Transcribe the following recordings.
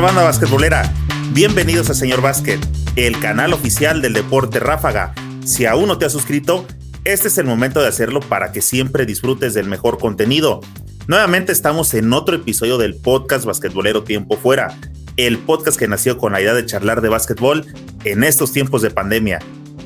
banda basquetbolera. Bienvenidos a Señor Básquet, el canal oficial del deporte ráfaga. Si aún no te has suscrito, este es el momento de hacerlo para que siempre disfrutes del mejor contenido. Nuevamente estamos en otro episodio del podcast Basquetbolero Tiempo Fuera, el podcast que nació con la idea de charlar de básquetbol en estos tiempos de pandemia.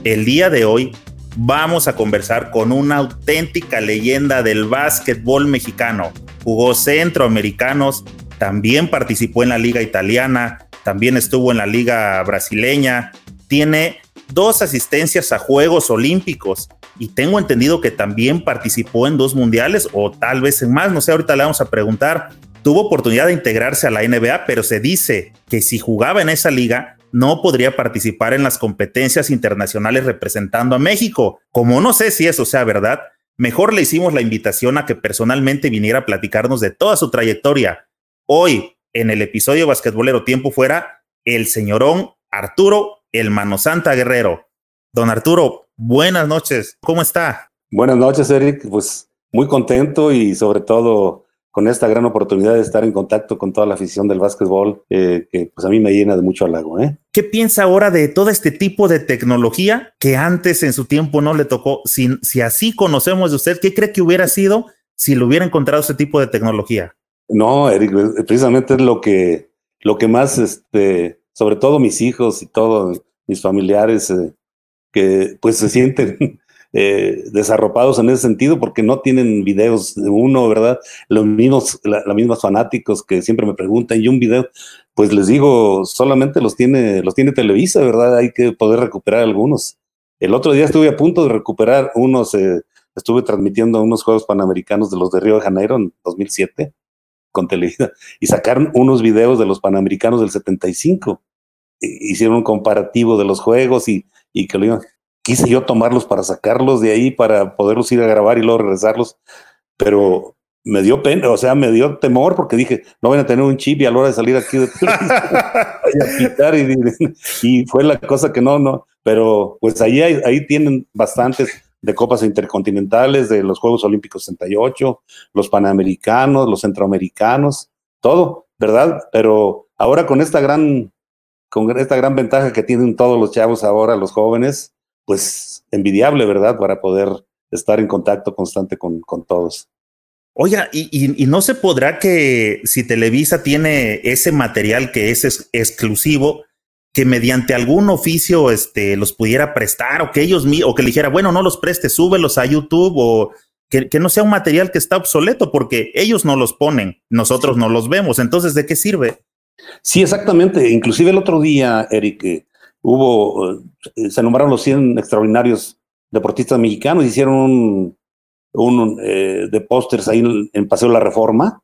El día de hoy vamos a conversar con una auténtica leyenda del básquetbol mexicano. Jugó centroamericanos, también participó en la liga italiana, también estuvo en la liga brasileña, tiene dos asistencias a Juegos Olímpicos y tengo entendido que también participó en dos mundiales o tal vez en más, no sé, ahorita le vamos a preguntar. Tuvo oportunidad de integrarse a la NBA, pero se dice que si jugaba en esa liga no podría participar en las competencias internacionales representando a México. Como no sé si eso sea verdad, mejor le hicimos la invitación a que personalmente viniera a platicarnos de toda su trayectoria. Hoy, en el episodio Basquetbolero Tiempo Fuera, el señorón Arturo El Mano Santa Guerrero. Don Arturo, buenas noches. ¿Cómo está? Buenas noches, Eric. Pues muy contento y sobre todo con esta gran oportunidad de estar en contacto con toda la afición del básquetbol, eh, que pues a mí me llena de mucho halago. ¿eh? ¿Qué piensa ahora de todo este tipo de tecnología que antes en su tiempo no le tocó? Si, si así conocemos de usted, ¿qué cree que hubiera sido si le hubiera encontrado ese tipo de tecnología? No, Eric, precisamente es lo que, lo que más, este, sobre todo mis hijos y todos mis familiares, eh, que pues se sienten eh, desarropados en ese sentido porque no tienen videos de uno, ¿verdad? Los mismos, la, mismos fanáticos que siempre me preguntan, ¿y un video? Pues les digo, solamente los tiene, los tiene Televisa, ¿verdad? Hay que poder recuperar algunos. El otro día estuve a punto de recuperar unos, eh, estuve transmitiendo unos Juegos Panamericanos de los de Río de Janeiro en 2007 con Televisa y sacaron unos videos de los Panamericanos del 75. hicieron un comparativo de los juegos y, y que lo iban, quise yo tomarlos para sacarlos de ahí, para poderlos ir a grabar y luego regresarlos, pero me dio pena, o sea, me dio temor porque dije, no van a tener un chip y a la hora de salir aquí de y, fue la cosa que no, no, pero pues ahí, ahí tienen bastantes de copas intercontinentales, de los Juegos Olímpicos 68, los Panamericanos, los Centroamericanos, todo, ¿verdad? Pero ahora con esta gran, con esta gran ventaja que tienen todos los chavos ahora, los jóvenes, pues envidiable, ¿verdad? Para poder estar en contacto constante con, todos. Oiga, y, no se podrá que si Televisa tiene ese material que es, exclusivo, que mediante algún oficio este, los pudiera prestar o que ellos o que le dijera, bueno, no los preste, súbelos a YouTube o que, que, no sea un material que está obsoleto porque ellos no los ponen, nosotros no los vemos. Entonces, ¿de qué sirve? Sí, exactamente. Inclusive el otro día, Eric, eh, hubo, eh, se nombraron los 100 extraordinarios deportistas mexicanos, hicieron un, un eh, de pósters ahí en, Paseo de la Reforma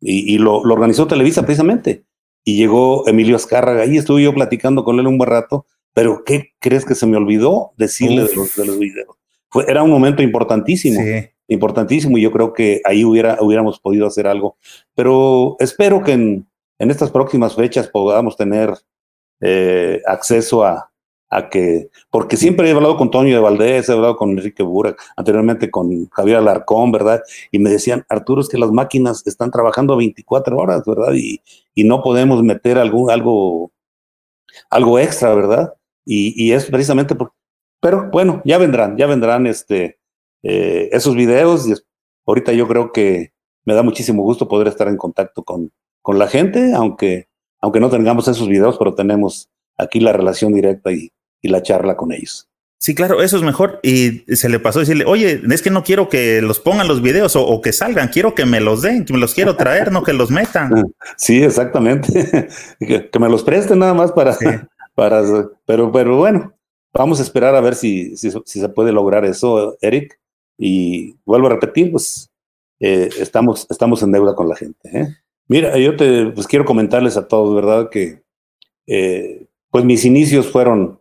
y, lo, organizó Televisa precisamente. Y llegó Emilio Azcárraga y estuve yo platicando con él un buen rato, pero ¿qué crees que se me olvidó decirle de los, de los, videos? Fue, era un momento importantísimo. Importantísimo y yo creo que ahí hubiera, hubiéramos podido hacer algo. Pero espero que en, en estas próximas fechas podamos tener eh, acceso a, a, que, porque siempre he hablado con Toño de Valdés, he hablado con Enrique Burak, anteriormente con Javier Alarcón, ¿verdad? Y me decían, Arturo, es que las máquinas están trabajando 24 horas, ¿verdad? Y, y no podemos meter algún, algo, algo extra, ¿verdad? Y, y es precisamente por, pero bueno, ya vendrán, ya vendrán este, eh, esos videos. Y ahorita yo creo que me da muchísimo gusto poder estar en contacto con, con la gente, aunque aunque no tengamos esos videos, pero tenemos aquí la relación directa y, la charla con ellos. Sí, claro, eso es mejor. Y se le pasó a decirle, oye, es que no quiero que los pongan los videos o, que salgan, quiero que me los den, que me los quiero traer, no que los metan. Sí, exactamente. que, me los presten nada más para, para, pero, pero bueno, vamos a esperar a ver si, si, se puede lograr eso, Eric. Y vuelvo a repetir, pues eh, estamos, estamos en deuda con la gente. ¿eh? Mira, yo te pues, quiero comentarles a todos, ¿verdad? Que eh, pues mis inicios fueron,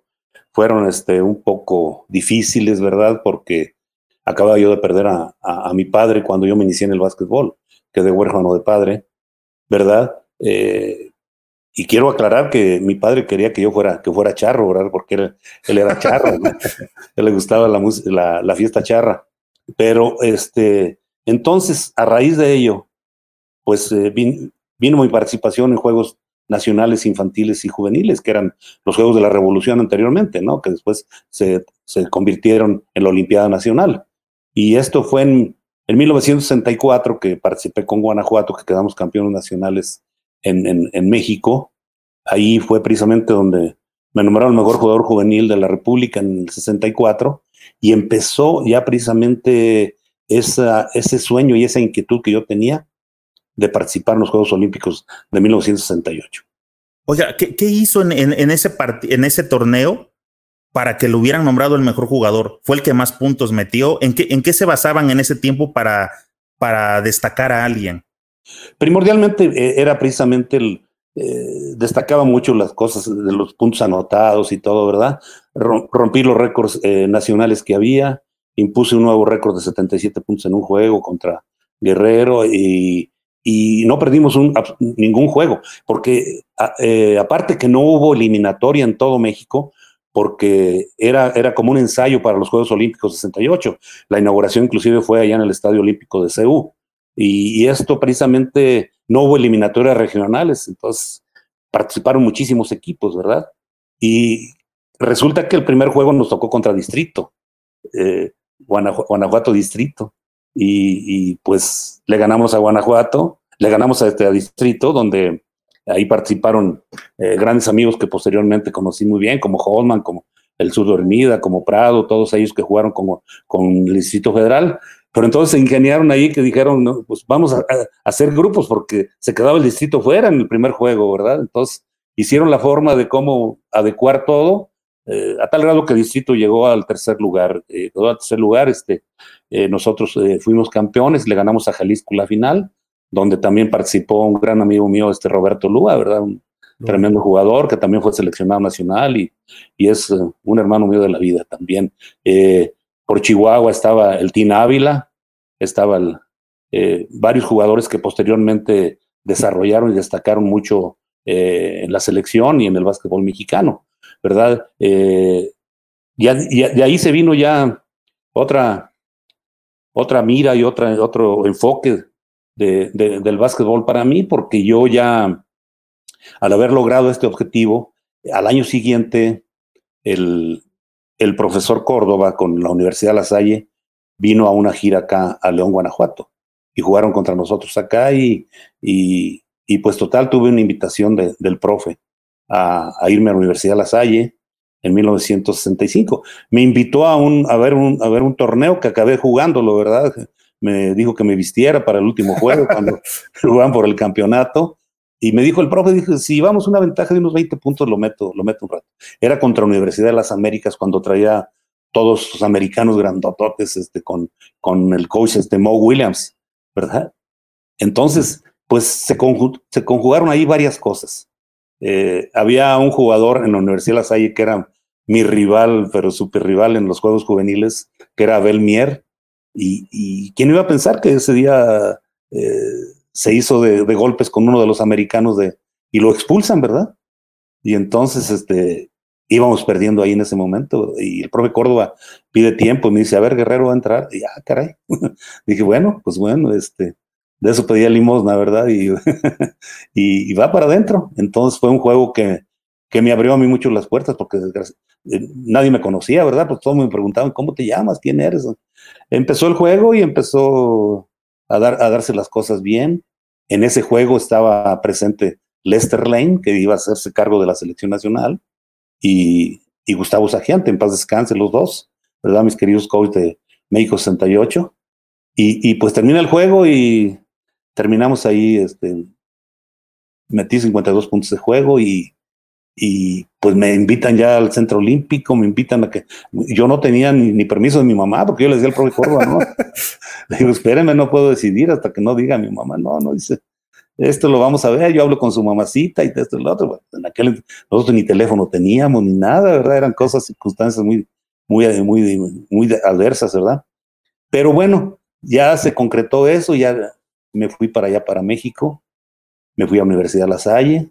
fueron este, un poco difíciles, ¿verdad? Porque acababa yo de perder a, a, mi padre cuando yo me inicié en el básquetbol, quedé huérfano de padre, ¿verdad? Eh, y quiero aclarar que mi padre quería que yo fuera, que fuera charro, ¿verdad? Porque él, era charro, él le gustaba la, la, la fiesta charra. Pero este, entonces, a raíz de ello, pues eh, vino mi participación en Juegos nacionales infantiles y juveniles, que eran los Juegos de la Revolución anteriormente, ¿no? Que después se, se convirtieron en la Olimpiada Nacional. Y esto fue en, en 1964 que participé con Guanajuato, que quedamos campeones nacionales en, en, en México. Ahí fue precisamente donde me nombraron el mejor jugador juvenil de la República en el 64 y empezó ya precisamente esa, ese sueño y esa inquietud que yo tenía de participar en los Juegos Olímpicos de 1968. Oiga, ¿qué, qué hizo en, en, en ese en ese torneo para que lo hubieran nombrado el mejor jugador? ¿Fue el que más puntos metió? ¿En qué, en qué se basaban en ese tiempo para, para destacar a alguien? Primordialmente eh, era precisamente el, eh, destacaba mucho las cosas de los puntos anotados y todo, ¿verdad? Rompí los récords eh, nacionales que había, impuse un nuevo récord de 77 puntos en un juego contra Guerrero y, y no perdimos ningún juego, porque eh, aparte que no hubo eliminatoria en todo México, porque era, era como un ensayo para los Juegos Olímpicos 68. La inauguración inclusive fue allá en el Estadio Olímpico de Ceú. Y, esto precisamente no hubo eliminatorias regionales, entonces participaron muchísimos equipos, ¿verdad? Y resulta que el primer juego nos tocó contra Distrito, eh, Guanajuato, Distrito, y, pues le ganamos a Guanajuato, le ganamos a este Distrito, donde ahí participaron eh, grandes amigos que posteriormente conocí muy bien, como Holman, como el Sur de Hermida, como Prado, todos ellos que jugaron como, con el Distrito Federal, pero entonces se ingeniaron ahí que dijeron, pues vamos a, a, hacer grupos porque se quedaba el distrito fuera en el primer juego, ¿verdad? Entonces hicieron la forma de cómo adecuar todo, eh, a tal grado que el distrito llegó al tercer lugar. Eh, llegó al tercer lugar, este, eh, nosotros eh, fuimos campeones, le ganamos a Jalisco la final, donde también participó un gran amigo mío, este Roberto Lúa, ¿verdad? Un tremendo jugador que también fue seleccionado nacional y, y es uh, un hermano mío de la vida también. Eh, por Chihuahua estaba el Tina Ávila, estaban eh, varios jugadores que posteriormente desarrollaron y destacaron mucho eh, en la selección y en el básquetbol mexicano, ¿verdad? Eh, ya, de ahí se vino ya otra, otra mira y otra, otro enfoque de, de, del básquetbol para mí, porque yo ya, al haber logrado este objetivo, al año siguiente, el, el profesor Córdoba con la Universidad La Salle vino a una gira acá a León, Guanajuato, y jugaron contra nosotros acá y, y, pues total tuve una invitación de, del profe a, a, irme a la Universidad La Salle en 1965. Me invitó a, un, a, ver un, a ver un torneo que acabé jugándolo, ¿verdad? Me dijo que me vistiera para el último juego cuando jugaban por el campeonato. Y me dijo el profe, dijo, si vamos una ventaja de unos 20 puntos, lo meto, lo meto un rato. Era contra Universidad de las Américas cuando traía todos los americanos grandototes este, con, con el coach este, Mo Williams, ¿verdad? Entonces, pues se, se conjugaron ahí varias cosas. Eh, había un jugador en la Universidad de La Salle que era mi rival, pero super rival en los Juegos Juveniles, que era Abel Mier. Y, y quién iba a pensar que ese día eh, se hizo de, de, golpes con uno de los americanos de, y lo expulsan, ¿verdad? Y entonces, este, íbamos perdiendo ahí en ese momento y el profe Córdoba pide tiempo y me dice, a ver, Guerrero va a entrar. Y ah, caray. Dije, bueno, pues bueno, este, de eso pedía limosna, ¿verdad? Y, y, va para adentro. Entonces fue un juego que, que me abrió a mí mucho las puertas porque eh, nadie me conocía, ¿verdad? Pues todos me preguntaban, ¿cómo te llamas? ¿Quién eres? Empezó el juego y empezó a, dar, a darse las cosas bien. En ese juego estaba presente Lester Lane, que iba a hacerse cargo de la selección nacional y, y Gustavo Sagiante, en paz descanse los dos, ¿verdad? Mis queridos coaches de México 68. Y, y, pues termina el juego y terminamos ahí, este, metí 52 puntos de juego y, y pues me invitan ya al centro olímpico, me invitan a que yo no tenía ni, ni permiso de mi mamá porque yo les di al profe Córdoba, ¿no? Le digo, espérenme, no puedo decidir hasta que no diga mi mamá, no, no, dice, esto lo vamos a ver, yo hablo con su mamacita y esto y lo otro. Bueno, en aquel nosotros ni teléfono teníamos ni nada, ¿verdad? Eran cosas, circunstancias muy, muy, muy, muy adversas, ¿verdad? Pero bueno, ya se concretó eso, ya me fui para allá, para México, me fui a la Universidad La Salle,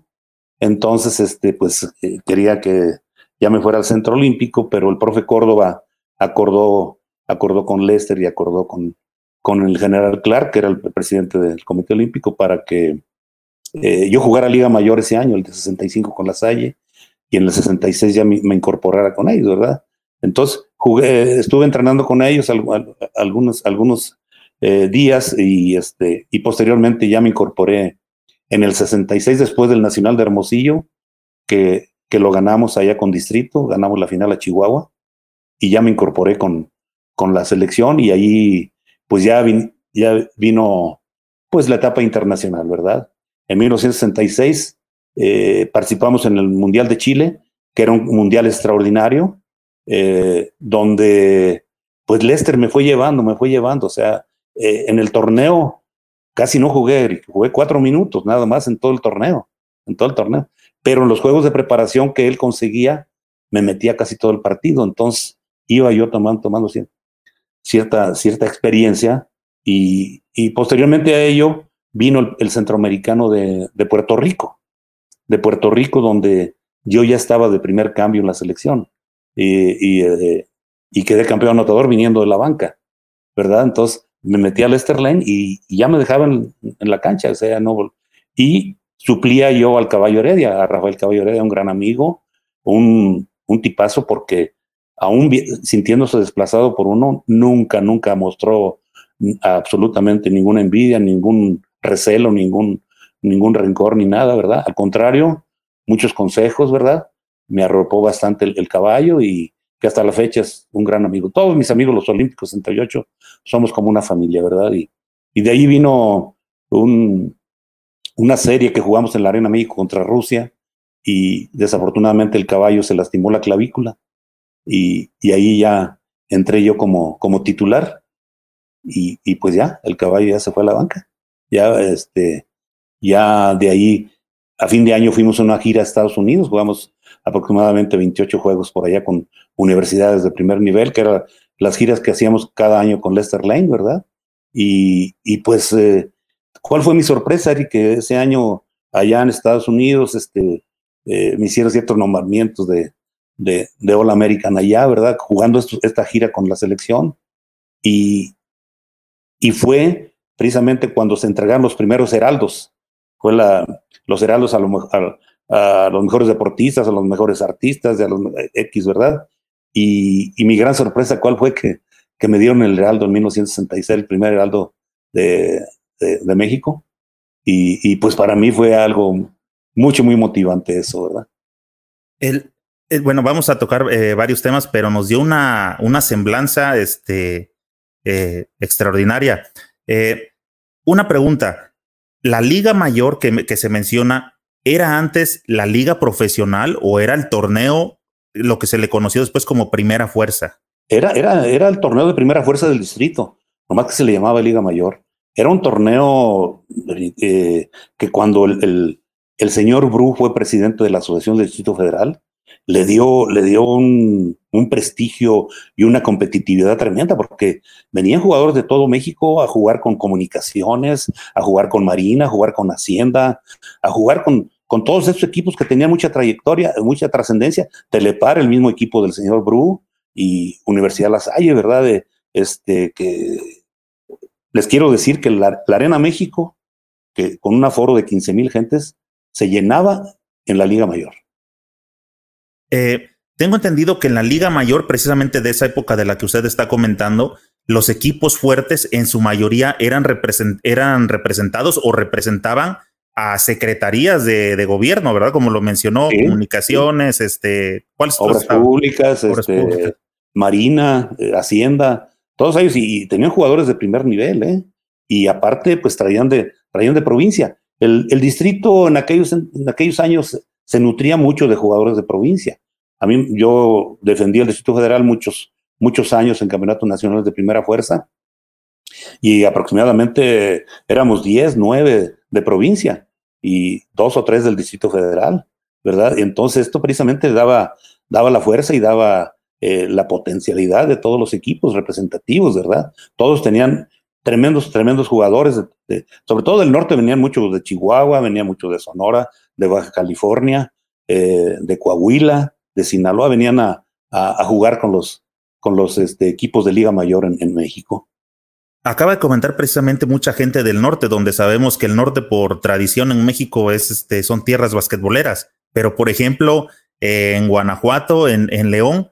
entonces, este, pues eh, quería que ya me fuera al Centro Olímpico, pero el profe Córdoba acordó, acordó con Lester y acordó con, con el general Clark, que era el presidente del Comité Olímpico, para que eh, yo jugara Liga Mayor ese año, el de 65 con la Salle, y en el 66 ya me, incorporara con ellos, ¿verdad? Entonces, jugué, estuve entrenando con ellos algunos, algunos eh, días y, este, y posteriormente ya me incorporé en el 66 después del Nacional de Hermosillo, que, que lo ganamos allá con Distrito, ganamos la final a Chihuahua y ya me incorporé con, con la selección y ahí pues ya, ya vino pues la etapa internacional, ¿verdad? En 1966 eh, participamos en el Mundial de Chile, que era un mundial extraordinario, eh, donde pues Lester me fue llevando, me fue llevando, o sea, eh, en el torneo casi no jugué, jugué cuatro minutos nada más en todo el torneo, en todo el torneo, pero en los juegos de preparación que él conseguía, me metía casi todo el partido, entonces iba yo tomando, tomando cierta, cierta experiencia y, y posteriormente a ello vino el, centroamericano de, de, Puerto Rico, de Puerto Rico donde yo ya estaba de primer cambio en la selección y, y, eh, y quedé campeón anotador viniendo de la banca, ¿verdad? Entonces me metí al Lester Lane y, ya me dejaban en, la cancha, o sea, no, y suplía yo al Caballo Heredia, a Rafael Caballo Heredia, un gran amigo, un, un tipazo porque aún sintiéndose desplazado por uno, nunca, nunca mostró absolutamente ninguna envidia, ningún recelo, ningún, ningún rencor ni nada, ¿verdad? Al contrario, muchos consejos, ¿verdad? Me arropó bastante el, caballo y que hasta la fecha es un gran amigo. Todos mis amigos, los Olímpicos 68, somos como una familia, ¿verdad? Y, y de ahí vino un, una serie que jugamos en la Arena México contra Rusia y desafortunadamente el caballo se lastimó la clavícula y, y ahí ya entré yo como, como titular y, y, pues ya, el caballo ya se fue a la banca. Ya, este, ya de ahí, a fin de año fuimos a una gira a Estados Unidos, jugamos aproximadamente 28 juegos por allá con universidades de primer nivel, que eran las giras que hacíamos cada año con Lester Lane, ¿verdad? Y, y pues, eh, ¿cuál fue mi sorpresa, Eric? Que ese año allá en Estados Unidos, este, eh, me hicieron ciertos nombramientos de, de, All American allá, ¿verdad? Jugando esta gira con la selección. Y, y fue precisamente cuando se entregaron los primeros heraldos. Fue la, los heraldos a, a, los mejores deportistas, a los mejores artistas, a los X, ¿verdad? Y, y mi gran sorpresa, ¿cuál fue? Que, que, me dieron el heraldo en 1966, el primer heraldo de, de, México. Y, y, pues para mí fue algo mucho, muy motivante eso, ¿verdad? El, bueno, vamos a tocar eh, varios temas, pero nos dio una, una semblanza, este, eh, extraordinaria. Eh, una pregunta, ¿la liga mayor que, que, se menciona era antes la liga profesional o era el torneo, lo que se le conoció después como primera fuerza? Era, era, era el torneo de primera fuerza del distrito, nomás que se le llamaba liga mayor. Era un torneo eh, que cuando el, el, señor Bru fue presidente de la Asociación del Distrito Federal, le dio, le dio un, un, prestigio y una competitividad tremenda, porque venían jugadores de todo México a jugar con comunicaciones, a jugar con Marina, a jugar con Hacienda, a jugar con, con todos estos equipos que tenían mucha trayectoria, mucha trascendencia. Telepar, el mismo equipo del señor Bru y Universidad La Salle, ¿verdad? Este, que les quiero decir que la, Arena México, que con un aforo de 15 mil gentes, se llenaba en la Liga Mayor. Eh, tengo entendido que en la Liga Mayor, precisamente de esa época de la que usted está comentando, los equipos fuertes en su mayoría eran representados o representaban a secretarías de, gobierno, ¿verdad? Como lo mencionó, comunicaciones, este, ¿cuáles Obras públicas, este, Marina, eh, Hacienda, todos ellos, y, tenían jugadores de primer nivel, ¿eh? Y aparte, pues traían de, traían de provincia. El, el distrito en aquellos, en aquellos años se nutría mucho de jugadores de provincia. A mí, yo defendí el Distrito Federal muchos, muchos años en campeonatos nacionales de primera fuerza y aproximadamente éramos 10, 9 de provincia y dos o tres del Distrito Federal, ¿verdad? Y entonces esto precisamente daba, daba la fuerza y daba eh, la potencialidad de todos los equipos representativos, ¿verdad? Todos tenían tremendos, tremendos jugadores, sobre todo del norte venían muchos de Chihuahua, venían muchos de Sonora, de Baja California, eh, de Coahuila, de Sinaloa, venían a, a, jugar con los, con los este, equipos de Liga Mayor en, México. Acaba de comentar precisamente mucha gente del norte, donde sabemos que el norte por tradición en México es, este, son tierras basquetboleras, pero por ejemplo, en Guanajuato, en, León,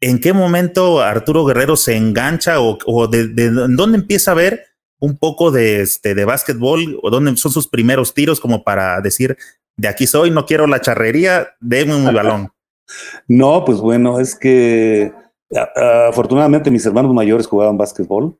¿en qué momento Arturo Guerrero se engancha o, de, dónde empieza a ver un poco de, este, de básquetbol o dónde son sus primeros tiros como para decir, de aquí soy, no quiero la charrería, déme un balón? No, pues bueno, es que afortunadamente mis hermanos mayores jugaban básquetbol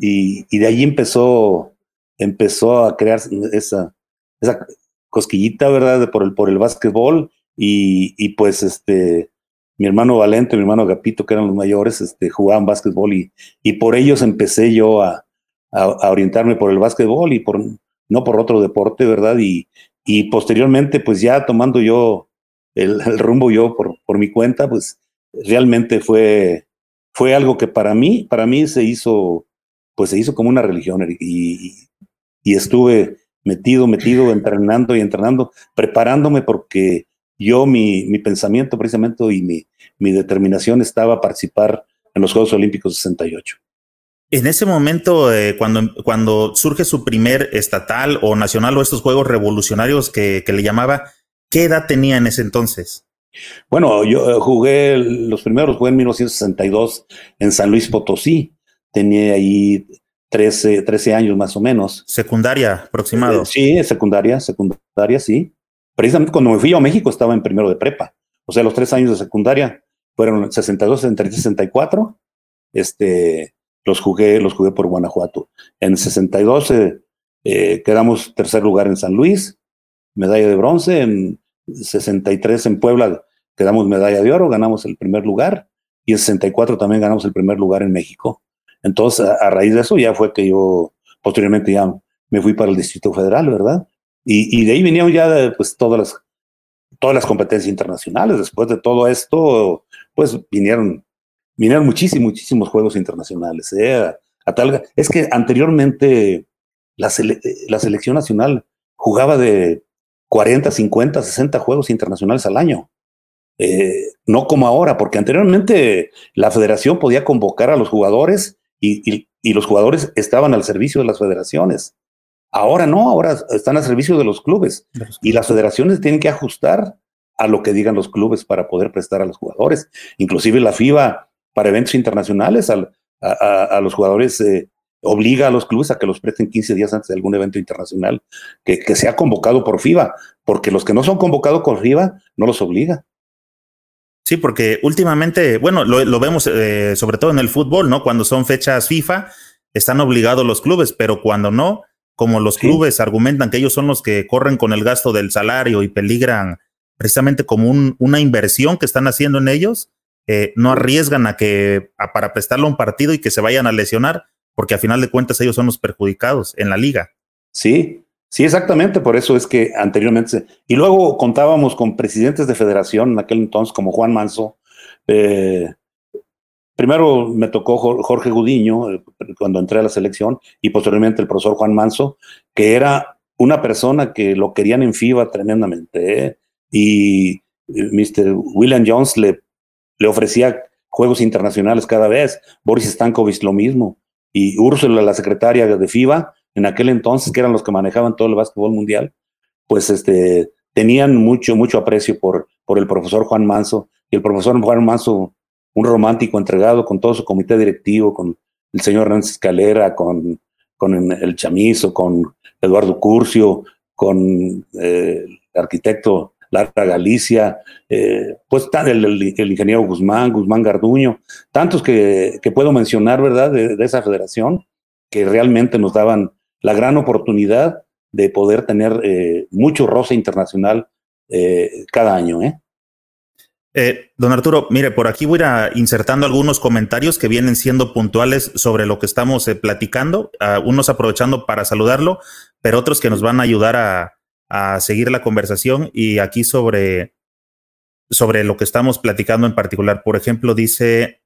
y, de ahí empezó, empezó a crear esa, esa cosquillita, ¿verdad? por el, por el básquetbol. Y, y, pues este, mi hermano Valente, mi hermano Gapito, que eran los mayores, este, jugaban básquetbol y, y por ellos empecé yo a, a, orientarme por el básquetbol y por, no por otro deporte, ¿verdad? Y, y posteriormente, pues ya tomando yo el, el rumbo yo por, por mi cuenta, pues realmente fue, fue algo que para mí, para mí se hizo pues se hizo como una religión y, y, estuve metido, metido, entrenando y entrenando, preparándome porque yo, mi, mi pensamiento precisamente y mi, mi determinación estaba a participar en los Juegos Olímpicos 68. En ese momento, eh, cuando, cuando surge su primer estatal o nacional o estos Juegos Revolucionarios que, que le llamaba, ¿qué edad tenía en ese entonces? Bueno, yo eh, jugué, los primeros jugué en 1962 en San Luis Potosí tenía ahí 13, 13 años más o menos. Secundaria, aproximado. Sí, secundaria, secundaria, sí. Precisamente cuando me fui a México estaba en primero de prepa. O sea, los tres años de secundaria fueron 62, 63, 64. Este, los jugué, los jugué por Guanajuato. En 62 eh, eh, quedamos tercer lugar en San Luis, medalla de bronce. En 63 en Puebla quedamos medalla de oro, ganamos el primer lugar. Y en 64 también ganamos el primer lugar en México. Entonces, a, raíz de eso ya fue que yo posteriormente ya me fui para el Distrito Federal, ¿verdad? Y, de ahí vinieron ya pues todas las, todas las competencias internacionales. Después de todo esto, pues vinieron, vinieron muchísimos, muchísimos juegos internacionales. ¿eh? Es que anteriormente la, la selección nacional jugaba de 40, 50, 60 juegos internacionales al año. Eh, no como ahora, porque anteriormente la federación podía convocar a los jugadores y, los jugadores estaban al servicio de las federaciones. Ahora no, ahora están al servicio de los clubes y las federaciones tienen que ajustar a lo que digan los clubes para poder prestar a los jugadores. Inclusive la FIBA para eventos internacionales a, los jugadores eh, obliga a los clubes a que los presten 15 días antes de algún evento internacional que, que sea convocado por FIBA, porque los que no son convocados por FIBA no los obliga. Sí, porque últimamente, bueno, lo, vemos eh, sobre todo en el fútbol, ¿no? Cuando son fechas FIFA, están obligados los clubes, pero cuando no, como los clubes argumentan que ellos son los que corren con el gasto del salario y peligran precisamente como una inversión que están haciendo en ellos, eh, no arriesgan a que para prestarle un partido y que se vayan a lesionar, porque a final de cuentas ellos son los perjudicados en la liga. Sí, Sí, exactamente, por eso es que anteriormente, y luego contábamos con presidentes de federación en aquel entonces como Juan Manso. Eh, primero me tocó Jorge Gudiño eh, cuando entré a la selección y posteriormente el profesor Juan Manso, que era una persona que lo querían en FIBA tremendamente. ¿eh? Y Mr. William Jones le, le ofrecía juegos internacionales cada vez, Boris Stankovic lo mismo, y Úrsula, la secretaria de FIBA, en aquel entonces, que eran los que manejaban todo el básquetbol mundial, pues este, tenían mucho, mucho aprecio por, por el profesor Juan Manso. Y el profesor Juan Manso, un romántico entregado con todo su comité directivo, con el señor Hernández Escalera, con, con el Chamizo, con Eduardo Curcio, con eh, el arquitecto Lara Galicia, eh, pues el, el, ingeniero Guzmán, Guzmán Garduño, tantos que, que puedo mencionar, ¿verdad?, de, de, esa federación, que realmente nos daban la gran oportunidad de poder tener eh, mucho roce internacional eh, cada año. ¿eh? ¿eh? don Arturo, mire, por aquí voy a ir insertando algunos comentarios que vienen siendo puntuales sobre lo que estamos platicando, unos aprovechando para saludarlo, pero otros que nos van a ayudar a, a seguir la conversación y aquí sobre, sobre lo que estamos platicando en particular. Por ejemplo, dice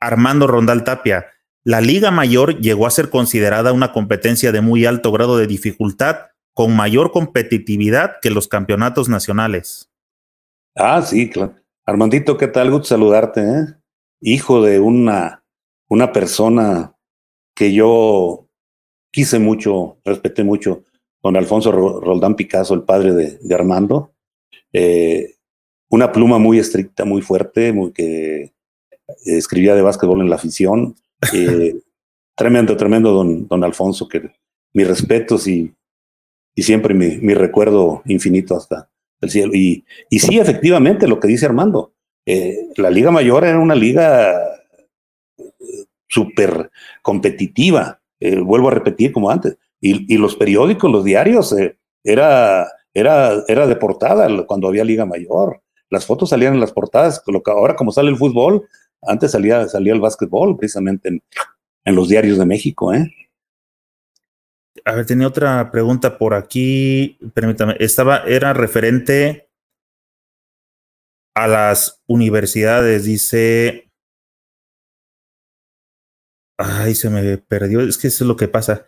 Armando Rondal Tapia, la Liga Mayor llegó a ser considerada una competencia de muy alto grado de dificultad, con mayor competitividad que los campeonatos nacionales. Ah, sí, claro. Armandito, ¿qué tal? Gusto saludarte, ¿eh? Hijo de una, una persona que yo quise mucho, respeté mucho, don Alfonso Roldán Picasso, el padre de, Armando. Eh, una pluma muy estricta, muy fuerte, muy que escribía de básquetbol en la afición. Eh, tremendo, tremendo don, don Alfonso, que mis respetos y, y siempre mi, mi, recuerdo infinito hasta el cielo. Y, y sí, efectivamente, lo que dice Armando, eh, la Liga Mayor era una liga súper competitiva, eh, vuelvo a repetir como antes, y, los periódicos, los diarios, eh, era, era, era de portada cuando había Liga Mayor. Las fotos salían en las portadas, ahora como sale el fútbol, antes salía, salía el básquetbol precisamente en, los diarios de México. ¿eh? A ver, tenía otra pregunta por aquí, permítame, estaba, era referente a las universidades, dice, Ay, se me perdió. Es que eso es lo que pasa.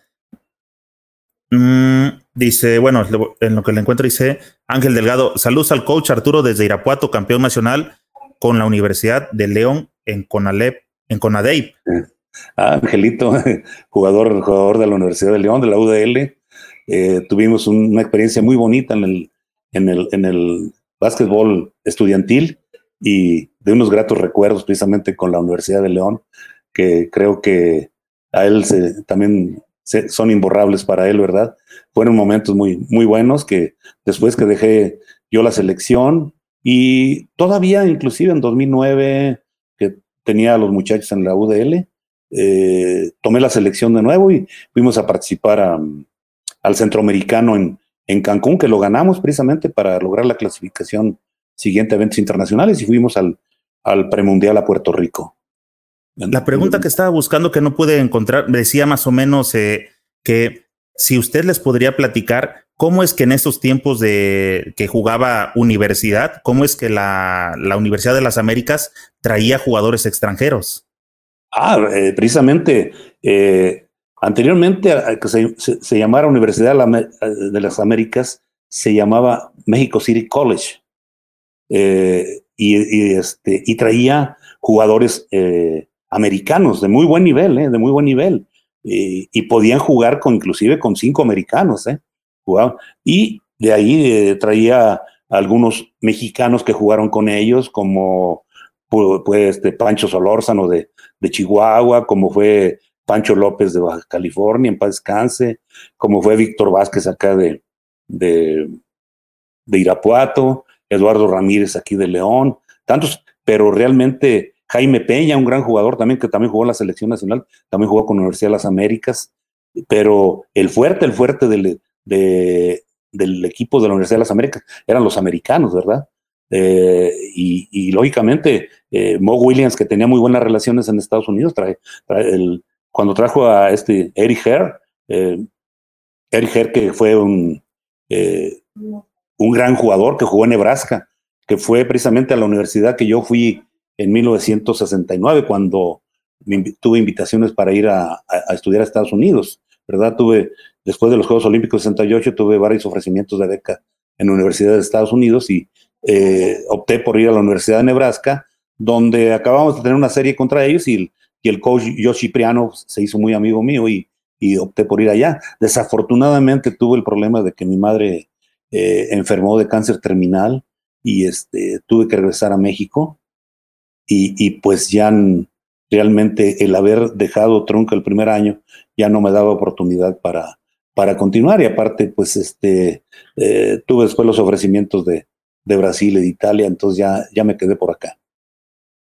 Mm, dice, bueno, en lo que le encuentro dice Ángel Delgado, saludos al coach Arturo desde Irapuato, campeón nacional con la Universidad de León en Conalep, en Conadey. Ah, Angelito, jugador, jugador de la Universidad de León, de la UDL. Eh, tuvimos una experiencia muy bonita en el, en el, en el básquetbol estudiantil y de unos gratos recuerdos precisamente con la Universidad de León que creo que a él se, también son imborrables para él, ¿verdad? Fueron momentos muy, muy buenos que después que dejé yo la selección y todavía inclusive en 2009 que tenía a los muchachos en la UDL, eh, tomé la selección de nuevo y fuimos a participar al centroamericano en, en Cancún, que lo ganamos precisamente para lograr la clasificación siguiente a eventos internacionales y fuimos al, al premundial a Puerto Rico. La pregunta que estaba buscando que no pude encontrar decía más o menos eh, que si usted les podría platicar cómo es que en esos tiempos de que jugaba universidad, cómo es que la, Universidad de las Américas traía jugadores extranjeros. Ah, eh, precisamente eh, anteriormente a que se, llamara Universidad de las Américas, se llamaba México City College. y, este, y traía jugadores americanos de muy buen nivel, ¿eh? de muy buen nivel. y podían jugar con, inclusive con cinco americanos. ¿eh? Y de ahí eh, traía algunos mexicanos que jugaron con ellos, como pues, Pancho Solórzano de, de Chihuahua, como fue Pancho López de Baja California, en paz descanse, como fue Víctor Vázquez acá de, de, de Irapuato, Eduardo Ramírez aquí de León, tantos, pero realmente Jaime Peña, un gran jugador también, que también jugó en la selección nacional, también jugó con Universidad de las Américas, pero el fuerte, el fuerte del, del equipo de la Universidad de las Américas eran los americanos, ¿verdad? Eh, y, lógicamente, eh, Mo Williams, que tenía muy buenas relaciones en Estados Unidos, trae, cuando trajo a este Eric Herr, eh, Eric Herr que fue un, un gran jugador que jugó en Nebraska, que fue precisamente a la universidad que yo fui en 1969, cuando tuve invitaciones para ir a, estudiar a Estados Unidos, ¿verdad? Tuve, después de los Juegos Olímpicos de 68, tuve varios ofrecimientos de beca en universidades de Estados Unidos y eh, opté por ir a la Universidad de Nebraska, donde acabamos de tener una serie contra ellos y, el coach Yoshi Priano se hizo muy amigo mío y, opté por ir allá. Desafortunadamente tuve el problema de que mi madre eh, enfermó de cáncer terminal y este, tuve que regresar a México y, pues ya realmente el haber dejado Trunca el primer año ya no me daba oportunidad para, para continuar y aparte pues este eh, tuve después los ofrecimientos de, de Brasil y de Italia, entonces ya, ya me quedé por acá.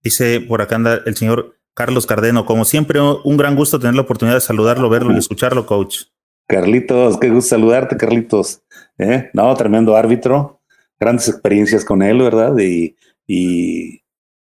Dice por acá anda el señor Carlos Cardeno, como siempre un gran gusto tener la oportunidad de saludarlo, verlo y escucharlo, coach. Carlitos, qué gusto saludarte, Carlitos. ¿Eh? No, tremendo árbitro, grandes experiencias con él, ¿verdad? Y, y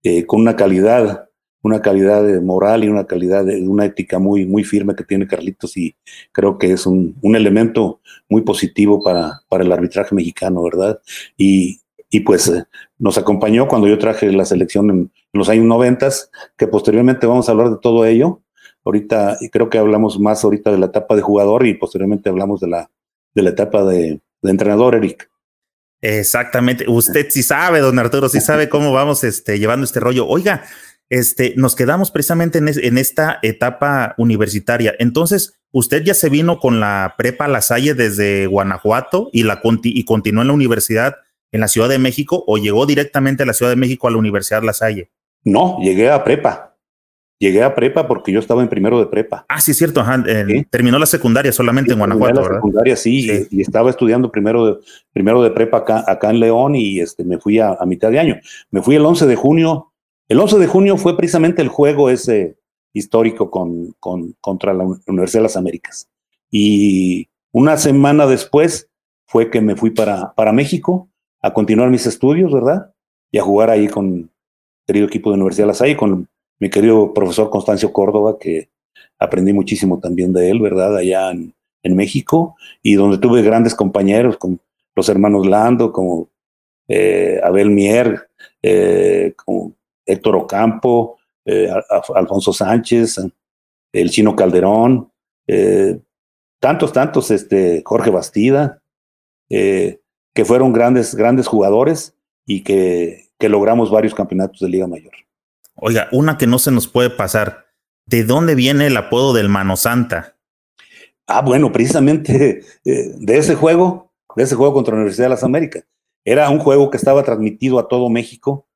eh, con una calidad, una calidad moral y una calidad de una ética muy, muy firme que tiene Carlitos y creo que es un, un elemento muy positivo para, para, el arbitraje mexicano, ¿verdad? Y, y pues eh, nos acompañó cuando yo traje la selección en, los años noventas, que posteriormente vamos a hablar de todo ello. Ahorita, creo que hablamos más ahorita de la etapa de jugador y posteriormente hablamos de la, de la etapa de, de entrenador, Eric. Exactamente. Usted sí sabe, don Arturo, sí sabe cómo vamos este, llevando este rollo. Oiga, este, nos quedamos precisamente en, esta etapa universitaria. Entonces, usted ya se vino con la prepa La Salle desde Guanajuato y, la, y continuó en la universidad en la Ciudad de México o llegó directamente a la Ciudad de México a la Universidad La Salle? No, llegué a prepa. Llegué a prepa porque yo estaba en primero de prepa. Ah, sí, es cierto. Terminó la secundaria solamente en Guanajuato, la secundaria, sí, Y, estaba estudiando primero de, primero de prepa acá, acá en León y este, me fui a, mitad de año. Me fui el 11 de junio. El 11 de junio fue precisamente el juego ese histórico con, con, contra la Universidad de las Américas. Y una semana después fue que me fui para, para México a continuar mis estudios, ¿verdad? Y a jugar ahí con el querido equipo de Universidad de La Salle, con mi querido profesor Constancio Córdoba, que aprendí muchísimo también de él, ¿verdad? Allá en, México, y donde tuve grandes compañeros, como los hermanos Lando, como eh, Abel Mier, eh, como Héctor Ocampo, eh, Alfonso Sánchez, el Chino Calderón, tantos, tantos, este, Jorge Bastida, que fueron grandes, grandes jugadores y que, que logramos varios campeonatos de Liga Mayor. Oiga, una que no se nos puede pasar. ¿De dónde viene el apodo del Mano Santa? Ah, bueno, precisamente eh, de ese juego, de ese juego contra la Universidad de las Américas. Era un juego que estaba transmitido a todo México,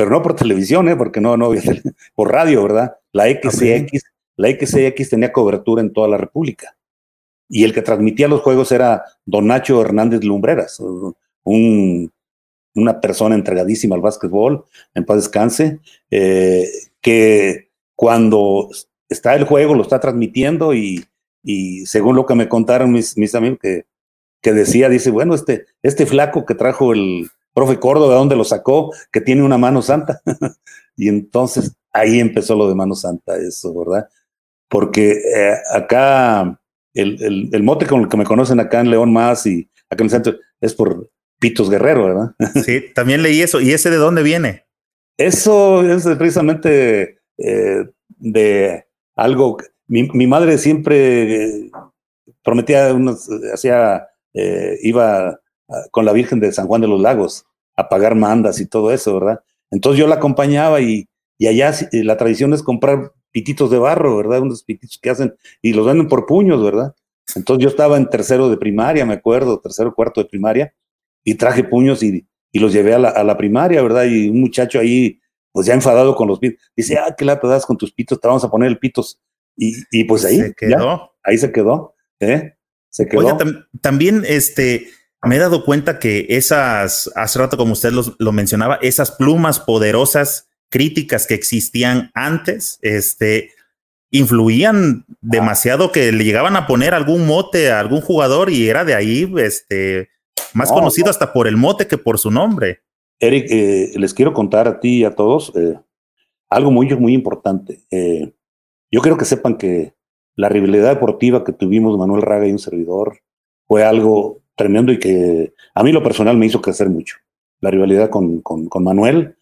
pero no por televisión, ¿eh? porque no, no por radio, ¿verdad? La XCX, la XCX tenía cobertura en toda la República. Y el que transmitía los juegos era Don Nacho Hernández Lumbreras, un una persona entregadísima al básquetbol, en paz descanse, eh, que cuando está el juego lo está transmitiendo y, según lo que me contaron mis, mis amigos, que, que, decía, dice, bueno, este, este flaco que trajo el profe Córdoba, ¿de dónde lo sacó? Que tiene una mano santa. y entonces ahí empezó lo de mano santa, eso, ¿verdad? Porque eh, acá el, el, mote con el que me conocen acá en León más y acá en el centro es por Pitos Guerrero, ¿verdad? Sí, también leí eso. ¿Y ese de dónde viene? Eso es precisamente eh, de algo. Mi, mi madre siempre eh, prometía, unos, hacía, iba con la Virgen de San Juan de los Lagos a pagar mandas y todo eso, ¿verdad? Entonces yo la acompañaba y, y allá la tradición es comprar pititos de barro, ¿verdad? Unos pititos que hacen y los venden por puños, ¿verdad? Entonces yo estaba en tercero de primaria, me acuerdo, tercero, cuarto de primaria, y traje puños y, y los llevé a la, a la, primaria, ¿verdad? Y un muchacho ahí, pues ya enfadado con los pitos, dice, ah, qué lata das con tus pitos, te vamos a poner el pitos. Y, y pues ahí, se quedó. ahí se quedó, ¿eh? Se quedó. también, este, me he dado cuenta que esas, hace rato como usted lo mencionaba, esas plumas poderosas críticas que existían antes, este, influían demasiado que le llegaban a poner algún mote a algún jugador y era de ahí, este, más conocido hasta por el mote que por su nombre. Eric, eh, les quiero contar a ti y a todos eh, algo muy, muy importante. Eh, yo quiero que sepan que la rivalidad deportiva que tuvimos Manuel Raga y un servidor fue algo tremendo y que a mí lo personal me hizo crecer mucho. La rivalidad con, con, Manuel,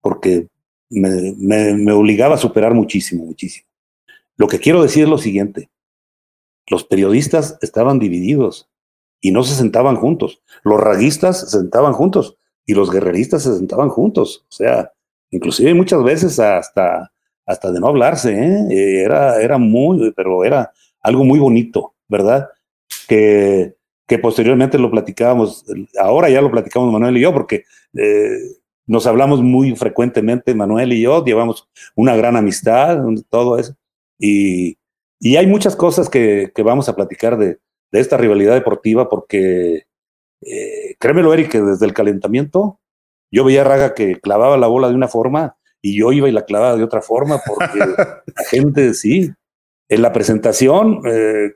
porque me, me obligaba a superar muchísimo, muchísimo. Lo que quiero decir es lo siguiente. Los periodistas estaban divididos y no se sentaban juntos. Los raguistas se sentaban juntos y los guerreristas se sentaban juntos. O sea, inclusive muchas veces hasta, hasta de no hablarse, ¿eh? era, era muy, pero era algo muy bonito, ¿verdad? Que, que posteriormente lo platicábamos, ahora ya lo platicamos Manuel y yo, porque eh, nos hablamos muy frecuentemente, Manuel y yo, llevamos una gran amistad, todo eso. Y, y hay muchas cosas que, que vamos a platicar de, de esta rivalidad deportiva porque, eh, créemelo, Eric, que desde el calentamiento yo veía a Raga que clavaba la bola de una forma y yo iba y la clavaba de otra forma porque la gente, sí, en la presentación, eh,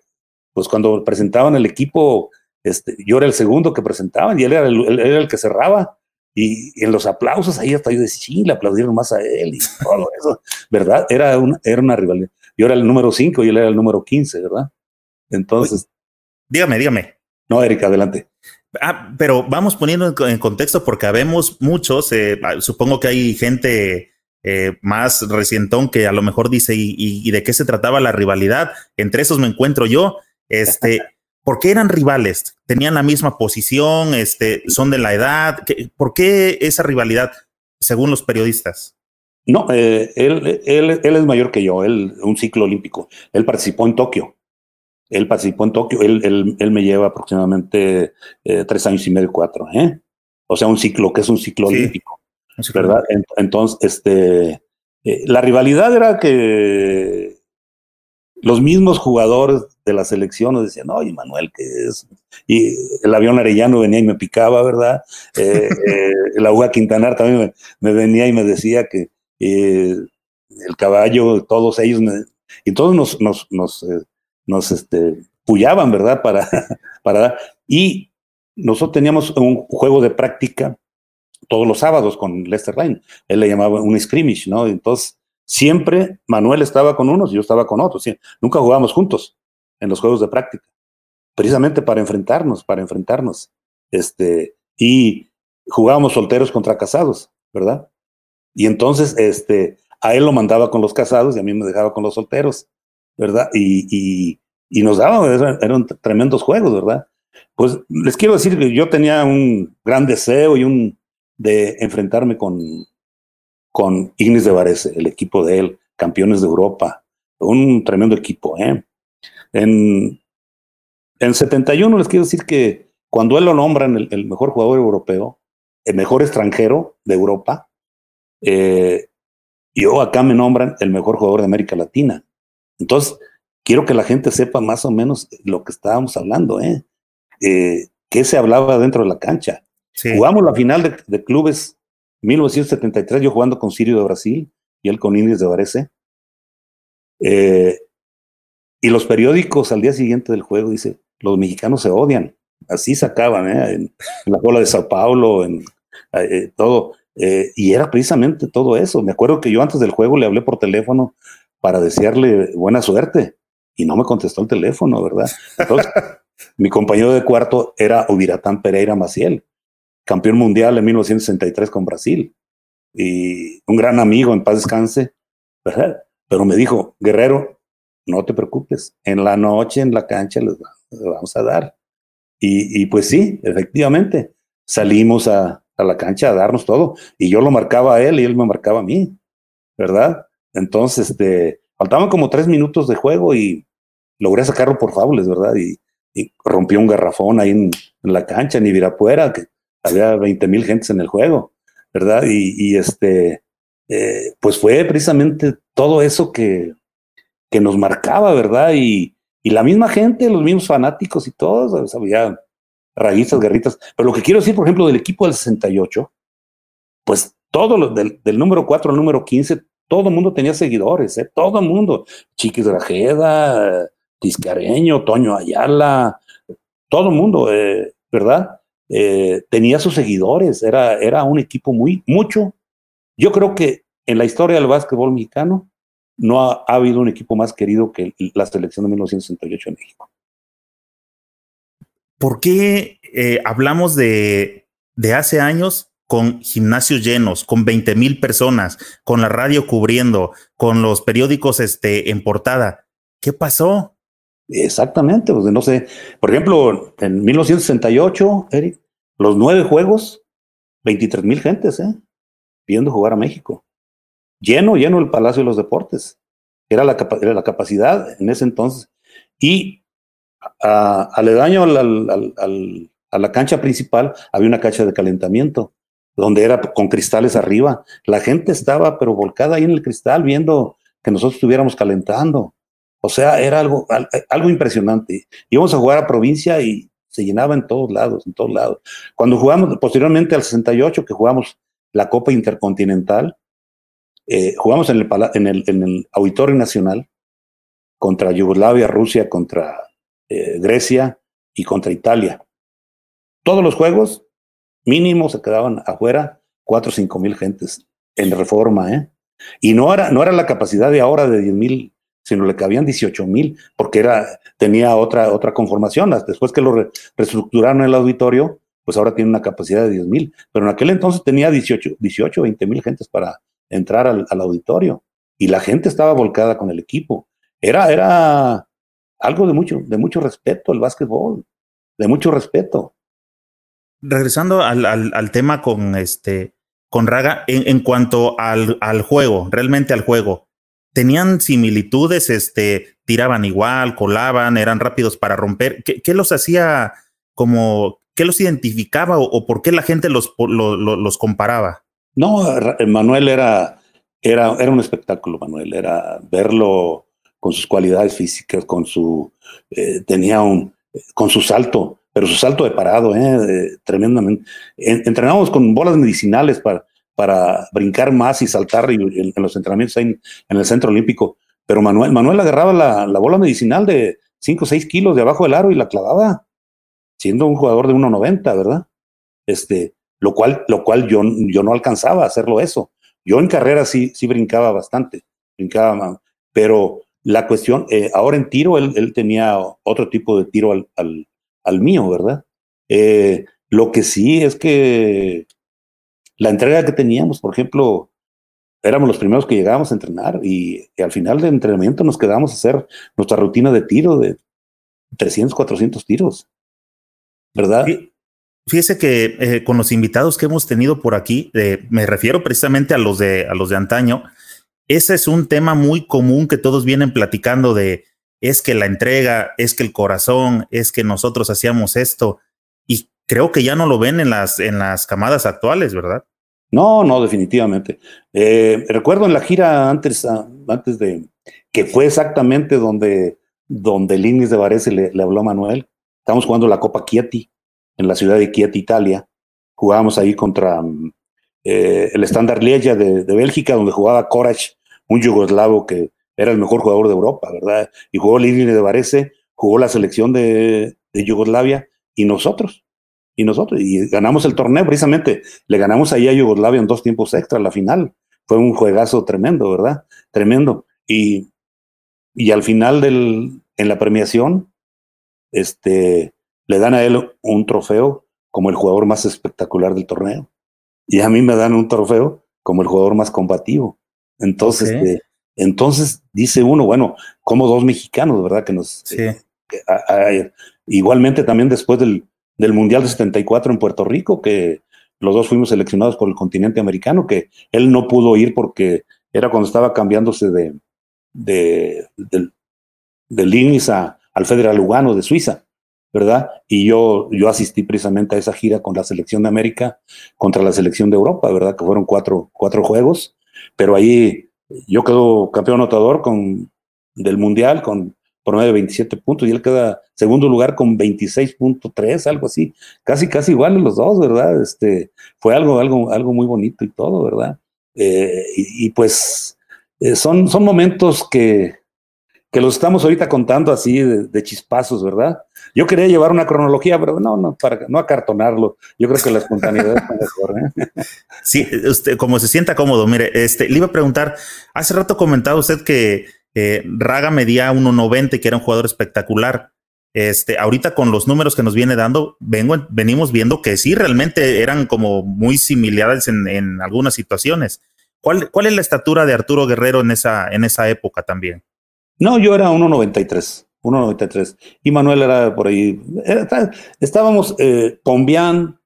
pues cuando presentaban el equipo, este, yo era el segundo que presentaban y él era el, era el que cerraba. Y, en los aplausos ahí hasta yo decía, sí, le aplaudieron más a él y todo eso, ¿verdad? Era una, era una rivalidad. Yo era el número 5 y él era el número 15, ¿verdad? Entonces, Dígame, dígame. No, Erika, adelante. Ah, pero vamos poniendo en, contexto porque habemos muchos, eh, ah, supongo que hay gente eh, más recientón que a lo mejor dice, ¿y, de qué se trataba la rivalidad? Entre esos me encuentro yo. Este, ¿Por qué eran rivales? ¿Tenían la misma posición? Este, ¿Son de la edad? ¿Por qué esa rivalidad, según los periodistas? No, eh, él, él, él, es mayor que yo, él, un ciclo olímpico. Él participó en Tokio. Él participó en Tokio, él, él, me lleva aproximadamente eh, tres años y medio, cuatro, ¿eh? O sea, un ciclo, que es un ciclo olímpico, ¿verdad? Entonces, este, eh, la rivalidad era que los mismos jugadores de la selección nos decían, oye, Manuel, ¿qué es? Y el avión arellano venía y me picaba, ¿verdad? Eh, la UA Quintanar también me, venía y me decía que el caballo, todos ellos, y todos nos, nos, nos nos este, pullaban, ¿verdad? Para, para, y nosotros teníamos un juego de práctica todos los sábados con Lester Line. Él le llamaba un scrimmage, ¿no? Entonces, siempre Manuel estaba con unos y yo estaba con otros. Nunca jugábamos juntos en los juegos de práctica, precisamente para enfrentarnos, para enfrentarnos. Este, y jugábamos solteros contra casados, ¿verdad? Y entonces, este, a él lo mandaba con los casados y a mí me dejaba con los solteros. ¿verdad? Y, y, nos daban, eran, tremendos juegos, ¿verdad? Pues les quiero decir que yo tenía un gran deseo y un de enfrentarme con, con Ignis de Varese, el equipo de él, campeones de Europa, un tremendo equipo, ¿eh? En, en 71 les quiero decir que cuando él lo nombran el, el mejor jugador europeo, el mejor extranjero de Europa, eh, yo acá me nombran el mejor jugador de América Latina. Entonces, quiero que la gente sepa más o menos lo que estábamos hablando, ¿eh? eh ¿Qué se hablaba dentro de la cancha? Jugamos la final de, clubes 1973, yo jugando con Sirio de Brasil y él con Indies de Varese. Eh, y los periódicos al día siguiente del juego dice, los mexicanos se odian. Así sacaban, ¿eh? en, la cola de Sao Paulo, en eh, todo. y era precisamente todo eso. Me acuerdo que yo antes del juego le hablé por teléfono para desearle buena suerte y no me contestó el teléfono, ¿verdad? Entonces, mi compañero de cuarto era Ubiratán Pereira Maciel, campeón mundial en 1963 con Brasil y un gran amigo, en paz descanse, ¿verdad? Pero me dijo, Guerrero, no te preocupes, en la noche en la cancha les vamos a dar. Y, y pues sí, efectivamente, salimos a, a, la cancha a darnos todo y yo lo marcaba a él y él me marcaba a mí, ¿verdad? Entonces, este, faltaban como tres minutos de juego y logré sacarlo por faules, ¿verdad? Y, rompió un garrafón ahí en, la cancha, en Ibirapuera, que había 20 mil gentes en el juego, ¿verdad? Y, este, eh, pues fue precisamente todo eso que, que nos marcaba, ¿verdad? Y, y, la misma gente, los mismos fanáticos y todos, había raíces, guerritas. Pero lo que quiero decir, por ejemplo, del equipo del 68, pues todo del, del número 4 al número 15, todo el mundo tenía seguidores, ¿eh? todo el mundo. Chiquis Grajeda, Tiscareño, Toño Ayala, todo el mundo, eh, ¿verdad? Eh, tenía sus seguidores, era, era un equipo muy, mucho. Yo creo que en la historia del básquetbol mexicano no ha, habido un equipo más querido que la selección de 1968 en México. ¿Por qué eh, hablamos de, de hace años con gimnasios llenos, con 20 mil personas, con la radio cubriendo, con los periódicos este, en portada. ¿Qué pasó? Exactamente, pues no sé. Por ejemplo, en 1968, Eric, los nueve juegos, 23 mil gentes, ¿eh? Viendo jugar a México. Lleno, lleno el Palacio de los Deportes. Era la, era la capacidad en ese entonces. Y aledaño a la cancha principal había una cancha de calentamiento donde era con cristales arriba. La gente estaba pero volcada ahí en el cristal viendo que nosotros estuviéramos calentando. O sea, era algo, algo impresionante. Íbamos a jugar a provincia y se llenaba en todos lados, en todos lados. Cuando jugamos, posteriormente al 68, que jugamos la Copa Intercontinental, eh, jugamos en el Auditorio Nacional contra Yugoslavia, Rusia, contra eh, Grecia y contra Italia. Todos los juegos mínimo se quedaban afuera cuatro o cinco mil gentes en reforma, ¿eh? Y no era, no era la capacidad de ahora de 10 mil, sino le cabían 18 mil, porque era, tenía otra, otra conformación. Después que lo reestructuraron el auditorio, pues ahora tiene una capacidad de 10 mil. Pero en aquel entonces tenía 18, 18 20 mil gentes para entrar al, al, auditorio. Y la gente estaba volcada con el equipo. Era, era algo de mucho, de mucho respeto el básquetbol, de mucho respeto regresando al, al, tema con este con Raga en, en cuanto al, al, juego, realmente al juego. ¿Tenían similitudes? Este, ¿Tiraban igual, colaban, eran rápidos para romper? ¿Qué, los hacía como, qué los identificaba o, por qué la gente los, lo, lo, los comparaba? No, Manuel era, era, era un espectáculo, Manuel, era verlo con sus cualidades físicas, con su, eh, tenía un, con su salto, pero su salto de parado, eh, tremendamente. En, entrenábamos con bolas medicinales para, para brincar más y saltar en, los entrenamientos en, en, el centro olímpico. Pero Manuel, Manuel agarraba la, la bola medicinal de 5 o 6 kilos de abajo del aro y la clavaba, siendo un jugador de 1,90, ¿verdad? Este, lo cual, lo cual yo, yo no alcanzaba a hacerlo eso. Yo en carrera sí, sí brincaba bastante, brincaba, pero la cuestión, eh, ahora en tiro, él, él, tenía otro tipo de tiro al, al, al mío, ¿verdad? Eh, lo que sí es que la entrega que teníamos, por ejemplo, éramos los primeros que llegábamos a entrenar y, al final del entrenamiento nos quedamos a hacer nuestra rutina de tiro de 300, 400 tiros, ¿verdad? Fíjese que eh, con los invitados que hemos tenido por aquí, eh, me refiero precisamente a los de a los de antaño. Ese es un tema muy común que todos vienen platicando de es que la entrega, es que el corazón, es que nosotros hacíamos esto creo que ya no lo ven en las en las camadas actuales, ¿verdad? No, no, definitivamente. Eh, recuerdo en la gira antes, antes de que fue exactamente donde donde Linis de Varese le, habló a Manuel. Estamos jugando la Copa Chieti en la ciudad de Kiev, Italia. Jugábamos ahí contra eh, el Standard Lieja de, Bélgica, donde jugaba Korach, un yugoslavo que era el mejor jugador de Europa, ¿verdad? Y jugó Lili de Varese, jugó la selección de, de, Yugoslavia y nosotros. Y nosotros, y ganamos el torneo precisamente. Le ganamos ahí a Yugoslavia en dos tiempos extra, la final. Fue un juegazo tremendo, ¿verdad? Tremendo. Y, y al final del, en la premiación, este, le dan a él un trofeo como el jugador más espectacular del torneo. Y a mí me dan un trofeo como el jugador más combativo. Entonces, okay. este, entonces dice uno, bueno, como dos mexicanos, ¿verdad? Que nos. Sí. Eh, que, a, a, igualmente también después del, del Mundial de 74 en Puerto Rico, que los dos fuimos seleccionados por el continente americano, que él no pudo ir porque era cuando estaba cambiándose de, de, de, de Linis a, al Federal Lugano de Suiza. ¿verdad? Y yo, yo asistí precisamente a esa gira con la selección de América contra la selección de Europa, ¿verdad? Que fueron cuatro, cuatro juegos, pero ahí yo quedo campeón anotador con, del Mundial con promedio de 27 puntos y él queda segundo lugar con 26.3, algo así, casi, casi igual los dos, ¿verdad? Este, fue algo, algo, algo muy bonito y todo, ¿verdad? Eh, y, y, pues eh, son, son momentos que, que los estamos ahorita contando así de, de, chispazos, ¿verdad? Yo quería llevar una cronología, pero no, no, para no acartonarlo. Yo creo que la espontaneidad es mejor. ¿eh? Sí, usted, como se sienta cómodo, mire, este, le iba a preguntar, hace rato comentaba usted que eh, Raga medía 1.90 y que era un jugador espectacular. Este, ahorita con los números que nos viene dando, vengo, venimos viendo que sí, realmente eran como muy similares en, algunas situaciones. ¿Cuál, ¿Cuál es la estatura de Arturo Guerrero en esa, en esa época también? No, yo era 1.93, 1.93. Y Manuel era por ahí. Era, estábamos eh, Pombián,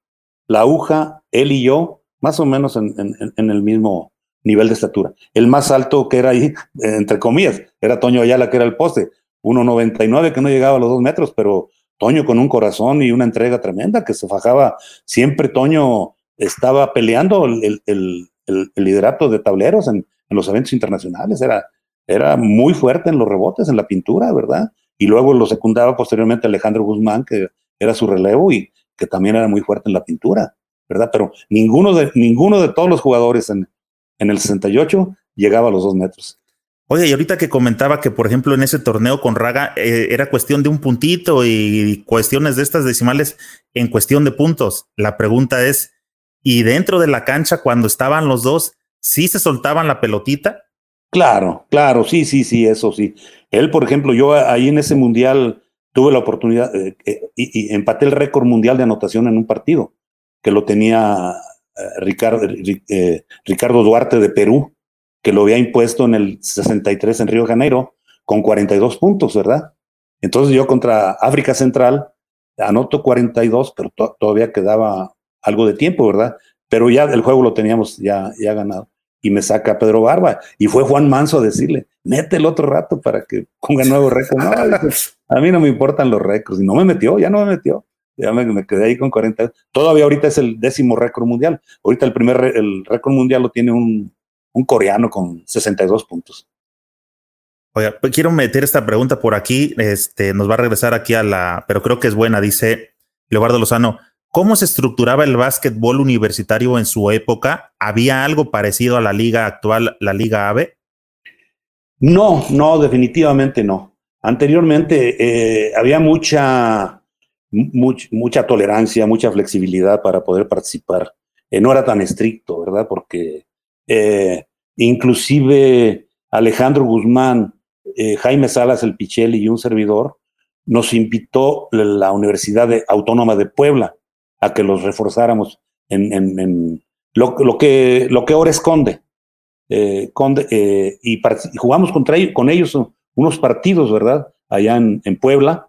La Aguja, él y yo, más o menos en, en, en, el mismo nivel de estatura. El más alto que era ahí, entre comillas, era Toño Ayala, que era el poste. 1.99, que no llegaba a los dos metros, pero Toño con un corazón y una entrega tremenda, que se fajaba. Siempre Toño estaba peleando el, el, el, el liderato de tableros en, en los eventos internacionales. Era, era muy fuerte en los rebotes, en la pintura, ¿verdad? Y luego lo secundaba posteriormente Alejandro Guzmán, que era su relevo y que también era muy fuerte en la pintura, ¿verdad? Pero ninguno de, ninguno de todos los jugadores en, en el 68 llegaba a los dos metros. Oye, y ahorita que comentaba que, por ejemplo, en ese torneo con Raga eh, era cuestión de un puntito y cuestiones de estas decimales en cuestión de puntos. La pregunta es, ¿y dentro de la cancha, cuando estaban los dos, sí se soltaban la pelotita? Claro, claro, sí, sí, sí, eso sí. Él, por ejemplo, yo ahí en ese mundial tuve la oportunidad eh, eh, y, y, empaté el récord mundial de anotación en un partido, que lo tenía Ricardo, eh, Ricardo Duarte de Perú, que lo había impuesto en el 63 en Río de Janeiro, con 42 puntos, ¿verdad? Entonces yo contra África Central anoto 42, pero to todavía quedaba algo de tiempo, ¿verdad? pero ya el juego lo teníamos ya, ya ganado. Y me saca Pedro Barba. Y fue Juan Manso a decirle, mete el otro rato para que ponga nuevo récord. No, a mí no me importan los récords. Y no me metió, ya no me metió. Ya me, quedé ahí con 40. Todavía ahorita es el décimo récord mundial. Ahorita el primer el récord mundial lo tiene un, un coreano con 62 puntos. Oiga, pues quiero meter esta pregunta por aquí. Este nos va a regresar aquí a la, pero creo que es buena. Dice Leobardo Lozano. ¿Cómo se estructuraba el básquetbol universitario en su época? ¿Había algo parecido a la liga actual, la Liga AVE? No, no, definitivamente no. Anteriormente eh, había mucha, mucha tolerancia, mucha flexibilidad para poder participar. Eh, no era tan estricto, ¿verdad? Porque eh, inclusive Alejandro Guzmán, Jaime Salas, el Pichelli y un servidor, nos invitó la Universidad Autónoma de Puebla a que los reforzáramos en, lo, que, lo que ahora esconde. Eh, eh, y, jugamos contra ellos, con ellos unos partidos, ¿verdad? Allá en, Puebla.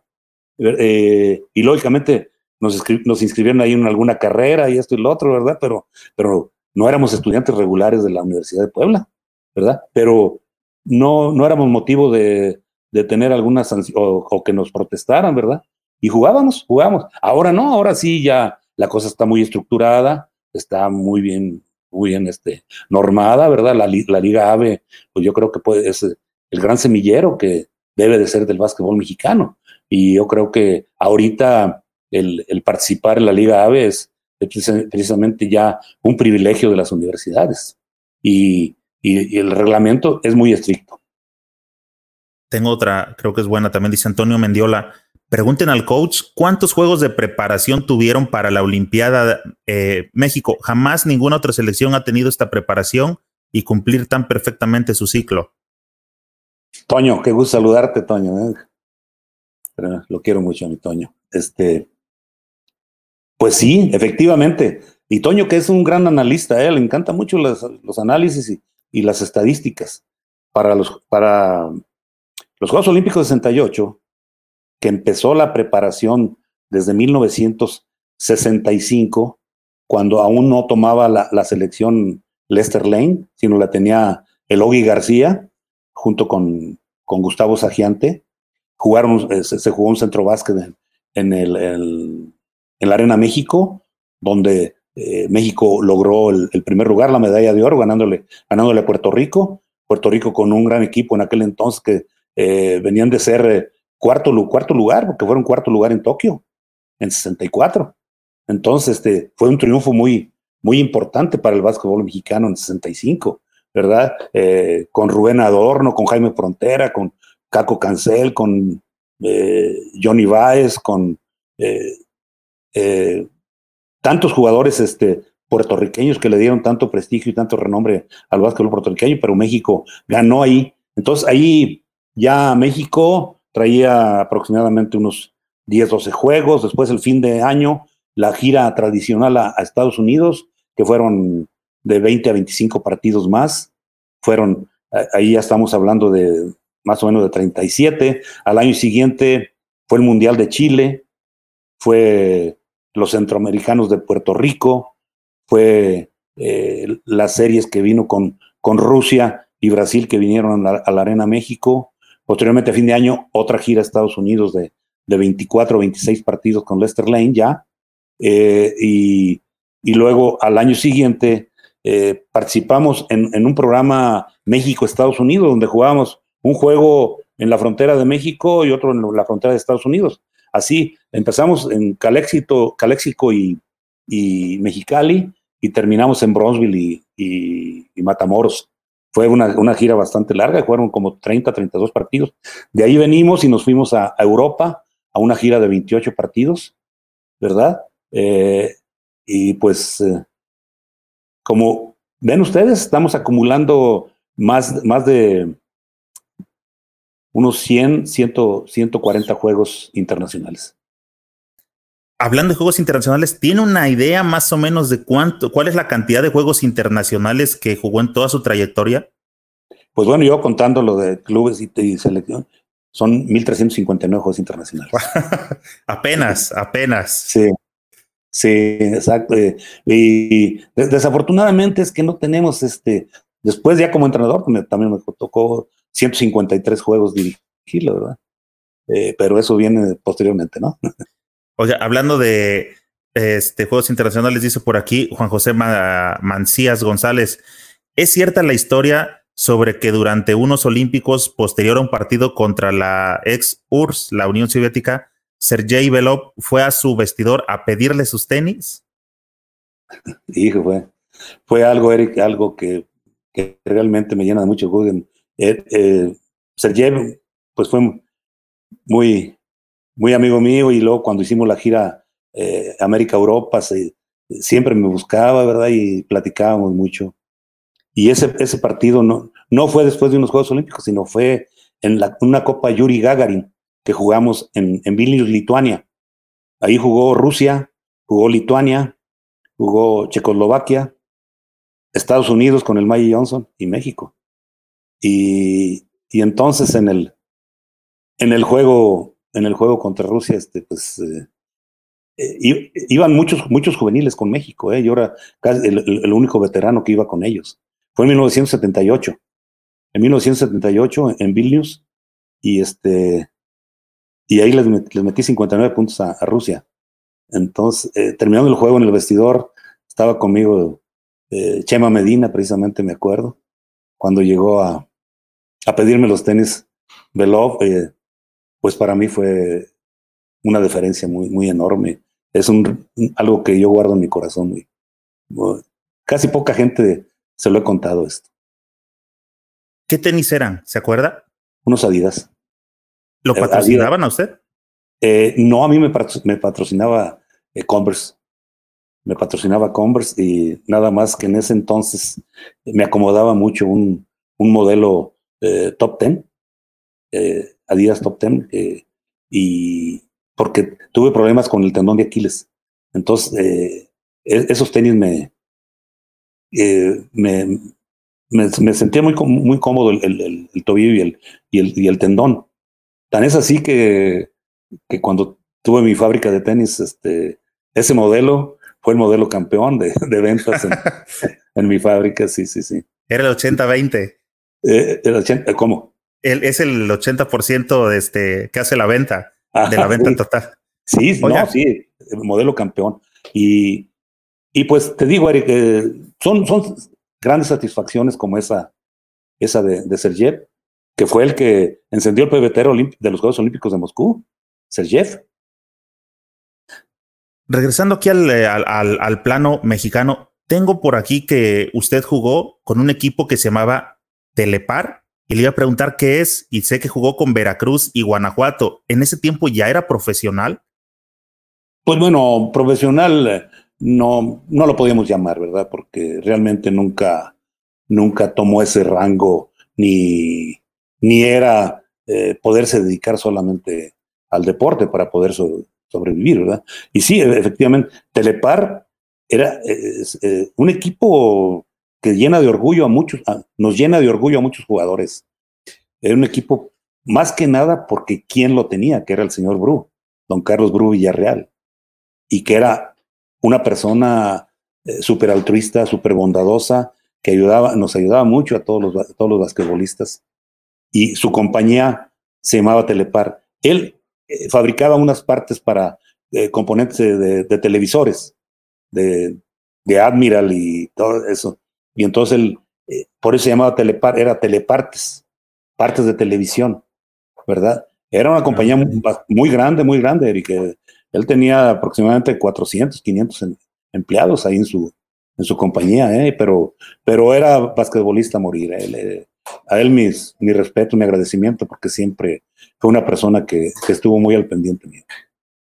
Eh, y lógicamente nos, nos, inscribieron ahí en alguna carrera y esto y lo otro, ¿verdad? Pero, pero no éramos estudiantes regulares de la Universidad de Puebla, ¿verdad? Pero no, no éramos motivo de, de tener alguna sanción o, que nos protestaran, ¿verdad? Y jugábamos, jugábamos. Ahora no, ahora sí ya la cosa está muy estructurada, está muy bien, muy bien este, normada, ¿verdad? La, Liga AVE, pues yo creo que puede, es el gran semillero que debe de ser del básquetbol mexicano. Y yo creo que ahorita el, participar en la Liga AVE es precisamente ya un privilegio de las universidades. y el reglamento es muy estricto. Tengo otra, creo que es buena, también dice Antonio Mendiola. Pregunten al coach cuántos juegos de preparación tuvieron para la Olimpiada eh, México. Jamás ninguna otra selección ha tenido esta preparación y cumplir tan perfectamente su ciclo. Toño, qué gusto saludarte, Toño. ¿eh? Lo quiero mucho, mi Toño. Este, pues sí, efectivamente. Y Toño, que es un gran analista, ¿eh? le encanta mucho los, análisis y, las estadísticas. Para los, para los Juegos Olímpicos de 68, que empezó la preparación desde 1965, cuando aún no tomaba la, selección Lester Lane, sino la tenía Elogi García, junto con, con Gustavo Sagiante. Jugaron, eh, se, jugó un centro básquet en, el, en la Arena México, donde eh, México logró el, primer lugar, la medalla de oro, ganándole, ganándole a Puerto Rico. Puerto Rico con un gran equipo en aquel entonces que eh, venían de ser cuarto, cuarto lugar, porque fueron cuarto lugar en Tokio, en 64. Entonces, este, fue un triunfo muy, muy importante para el básquetbol mexicano en 65, ¿verdad? Con Rubén Adorno, con Jaime Frontera, con Caco Cancel, con eh, Johnny Baez, con eh, tantos jugadores este, puertorriqueños que le dieron tanto prestigio y tanto renombre al básquetbol puertorriqueño, pero México ganó ahí. Entonces ahí ya México traía aproximadamente unos 10, 12 juegos. Después, el fin de año, la gira tradicional a, Estados Unidos, que fueron de 20 a 25 partidos más. Fueron, ahí ya estamos hablando de más o menos de 37. Al año siguiente fue el Mundial de Chile, fue los centroamericanos de Puerto Rico, fue eh, las series que vino con, con Rusia y Brasil que vinieron a la Arena México, Posteriormente, a fin de año, otra gira a Estados Unidos de, de 24 o 26 partidos con Lester Lane ya. Eh, y, luego al año siguiente eh, participamos en, un programa México-Estados Unidos, donde jugábamos un juego en la frontera de México y otro en la frontera de Estados Unidos. Así empezamos en Caléxico, Caléxico y, Mexicali y terminamos en Bronzeville y Matamoros. Fue una, gira bastante larga, fueron como 30, 32 partidos. De ahí venimos y nos fuimos a, Europa a una gira de 28 partidos, ¿verdad? Eh, y pues, eh, como ven ustedes, estamos acumulando más, más de unos 100, 100, 140 juegos internacionales. Hablando de juegos internacionales, ¿tiene una idea más o menos de cuánto, cuál es la cantidad de juegos internacionales que jugó en toda su trayectoria? Pues bueno, yo contando lo de clubes y, selección, son 1.359 juegos internacionales. apenas, apenas. Sí. Sí, exacto. Eh, y desafortunadamente es que no tenemos este, después ya como entrenador, también me tocó 153 juegos dirigirlo, ¿verdad? Eh, pero eso viene posteriormente, ¿no? O sea, hablando de este, Juegos Internacionales, dice por aquí Juan José Mancías González, ¿es cierta la historia sobre que durante unos olímpicos posterior a un partido contra la ex URSS, la Unión Soviética, Sergei Belov fue a su vestidor a pedirle sus tenis? Hijo, fue, fue algo, Eric, algo que, realmente me llena de mucho gusto. Eh, eh, pues fue muy, muy amigo mío y luego cuando hicimos la gira eh, América-Europa, siempre me buscaba, ¿verdad? Y platicábamos mucho. Y ese, ese partido no, no fue después de unos Juegos Olímpicos, sino fue en la, una Copa Yuri Gagarin que jugamos en, en Vilnius, Lituania. Ahí jugó Rusia, jugó Lituania, jugó Checoslovaquia, Estados Unidos con el Magic Johnson y México. Y, y entonces en el, en el juego, en el juego contra Rusia, este, pues eh, eh, iban muchos, muchos juveniles con México, eh, yo era casi el, único veterano que iba con ellos. Fue en 1978. En 1978 en Vilnius, y este, y ahí les, metí 59 puntos a, Rusia. Entonces, eh, terminando el juego en el vestidor, estaba conmigo Chema Medina, precisamente me acuerdo, cuando llegó a, a pedirme los tenis Belov, pues para mí fue una diferencia muy, muy enorme. Es un, algo que yo guardo en mi corazón. casi poca gente se lo he contado esto. ¿Qué tenis eran? ¿Se acuerda? Unos Adidas. ¿Lo eh, patrocinaban a usted? Eh, no, a mí me, patrocinaba eh, Converse. Me patrocinaba Converse y nada más que en ese entonces me acomodaba mucho un, un modelo top ten Adidas Top Ten, eh, y porque tuve problemas con el tendón de Aquiles. Entonces, eh, e-, esos tenis me, eh, me, me, sentía muy, muy cómodo el, el, tobillo y el, y, el, y el tendón. Tan es así que, que cuando tuve mi fábrica de tenis, este, ese modelo fue el modelo campeón de, de ventas en, en, mi fábrica, sí, sí, sí. Era el 80-20. Eh, el 80, ¿Cómo? es el 80% de este, que hace la venta, de la venta total. Sí, no, sí, el modelo campeón. Y, y pues te digo, Eric, son, son grandes satisfacciones como esa, esa de, de Sergev, que fue el que encendió el pebetero de los Juegos Olímpicos de Moscú, Sergev. Regresando aquí al, al, al plano mexicano, tengo por aquí que usted jugó con un equipo que se llamaba Telepar y le iba a preguntar qué es, y sé que jugó con Veracruz y Guanajuato. ¿En ese tiempo ya era profesional? Pues bueno, profesional no, no lo podíamos llamar, ¿verdad? Porque realmente nunca, nunca tomó ese rango, ni, ni era eh, poderse dedicar solamente al deporte para poder sobrevivir, ¿verdad? Y sí, efectivamente, Telepar era un equipo que llena de orgullo a muchos, nos llena de orgullo a muchos jugadores. Era un equipo más que nada porque quién lo tenía, que era el señor Bru, don Carlos Bru Villarreal, y que era una persona eh, súper altruista, súper bondadosa, que ayudaba, nos ayudaba mucho a todos los, todos los basquetbolistas. Y su compañía se llamaba Telepar. Él eh, fabricaba unas partes para eh, componentes de, de televisores, de, de Admiral y todo eso. Y entonces él, eh, por eso se llamaba Telepar, era Telepartes, partes de televisión, ¿verdad? Era una compañía muy, grande, muy grande, Eric. Él tenía aproximadamente 400, 500 empleados ahí en su, en su compañía, ¿eh? pero, pero era basquetbolista a morir. Eh, a él mis, mi respeto, mi agradecimiento, porque siempre fue una persona que, que estuvo muy al pendiente mío.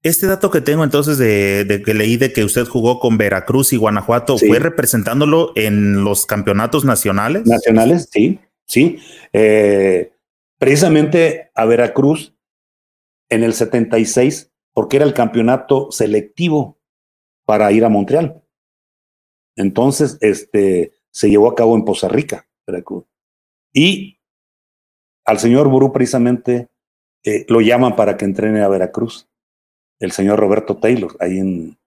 Este dato que tengo entonces de, que leí de que usted jugó con Veracruz y Guanajuato, ¿fue representándolo en los campeonatos nacionales? Nacionales, sí, sí. Eh, precisamente a Veracruz en el 76, porque era el campeonato selectivo para ir a Montreal. Entonces, este, se llevó a cabo en Poza Rica, Veracruz. Y al señor Burú precisamente eh, lo llaman para que entrene a Veracruz el señor Roberto Taylor, ahí en,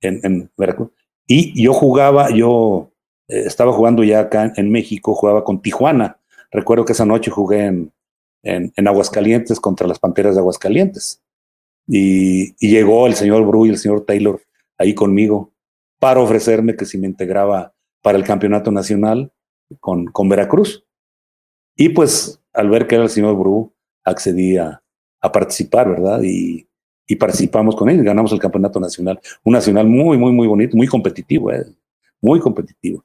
en, Veracruz. Y yo jugaba, yo eh, estaba jugando ya acá en, México, jugaba con Tijuana. Recuerdo que esa noche jugué en, en, Aguascalientes contra las Panteras de Aguascalientes. Y, llegó el señor Bru y el señor Taylor ahí conmigo para ofrecerme que si me integraba para el campeonato nacional con, con Veracruz. Y pues al ver que era el señor Bru, accedí a, participar, ¿verdad? Y, participamos con él y ganamos el campeonato nacional. Un nacional muy, muy, muy bonito, muy competitivo, ¿eh? muy competitivo.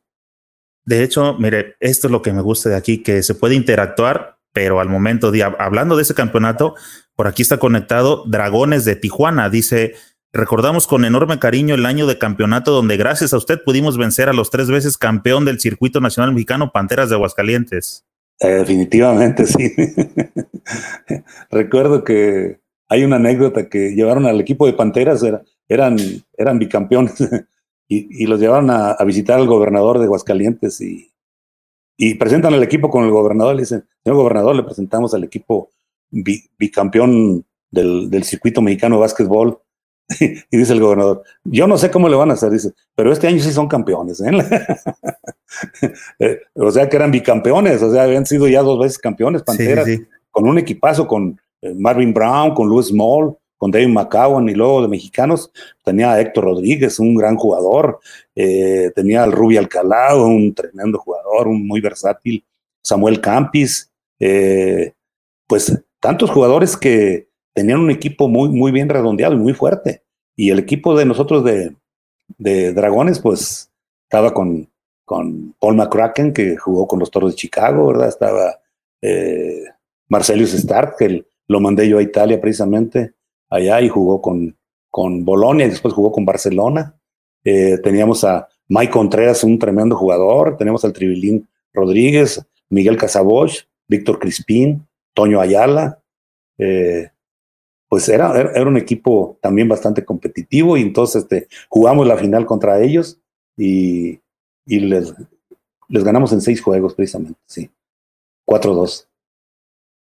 De hecho, mire, esto es lo que me gusta de aquí, que se puede interactuar, pero al momento de hablando de ese campeonato, por aquí está conectado Dragones de Tijuana. Dice, recordamos con enorme cariño el año de campeonato donde gracias a usted pudimos vencer a los tres veces campeón del circuito nacional mexicano Panteras de Aguascalientes. Eh, definitivamente, sí. Recuerdo que hay una anécdota que llevaron al equipo de Panteras, eran, eran bicampeones, y, los llevaron a, visitar al gobernador de Aguascalientes y, y presentan al equipo con el gobernador. Le dicen, señor gobernador, le presentamos al equipo bicampeón del, del circuito mexicano de básquetbol y dice el gobernador, yo no sé cómo le van a hacer, dice, pero este año sí son campeones. ¿eh? eh o sea que eran bicampeones, o sea, habían sido ya dos veces campeones, Panteras, con un equipazo con Marvin Brown, con Louis Small, con David McCowan y luego de mexicanos tenía a Héctor Rodríguez, un gran jugador, eh, tenía al Rubi Alcalá, un tremendo jugador, un muy versátil, Samuel Campis, pues tantos jugadores que tenían un equipo muy, muy bien redondeado y muy fuerte. Y el equipo de nosotros de, de Dragones, pues estaba con, con Paul McCracken, que jugó con los Toros de Chicago, ¿verdad? Estaba eh, Marcelius Stark, que lo mandé yo a Italia precisamente, allá, y jugó con, con Bolonia, y después jugó con Barcelona. Eh, teníamos a Mike Contreras, un tremendo jugador, teníamos al Tribilín Rodríguez, Miguel Casaboch, Víctor Crispín, Toño Ayala, eh, pues era, era un equipo también bastante competitivo y entonces este, jugamos la final contra ellos y, les ganamos en seis juegos precisamente, sí. 4-2.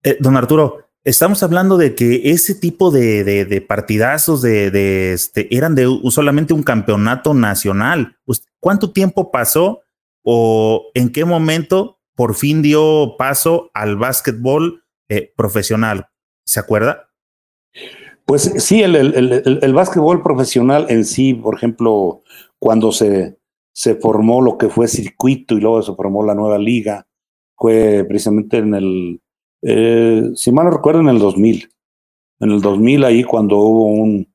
Eh, don Arturo, estamos hablando de que ese tipo de, de, partidazos de, este, eran de solamente un campeonato nacional. ¿Cuánto tiempo pasó o en qué momento por fin dio paso al básquetbol eh, profesional? ¿Se acuerda? Pues sí, el, el, el, básquetbol profesional en sí, por ejemplo, cuando se, se formó lo que fue circuito y luego se formó la nueva liga, fue precisamente en el, eh, si mal no recuerdo, en el 2000. En el 2000 ahí cuando hubo un,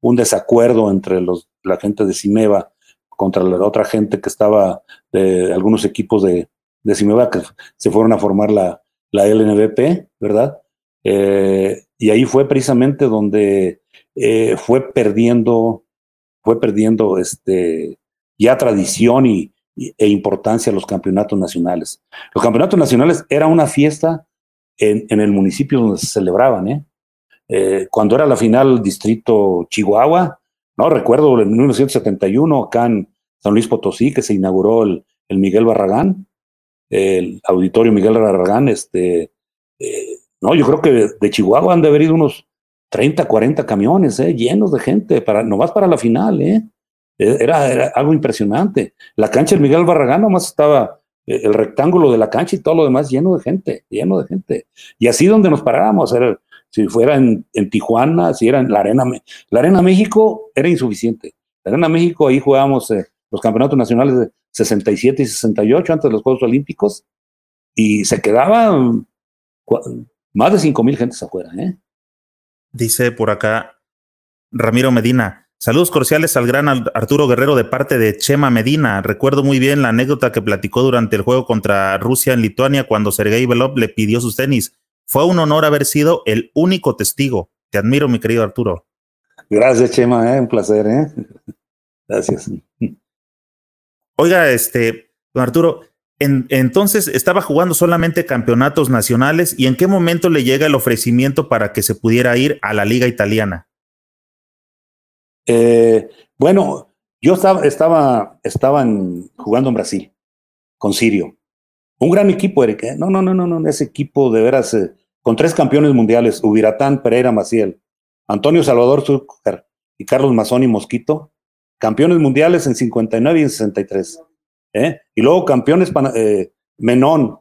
un desacuerdo entre los, la gente de Cimeva contra la otra gente que estaba de algunos equipos de, de Cimeva que se fueron a formar la, la LNBP, ¿verdad? Eh, y ahí fue precisamente donde eh, fue perdiendo, fue perdiendo este, ya tradición y, e importancia los campeonatos nacionales. Los campeonatos nacionales era una fiesta en, el municipio donde se celebraban. ¿eh? ¿eh? cuando era la final distrito Chihuahua, no recuerdo en 1971 acá en San Luis Potosí que se inauguró el, el Miguel Barragán, el auditorio Miguel Barragán, este, eh, no, yo creo que de, Chihuahua han de haber ido unos 30, 40 camiones, ¿eh? llenos de gente, para, nomás para la final, ¿eh? Era, era algo impresionante. La cancha del Miguel Barragán nomás estaba el rectángulo de la cancha y todo lo demás lleno de gente, lleno de gente. Y así donde nos parábamos, era, si fuera en, Tijuana, si era en la Arena, la Arena México era insuficiente. La Arena México, ahí jugábamos eh, los campeonatos nacionales de 67 y 68 antes de los Juegos Olímpicos y se quedaban más de cinco mil gentes afuera, ¿eh? Dice por acá Ramiro Medina. Saludos cordiales al gran Arturo Guerrero de parte de Chema Medina. Recuerdo muy bien la anécdota que platicó durante el juego contra Rusia en Lituania cuando Sergei Belov le pidió sus tenis. Fue un honor haber sido el único testigo. Te admiro, mi querido Arturo. Gracias, Chema, ¿eh? un placer. ¿eh? Gracias. Oiga, este, don Arturo, entonces estaba jugando solamente campeonatos nacionales y en qué momento le llega el ofrecimiento para que se pudiera ir a la liga italiana. Eh, bueno, yo estaba, estaba, jugando en Brasil con Sirio. Un gran equipo, Eric. ¿eh? No, no, no, no, no, ese equipo de veras, eh, con tres campeones mundiales, Ubiratán, Pereira, Maciel, Antonio Salvador Zúcar y Carlos Mazón Mosquito, campeones mundiales en 59 y en 63. ¿eh? Y luego campeones Menón,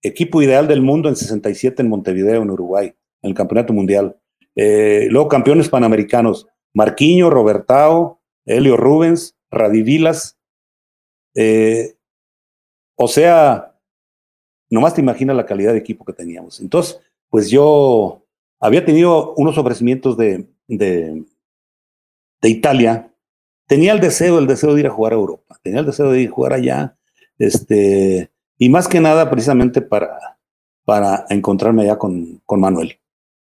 equipo ideal del mundo en 67 en Montevideo, en Uruguay, en el campeonato mundial. luego campeones panamericanos, Marquiño, Robertao, Helio Rubens, Radivilas. o sea, nomás te imaginas la calidad de equipo que teníamos. Entonces, pues yo había tenido unos ofrecimientos de, de, de Italia tenía el deseo, el deseo de ir a jugar a Europa, tenía el deseo de ir a jugar allá, este, y más que nada precisamente para, para encontrarme allá con, con Manuel,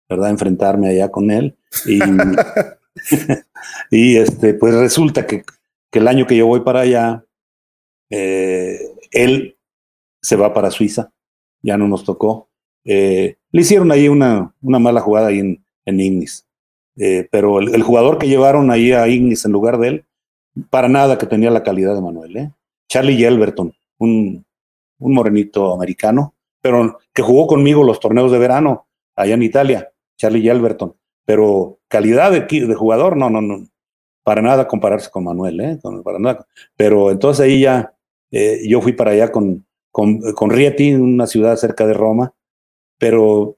¿verdad? Enfrentarme allá con él. Y, y este, pues resulta que, el año que yo voy para allá, eh, él se va para Suiza, ya no nos tocó. Eh, le hicieron ahí una, una mala jugada ahí en, en Ignis. Eh, pero el, jugador que llevaron ahí a Ignis en lugar de él, para nada que tenía la calidad de Manuel. Charlie Yelverton, un, un morenito americano, pero que jugó conmigo los torneos de verano allá en Italia, Charlie Yelverton. Pero calidad de, jugador, no, no, no, para nada compararse con Manuel, ¿eh? para nada. Pero entonces ahí ya, eh, yo fui para allá con, con, con Rieti, una ciudad cerca de Roma, pero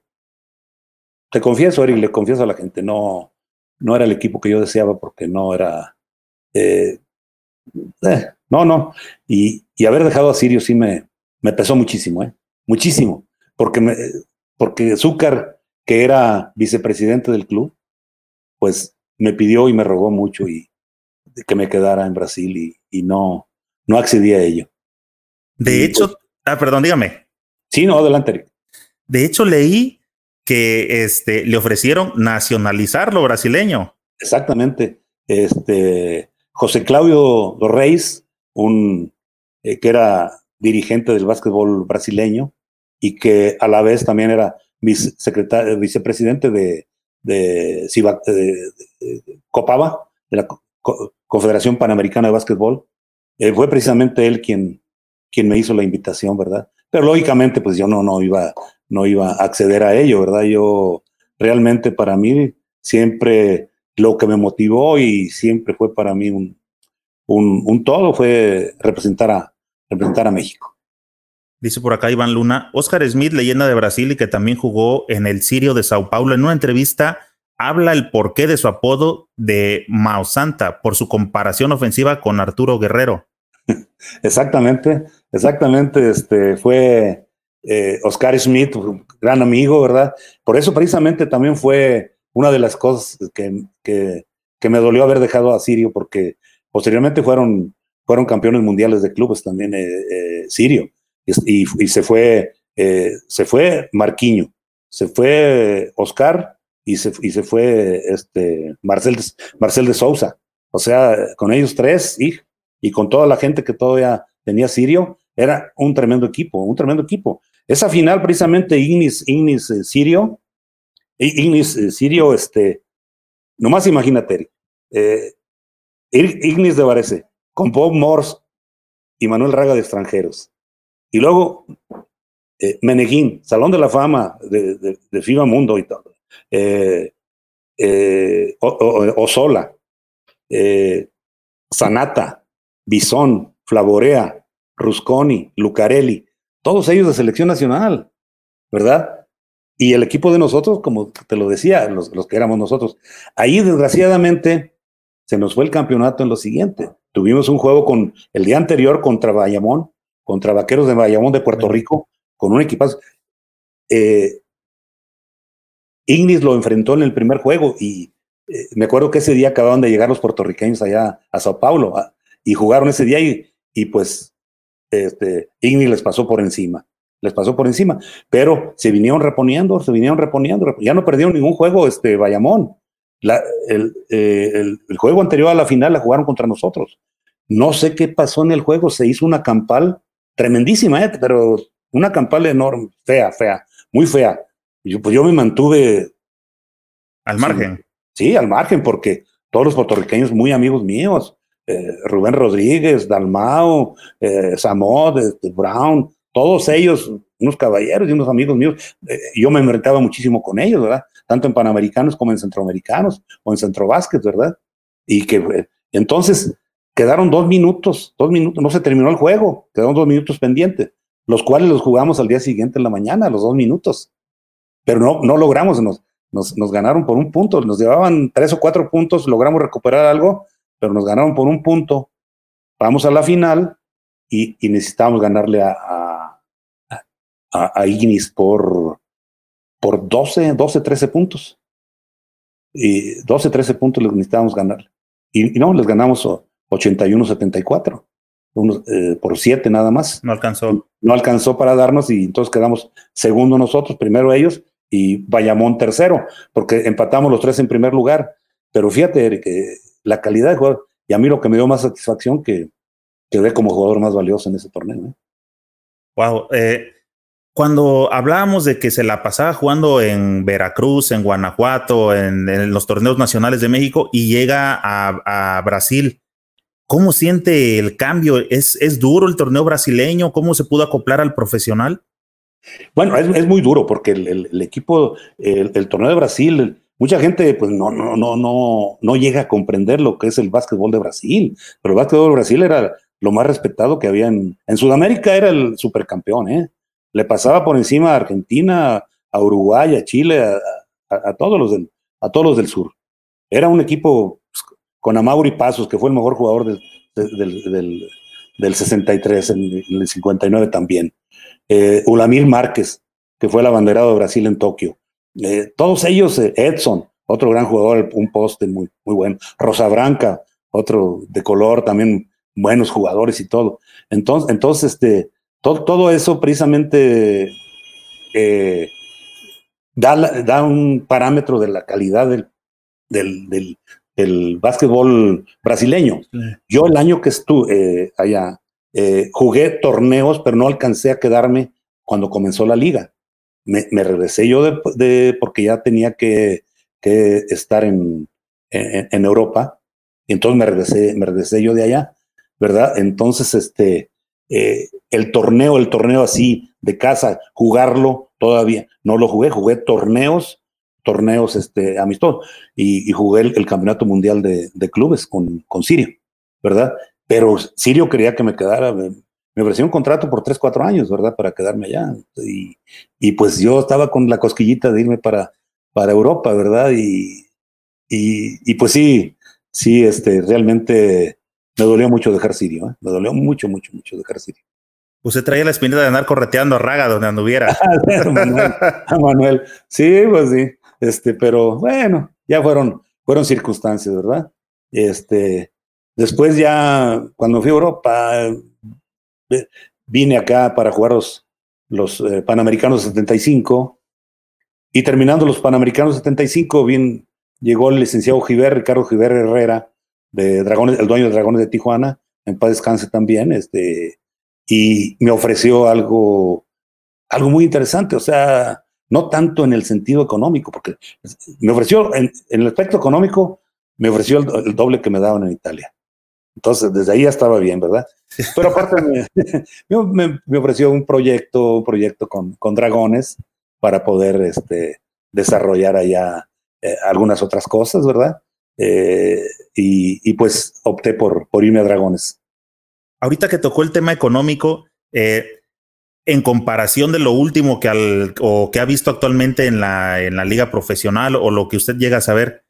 te confieso, Eric, le confieso a la gente, no, no era el equipo que yo deseaba porque no era. Eh, eh, no, no. Y, y, haber dejado a Sirio sí me, me pesó muchísimo, ¿eh? Muchísimo. Porque, me, porque Zúcar, que era vicepresidente del club, pues me pidió y me rogó mucho y que me quedara en Brasil y, y no, no accedí a ello. De hecho, pues ah, perdón, dígame. Sí, no, adelante. Eric. De hecho, leí que este, le ofrecieron nacionalizar lo brasileño. Exactamente. Este, José Claudio Reis, un, eh, que era dirigente del básquetbol brasileño y que a la vez también era vicepresidente de, de, Copava, de la Confederación Panamericana de Básquetbol. Eh, fue precisamente él quien, quien me hizo la invitación, ¿verdad? Pero lógicamente, pues yo no, no iba no iba a acceder a ello, ¿verdad? Yo realmente para mí siempre lo que me motivó y siempre fue para mí un, un, todo fue representar a, representar a México. Dice por acá Iván Luna, Oscar Smith, leyenda de Brasil y que también jugó en el Sirio de Sao Paulo, en una entrevista habla el porqué de su apodo de Mao Santa por su comparación ofensiva con Arturo Guerrero. Exactamente, exactamente, este fue eh, Oscar Smith, gran amigo, ¿verdad? Por eso precisamente también fue una de las cosas que, que, me dolió haber dejado a Sirio, porque posteriormente fueron, fueron campeones mundiales de clubes también eh, eh, Sirio. Y, se fue, se fue Marquiño, se fue Oscar y se, y se fue este Marcel, Marcel de Sousa. O sea, con ellos tres y, y con toda la gente que todavía tenía Sirio, era un tremendo equipo, un tremendo equipo. Esa final, precisamente, Ignis, Ignis eh, Sirio, Ignis eh, Sirio, este, nomás imagínate, eh, Ignis de Varese, con Bob Morse y Manuel Raga de extranjeros. Y luego eh, Salón de la Fama de, de, FIBA Mundo y todo. Eh, eh, Osola, Sanata, Bison, Flavorea, Rusconi, Lucarelli, todos ellos de selección nacional, ¿verdad? Y el equipo de nosotros, como te lo decía, los, que éramos nosotros. Ahí, desgraciadamente, se nos fue el campeonato en lo siguiente. Tuvimos un juego con el día anterior contra Bayamón, contra Vaqueros de Bayamón de Puerto Rico, con un equipazo. Eh, Ignis lo enfrentó en el primer juego y eh, me acuerdo que ese día acababan de llegar los puertorriqueños allá a Sao Paulo ah, y jugaron ese día y, y pues este, Igni les pasó por encima, les pasó por encima, pero se vinieron reponiendo, se vinieron reponiendo, ya no perdieron ningún juego, este, Bayamón. La, el, eh, el, juego anterior a la final la jugaron contra nosotros. No sé qué pasó en el juego, se hizo una campal tremendísima, ¿eh? pero una campal enorme, fea, fea, muy fea. Yo, pues yo me mantuve al margen. Sí, al margen, porque todos los puertorriqueños muy amigos míos, eh, Rubén Rodríguez, Dalmao, eh, Samod, este, Brown, todos ellos, unos caballeros y unos amigos míos. Eh, yo me enfrentaba muchísimo con ellos, ¿verdad? Tanto en Panamericanos como en Centroamericanos o en Centrobásquet, ¿verdad? Y que Entonces, quedaron dos minutos, dos minutos, no se terminó el juego, quedaron dos minutos pendientes, los cuales los jugamos al día siguiente en la mañana, los dos minutos. Pero no, no logramos, nos, nos, nos ganaron por un punto, nos llevaban tres o cuatro puntos, logramos recuperar algo, pero nos ganaron por un punto. Vamos a la final y, y necesitábamos ganarle a, a, a, Ignis por, por 12, 12, 13 puntos. Y 12, 13 puntos les necesitábamos ganarle. Y, no, les ganamos 81-74, eh, por 7 nada más. No alcanzó. No alcanzó para darnos y entonces quedamos segundo nosotros, primero ellos y Bayamón tercero, porque empatamos los tres en primer lugar. Pero fíjate, Eric, la calidad de jugador, y a mí lo que me dio más satisfacción que quedé como jugador más valioso en ese torneo. Wow. ¿eh? eh, cuando hablábamos de que se la pasaba jugando en Veracruz, en Guanajuato, en, los torneos nacionales de México y llega a, Brasil, ¿cómo siente el cambio? ¿Es, ¿Es duro el torneo brasileño? ¿Cómo se pudo acoplar al profesional? Bueno, es, muy duro porque el, equipo, el, torneo de Brasil, mucha gente pues no, no, no, no, no llega a comprender lo que es el básquetbol de Brasil, pero el básquetbol de Brasil era lo más respetado que había en, en Sudamérica, era el supercampeón, ¿eh? Le pasaba por encima a Argentina, a Uruguay, a Chile, a, todos, los del, a todos los del sur. Era un equipo pues, con Amauri Pasos, que fue el mejor jugador del, del, del, 63, en, el 59 también. Eh, Ulamir Márquez, que fue el abanderado de Brasil en Tokio. Eh, todos ellos, eh, Edson, otro gran jugador, un poste muy, muy bueno. Rosa Branca, otro de color, también buenos jugadores y todo. Entonces, entonces este, todo, eso precisamente eh, da, un parámetro de la calidad del, del, del, básquetbol brasileño. Yo el año que estuve eh, allá, eh, jugué torneos, pero no alcancé a quedarme cuando comenzó la liga. Me, regresé yo de, porque ya tenía que, estar en, en, Europa, y entonces me regresé, me regresé yo de allá, ¿verdad? Entonces, este, eh, el torneo, el torneo así de casa, jugarlo todavía. No lo jugué, jugué torneos, torneos este, amistosos y, jugué el, campeonato mundial de, clubes con, con, Sirio, ¿verdad? Pero Sirio quería que me quedara, me, ofreció un contrato por 3, 4 años, ¿verdad? Para quedarme allá. Y, y, pues yo estaba con la cosquillita de irme para, para Europa, ¿verdad? Y, y, pues sí, sí, este, realmente me dolió mucho dejar Sirio, ¿eh? me dolió mucho, mucho, mucho dejar Sirio. Usted traía la espinita de andar correteando a Raga donde anduviera. Manuel, Manuel, sí, pues sí, este, pero bueno, ya fueron, fueron circunstancias, ¿verdad? Este, después ya, cuando fui a Europa, vine acá para jugar los, los eh, Panamericanos 75 y terminando los Panamericanos 75, bien, llegó el licenciado Giver, Ricardo Giver Herrera, de Dragones, el dueño de Dragones de Tijuana, en paz descanse también, este, y me ofreció algo, algo muy interesante, o sea, no tanto en el sentido económico, porque me ofreció, en, el aspecto económico, me ofreció el, doble que me daban en Italia. Entonces, desde ahí ya estaba bien, ¿verdad? Pero aparte me, me, ofreció un proyecto, un proyecto con, con dragones para poder este, desarrollar allá eh, algunas otras cosas, ¿verdad? Eh, y, pues opté por, por irme a Dragones. Ahorita que tocó el tema económico, eh, en comparación de lo último que, al, o que ha visto actualmente en la, en la liga profesional o lo que usted llega a saber,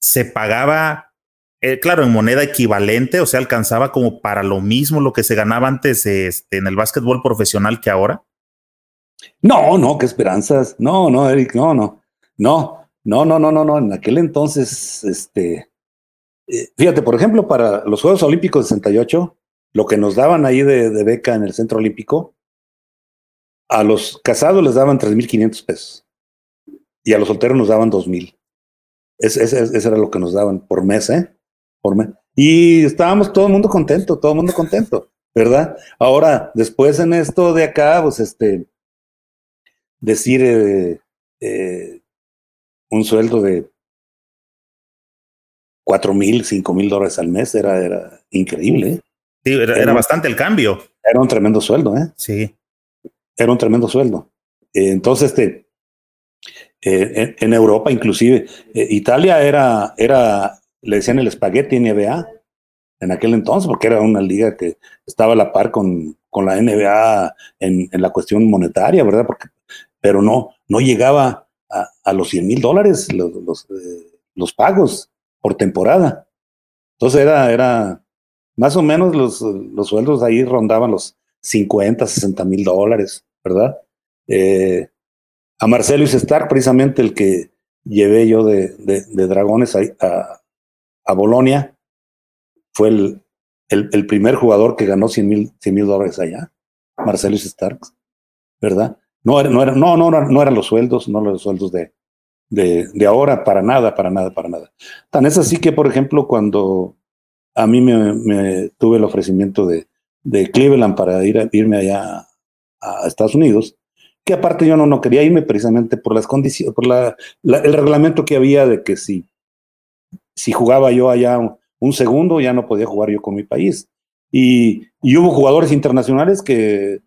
se pagaba, eh, claro, en moneda equivalente, o sea, alcanzaba como para lo mismo lo que se ganaba antes este, en el básquetbol profesional que ahora. No, no, qué esperanzas. No, no, Eric, no, no, no. No, no, no, no, no. En aquel entonces, este, eh, fíjate, por ejemplo, para los Juegos Olímpicos de 68, lo que nos daban ahí de, beca en el Centro Olímpico, a los casados les daban 3.500 pesos y a los solteros nos daban 2.000. Ese, ese, era lo que nos daban por mes, ¿eh? Por mes. Y estábamos todo el mundo contento, todo el mundo contento, ¿verdad? Ahora, después en esto de acá, pues este, decir, eh, eh, un sueldo de cuatro mil, cinco mil dólares al mes era, era increíble. ¿eh? Sí, era, bastante el cambio. Era un tremendo sueldo, ¿eh? Sí. Era un tremendo sueldo. Eh, entonces, este, eh, en, Europa, inclusive, Italia era, era, le decían el espagueti NBA, en aquel entonces, porque era una liga que estaba a la par con, con la NBA en, la cuestión monetaria, ¿verdad? Porque, pero no, no llegaba a, los 100 mil dólares los, los, eh, los, pagos por temporada. Entonces era, era más o menos los, los sueldos ahí rondaban los 50, 60 mil dólares, ¿verdad? Eh, a Marcelo Stark, precisamente el que llevé yo de, de, Dragones a, a, a Bolonia, fue el, el, primer jugador que ganó 100 mil dólares allá, Marcelo Starks, ¿verdad? No, era, no, era, no, no, no eran los sueldos, no los sueldos de, de, de, ahora, para nada, para nada, para nada. Tan es así que, por ejemplo, cuando a mí me, tuve el ofrecimiento de, de Cleveland para ir irme allá a Estados Unidos, que aparte yo no, no quería irme precisamente por las condiciones, por la, el reglamento que había de que si, si jugaba yo allá un segundo, ya no podía jugar yo con mi país. Y, y hubo jugadores internacionales que,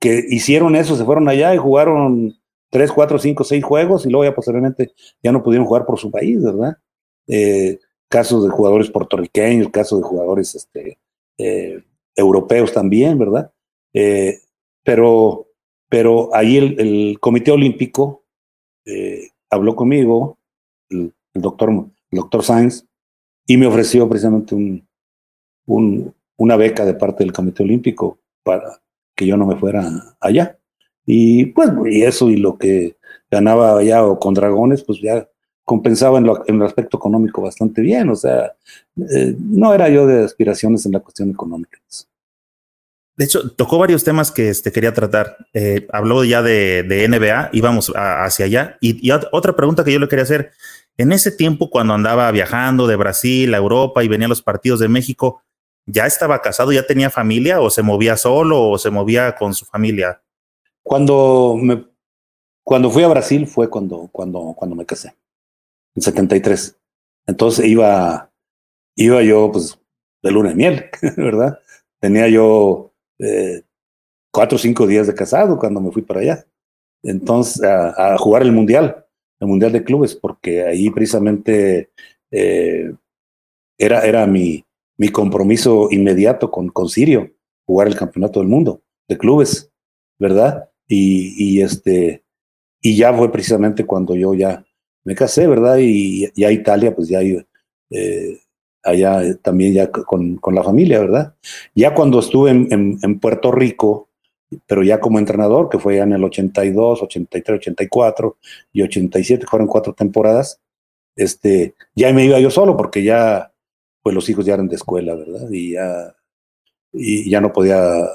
que hicieron eso, se fueron allá y jugaron tres, cuatro, cinco, seis juegos y luego ya posteriormente ya no pudieron jugar por su país, ¿verdad? Eh, casos de jugadores puertorriqueños, casos de jugadores este, eh, europeos también, ¿verdad? Eh, pero, pero ahí el, Comité Olímpico eh, habló conmigo, el, doctor, doctor Sainz, y me ofreció precisamente un, un, una beca de parte del Comité Olímpico para que yo no me fuera allá. Y pues, y eso y lo que ganaba allá o con Dragones, pues ya compensaba en, lo, en el aspecto económico bastante bien. O sea, eh, no era yo de aspiraciones en la cuestión económica. De hecho, tocó varios temas que este, quería tratar. Eh, habló ya de, NBA, íbamos a, hacia allá. Y, y, otra pregunta que yo le quería hacer, en ese tiempo, cuando andaba viajando de Brasil a Europa y venía a los partidos de México, ¿ya estaba casado, ya tenía familia o se movía solo o se movía con su familia? Cuando me, cuando fui a Brasil fue cuando, cuando, cuando me casé, en 73. Entonces iba, iba yo pues de luna de miel, ¿verdad? Tenía yo eh, cuatro o cinco días de casado cuando me fui para allá. Entonces, a, jugar el mundial el Mundial de Clubes, porque ahí precisamente eh, era, era mi, mi compromiso inmediato con, con Sirio, jugar el campeonato del mundo de clubes, ¿verdad? Y, y, este, y ya fue precisamente cuando yo ya me casé, ¿verdad? Y ya Italia, pues ya eh, allá también ya con, con, la familia, ¿verdad? Ya cuando estuve en Puerto Rico, pero ya como entrenador, que fue ya en el 82, 83, 84 y 87, fueron cuatro temporadas, este, ya me iba yo solo porque ya, pues los hijos ya eran de escuela, ¿verdad? Y ya, y ya no podía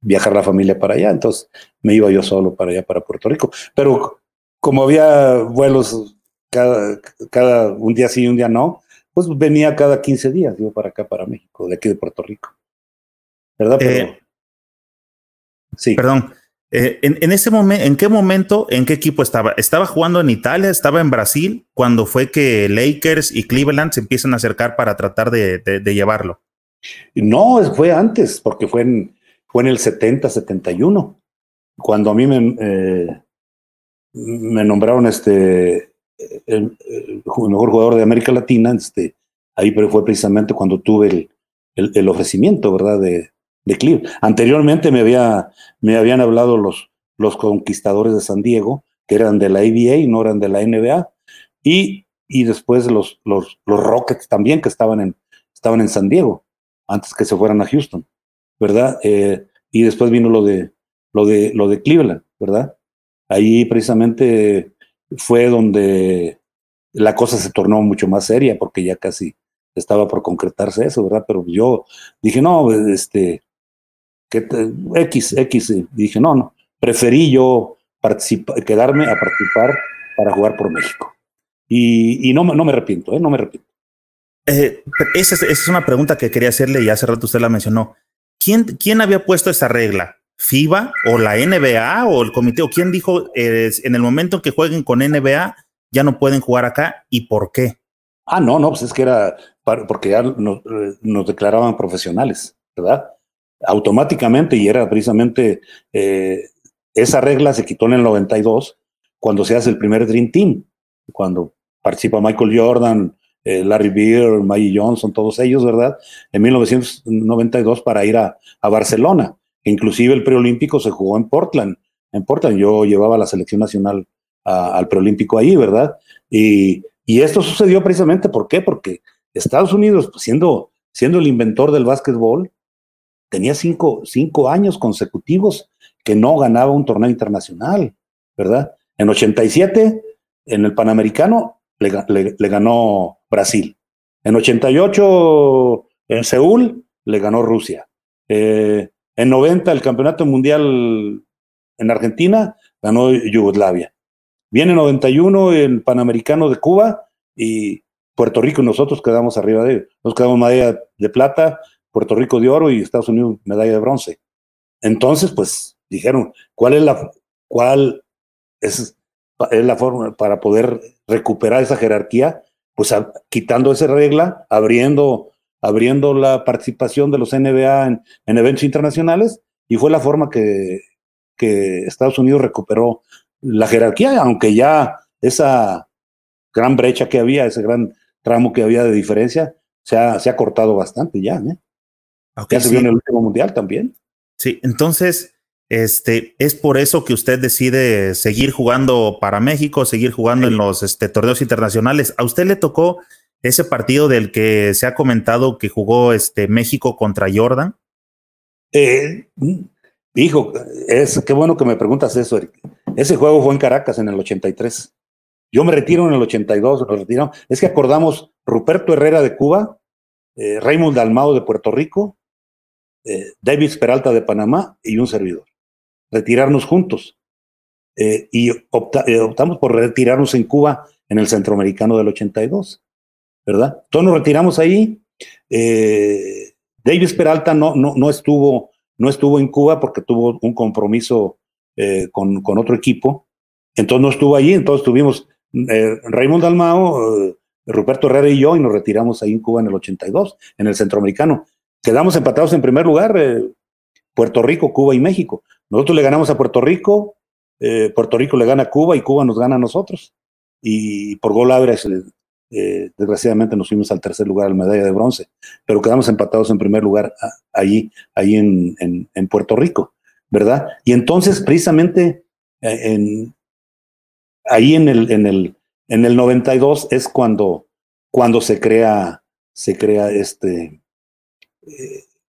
viajar la familia para allá, entonces me iba yo solo para allá, para Puerto Rico. Pero como había vuelos cada, cada un día sí y un día no, pues venía cada 15 días, yo para acá, para México, de aquí de Puerto Rico. ¿Verdad? Eh, Sí. Perdón. Eh, en, en, ese momento, ¿en qué momento, en qué equipo estaba? ¿Estaba jugando en Italia? ¿Estaba en Brasil? Cuando fue que Lakers y Cleveland se empiezan a acercar para tratar de, de, de llevarlo. No, fue antes, porque fue en, fue en el 70, 71, cuando a mí me, eh, me nombraron este el, mejor jugador de América Latina, este, ahí fue precisamente cuando tuve el, el, ofrecimiento, ¿verdad? De, de Cleveland. Anteriormente me, había, me habían hablado los, los conquistadores de San Diego, que eran de la ABA y no eran de la NBA, y, y después los, los, los Rockets también, que estaban en, estaban en San Diego, antes que se fueran a Houston, ¿verdad? Eh, y después vino lo de, lo, de, lo de Cleveland, ¿verdad? Ahí precisamente fue donde la cosa se tornó mucho más seria, porque ya casi estaba por concretarse eso, ¿verdad? Pero yo dije, no, este, que X, X, dije, no, no, preferí yo quedarme a participar para jugar por México. Y, y no, no me arrepiento, ¿eh? no me arrepiento. Eh, esa, es, esa, es, una pregunta que quería hacerle y hace rato usted la mencionó. ¿Quién, quién había puesto esa regla? ¿FIBA o la NBA o el comité? ¿O quién dijo eh, en el momento en que jueguen con NBA ya no pueden jugar acá y por qué? Ah, no, no, pues es que era porque ya nos, nos declaraban profesionales, ¿verdad? automáticamente y era precisamente eh, esa regla se quitó en el 92 cuando se hace el primer Dream Team, cuando participa Michael Jordan, eh, Larry Beer, Maggie Johnson, todos ellos, ¿verdad? En 1992 para ir a, Barcelona. Inclusive el preolímpico se jugó en Portland. En Portland yo llevaba la selección nacional al preolímpico ahí, ¿verdad? Y, esto sucedió precisamente. Porque Estados Unidos, pues, siendo, siendo el inventor del básquetbol, tenía cinco, cinco años consecutivos que no ganaba un torneo internacional, ¿verdad? En 87, en el Panamericano, le, ganó Brasil. En 88, en Seúl, le ganó Rusia. Eh, en 90, el Campeonato Mundial en Argentina, ganó Yugoslavia. Viene en 91 el Panamericano de Cuba y Puerto Rico y nosotros quedamos arriba de ellos. Nos quedamos medalla de plata, Puerto Rico de oro y Estados Unidos medalla de bronce. Entonces, pues dijeron, ¿cuál es la, cuál es la forma para poder recuperar esa jerarquía? Pues quitando esa regla, abriendo, abriendo la participación de los NBA en, eventos internacionales, y fue la forma que, que Estados Unidos recuperó la jerarquía, aunque ya esa gran brecha que había, ese gran tramo que había de diferencia, se ha, se ha cortado bastante ya. ¿eh? ya se vio en el último mundial también. Sí, entonces, este, es por eso que usted decide seguir jugando para México, seguir jugando en los este, torneos internacionales. ¿A usted le tocó ese partido del que se ha comentado que jugó este, México contra Jordan? Eh, hijo, es qué bueno que me preguntas eso, Eric. Ese juego fue en Caracas en el 83. Yo me retiro en el 82, nos Es que acordamos Ruperto Herrera de Cuba, eh, Raymond Dalmao de Puerto Rico, eh, David Peralta de Panamá y un servidor retirarnos juntos. Eh, y eh, optamos por retirarnos en Cuba en el Centroamericano del 82, ¿verdad? Todos nos retiramos ahí. Eh, Davis Peralta no, no, no, estuvo, no estuvo en Cuba porque tuvo un compromiso con, con, otro equipo, entonces no estuvo allí, entonces tuvimos Raymond Dalmao, Ruperto Herrera y yo y nos retiramos ahí en Cuba en el 82, en el Centroamericano. Quedamos empatados en primer lugar, Puerto Rico, Cuba y México. Nosotros le ganamos a Puerto Rico, eh, Puerto Rico le gana a Cuba y Cuba nos gana a nosotros. Y por gol average, eh, desgraciadamente nos fuimos al tercer lugar al medalla de bronce, pero quedamos empatados en primer lugar ahí, ahí en, en, Puerto Rico, ¿verdad? Y entonces, precisamente, eh, en, ahí en el, en, el, en el 92 es cuando, cuando se crea, se crea este,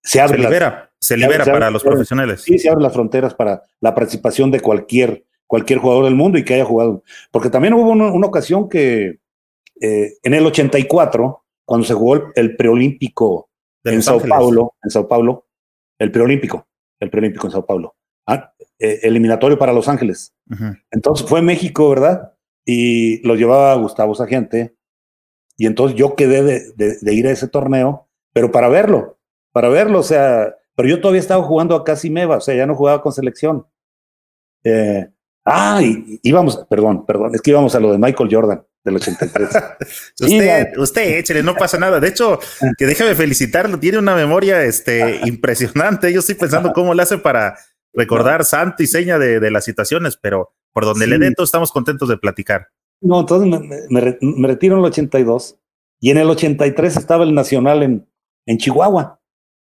se abre. Se libera se libera para los profesionales. Sí, se abren las fronteras para la participación de cualquier, cualquier jugador del mundo y que haya jugado. Porque también hubo una, ocasión que eh, en el 84, cuando se jugó el, preolímpico en Sao Paulo, en Sao Paulo, el preolímpico, el preolímpico en Sao Paulo, ah, eh, eliminatorio para Los Ángeles. Entonces fue México, ¿verdad? Y lo llevaba Gustavo Sagente. Y entonces yo quedé de, de ir a ese torneo, pero para verlo, para verlo, o sea, pero yo todavía estaba jugando a casi Meva, o sea, ya no jugaba con selección. Eh, ah, íbamos, perdón, perdón, es que íbamos a lo de Michael Jordan del 83. usted, usted, échele, no pasa nada. De hecho, que déjame felicitarlo, tiene una memoria este, impresionante. Yo estoy pensando cómo le hace para recordar santo y seña de, las situaciones, pero por donde le dé, estamos contentos de platicar. No, entonces me, me, retiro en el 82 y en el 83 estaba el Nacional en, en Chihuahua.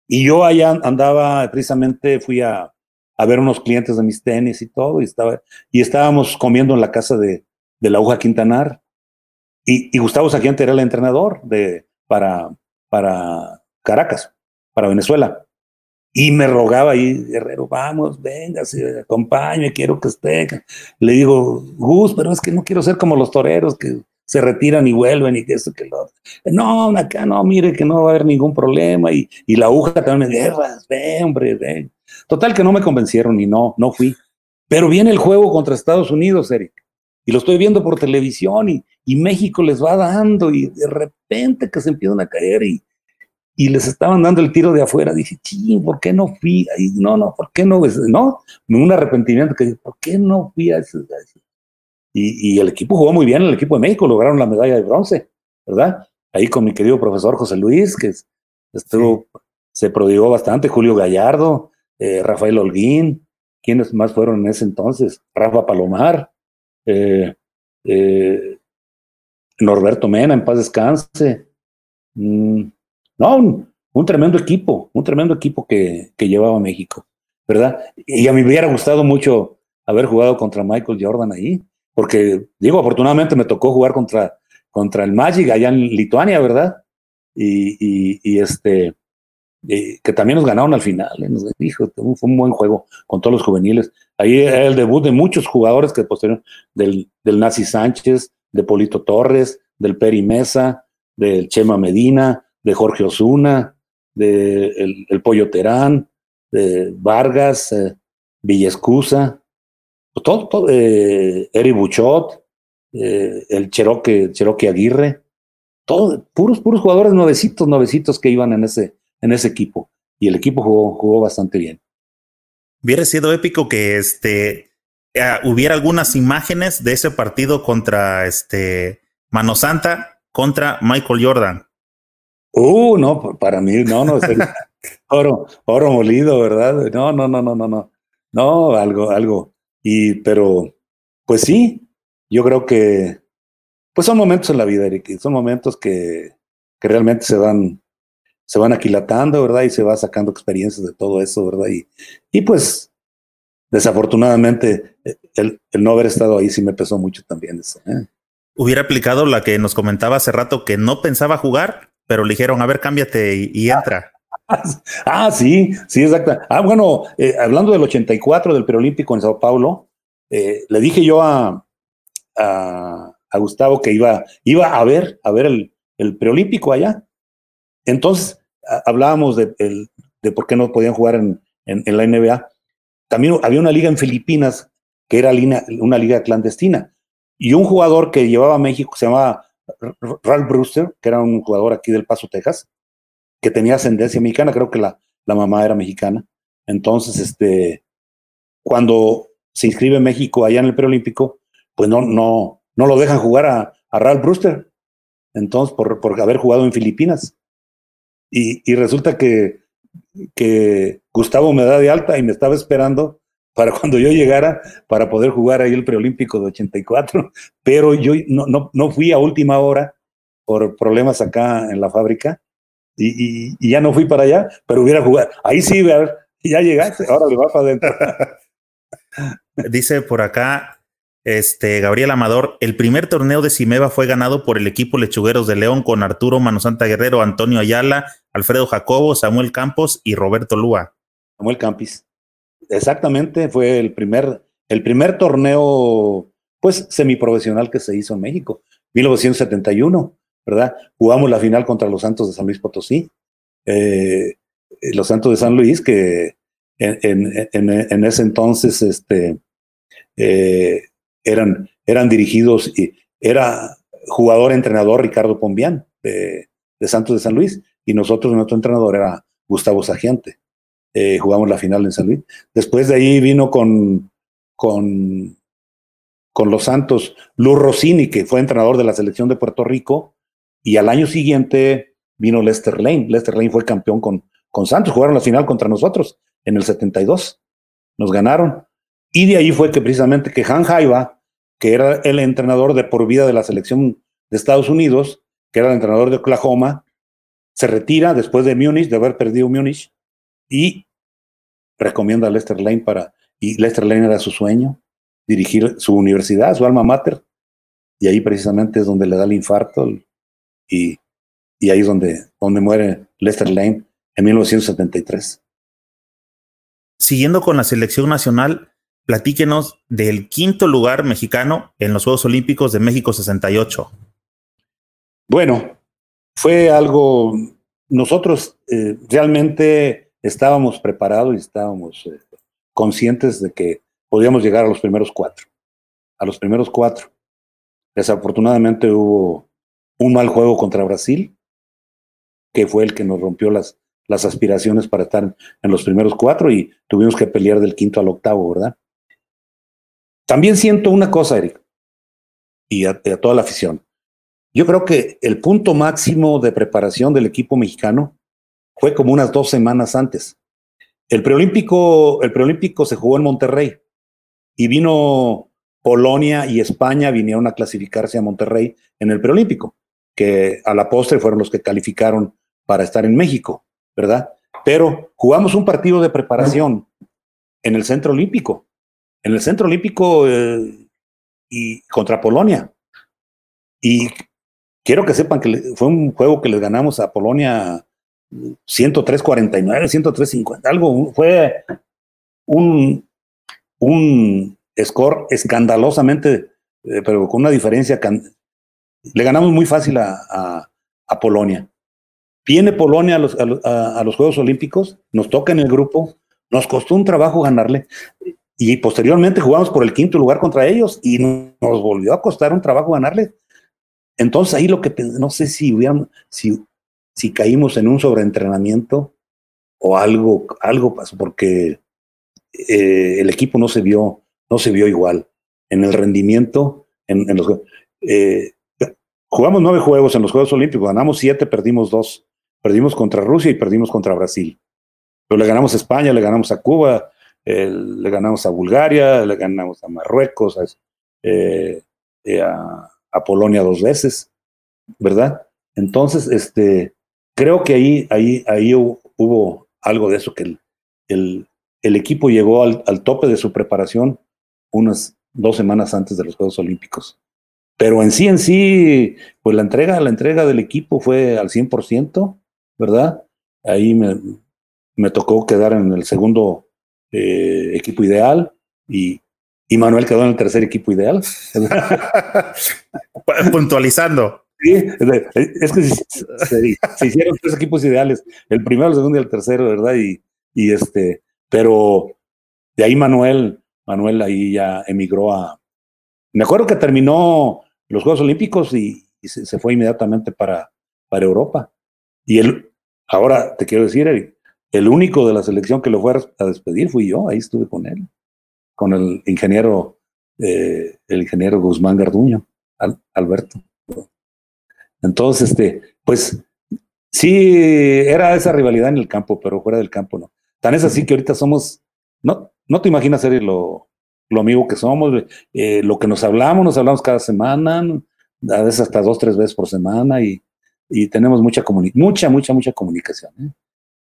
Y yo allá andaba, precisamente fui a, a, ver unos clientes de mis tenis y todo, y, estaba, y estábamos comiendo en la casa de, de la Uja Quintanar. Y, y Gustavo Saquiante era el entrenador de, para, para Caracas, para Venezuela. Y me rogaba ahí, Guerrero, vamos, venga, acompáñame, quiero que esté. Le digo, Gus, pero es que no quiero ser como los toreros, que se retiran y vuelven y que eso, que lo No, acá no, mire que no va a haber ningún problema. Y, y la aguja también me guerras, ve, hombre, ve. Total que no me convencieron y no, no fui. Pero viene el juego contra Estados Unidos, Eric. Y lo estoy viendo por televisión y, y México les va dando y de repente que se empiezan a caer y, y les estaban dando el tiro de afuera. Dije, ching, ¿por qué no fui? No, no, ¿por qué no? No, un arrepentimiento que ¿por qué no fui a ese, y, el equipo jugó muy bien, el equipo de México lograron la medalla de bronce, ¿verdad? Ahí con mi querido profesor José Luis, que estuvo, se prodigó bastante, Julio Gallardo, eh, Rafael Holguín, ¿quiénes más fueron en ese entonces? Rafa Palomar, eh, eh, Norberto Mena, en paz descanse. Mm, no, un, tremendo equipo, un tremendo equipo que, llevaba México, ¿verdad? Y a mí me hubiera gustado mucho haber jugado contra Michael Jordan ahí, porque digo, afortunadamente me tocó jugar contra, contra el Magic allá en Lituania, ¿verdad? Y, este, que también nos ganaron al final, ¿eh? nos dijo, fue un buen juego con todos los juveniles. Ahí era el debut de muchos jugadores que posterior, del, del Nazi Sánchez, de Polito Torres, del Peri Mesa, del Chema Medina, de Jorge Osuna, de el, Pollo Terán, de Vargas, eh, Villescusa, todo, todo eh, Eri Buchot, eh, el Cherokee, Cherokee Aguirre, todos, puros, puros jugadores nuevecitos, nuevecitos que iban en ese, en ese equipo. Y el equipo jugó, jugó bastante bien. Hubiera sido épico que este eh, hubiera algunas imágenes de ese partido contra este Mano Santa contra Michael Jordan. Uh, no, para mí, no, no, oro, oro molido, ¿verdad? No, no, no, no, no, no. No, algo, algo. Y, pero, pues sí, yo creo que, pues son momentos en la vida, Eric, son momentos que, que realmente se van, se van aquilatando, ¿verdad? Y se va sacando experiencias de todo eso, ¿verdad? Y, y pues, desafortunadamente, el, el, no haber estado ahí sí me pesó mucho también eso. ¿eh? Hubiera aplicado la que nos comentaba hace rato que no pensaba jugar, pero le dijeron, a ver, cámbiate y, entra. Ah, sí, sí, exacto. Ah, bueno, eh, hablando del 84 del preolímpico en Sao Paulo, eh, le dije yo a, a, a, Gustavo que iba, iba a ver, a ver el, el preolímpico allá. Entonces, hablábamos de, de, por qué no podían jugar en, en, la NBA. También había una liga en Filipinas que era una liga clandestina. Y un jugador que llevaba a México se llamaba Ralph Brewster, que era un jugador aquí del Paso, Texas, que tenía ascendencia mexicana, creo que la, la mamá era mexicana. Entonces, este, cuando se inscribe México allá en el preolímpico, pues no, no, no lo dejan jugar a, Ralph Brewster. Entonces, por, por haber jugado en Filipinas. Y, resulta que, que Gustavo me da de alta y me estaba esperando para cuando yo llegara para poder jugar ahí el preolímpico de 84, pero yo no, no, no fui a última hora por problemas acá en la fábrica y, y, ya no fui para allá, pero hubiera jugado. Ahí sí, ya llegaste, ahora le va para adentro. Dice por acá este, Gabriel Amador, el primer torneo de Cimeva fue ganado por el equipo Lechugueros de León con Arturo Manosanta Guerrero, Antonio Ayala, Alfredo Jacobo, Samuel Campos y Roberto Lúa. Samuel Campis. Exactamente, fue el primer, el primer torneo, pues, semiprofesional que se hizo en México, 1971, ¿verdad? Jugamos la final contra los Santos de San Luis Potosí. Eh, los Santos de San Luis, que en, en, en ese entonces, este, eh, eran, eran dirigidos y era jugador entrenador Ricardo Pombián de, Santos de San Luis y nosotros nuestro entrenador era Gustavo Sagiante. Eh, jugamos la final en San Luis. Después de ahí vino con, con, con los Santos Luz Rossini, que fue entrenador de la selección de Puerto Rico, y al año siguiente vino Lester Lane. Lester Lane fue campeón con, con Santos, jugaron la final contra nosotros en el 72. Nos ganaron. Y de ahí fue que precisamente que Han Jaiba, que era el entrenador de por vida de la selección de Estados Unidos, que era el entrenador de Oklahoma, se retira después de Múnich, de haber perdido Múnich, y recomienda a Lester Lane para, y Lester Lane era su sueño, dirigir su universidad, su alma mater, y ahí precisamente es donde le da el infarto, y, y ahí es donde, donde muere Lester Lane en 1973. Siguiendo con la selección nacional, platíquenos del quinto lugar mexicano en los Juegos Olímpicos de México 68. Bueno, fue algo, nosotros eh, realmente estábamos preparados y estábamos eh, conscientes de que podíamos llegar a los primeros cuatro, a los primeros cuatro. Desafortunadamente hubo un mal juego contra Brasil, que fue el que nos rompió las, las aspiraciones para estar en los primeros cuatro y tuvimos que pelear del quinto al octavo, ¿verdad? También siento una cosa, Eric, y a, toda la afición. Yo creo que el punto máximo de preparación del equipo mexicano fue como unas dos semanas antes. El preolímpico, el preolímpico se jugó en Monterrey y vino Polonia y España vinieron a clasificarse a Monterrey en el preolímpico, que a la postre fueron los que calificaron para estar en México, ¿verdad? Pero jugamos un partido de preparación en el Centro Olímpico, en el Centro Olímpico eh, y contra Polonia. Y quiero que sepan que fue un juego que les ganamos a Polonia 103-49, 103-50, algo, fue un, un score escandalosamente, eh, pero con una diferencia. Le ganamos muy fácil a, Polonia. Viene Polonia a los, a, los, Juegos Olímpicos, nos toca en el grupo, nos costó un trabajo ganarle y posteriormente jugamos por el quinto lugar contra ellos y nos volvió a costar un trabajo ganarle. Entonces ahí lo que no sé si hubieran, si, si caímos en un sobreentrenamiento o algo, algo pasó, porque eh, el equipo no se vio, no se vio igual en el rendimiento, en, los eh, jugamos nueve juegos en los Juegos Olímpicos, ganamos siete, perdimos dos, perdimos contra Rusia y perdimos contra Brasil. Pero le ganamos a España, le ganamos a Cuba, eh, le ganamos a Bulgaria, le ganamos a Marruecos, a, a, Polonia dos veces, ¿verdad? Entonces, este, creo que ahí, ahí, ahí hubo, algo de eso, que el, el, equipo llegó al, al, tope de su preparación unas dos semanas antes de los Juegos Olímpicos. Pero en sí, en sí, pues la entrega, la entrega del equipo fue al 100%, ¿verdad? Ahí me, me tocó quedar en el segundo eh, equipo ideal y, y Manuel quedó en el tercer equipo ideal. Puntualizando. Sí, es que se, hicieron tres equipos ideales, el primero, el segundo y el tercero, ¿verdad? Y, este, pero de ahí Manuel, Manuel ahí ya emigró a. Me acuerdo que terminó los Juegos Olímpicos y, se, fue inmediatamente para, para Europa. Y él, ahora te quiero decir, el, único de la selección que lo fue a despedir fui yo, ahí estuve con él, con el ingeniero, eh, el ingeniero Guzmán Garduño, Alberto. Entonces, este, pues sí, era esa rivalidad en el campo, pero fuera del campo no. Tan es así que ahorita somos, no, no te imaginas ser lo, lo amigo que somos, eh, lo que nos hablamos, nos hablamos cada semana, a veces hasta dos, tres veces por semana y, y tenemos mucha, mucha, mucha, mucha comunicación. ¿eh?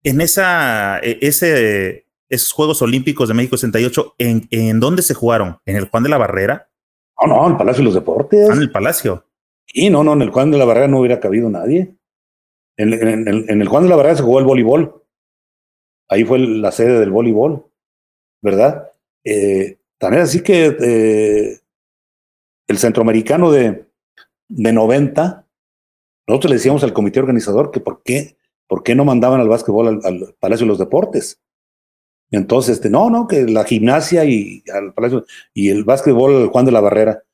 En esa, e, ese, esos Juegos Olímpicos de México 68, ¿en, ¿en dónde se jugaron? ¿En el Juan de la Barrera? No, no, en el Palacio de los Deportes. Ah, en el Palacio. Y no, no, en el Juan de la Barrera no hubiera cabido nadie. En, el Juan de la Barrera se jugó el voleibol. Ahí fue la sede del voleibol, ¿verdad? Eh, también así que eh, el centroamericano de, de 90, nosotros le decíamos al comité organizador que por qué, por qué no mandaban al básquetbol al, Palacio de los Deportes. Entonces, este, no, no, que la gimnasia y al Palacio y el básquetbol al Juan de la Barrera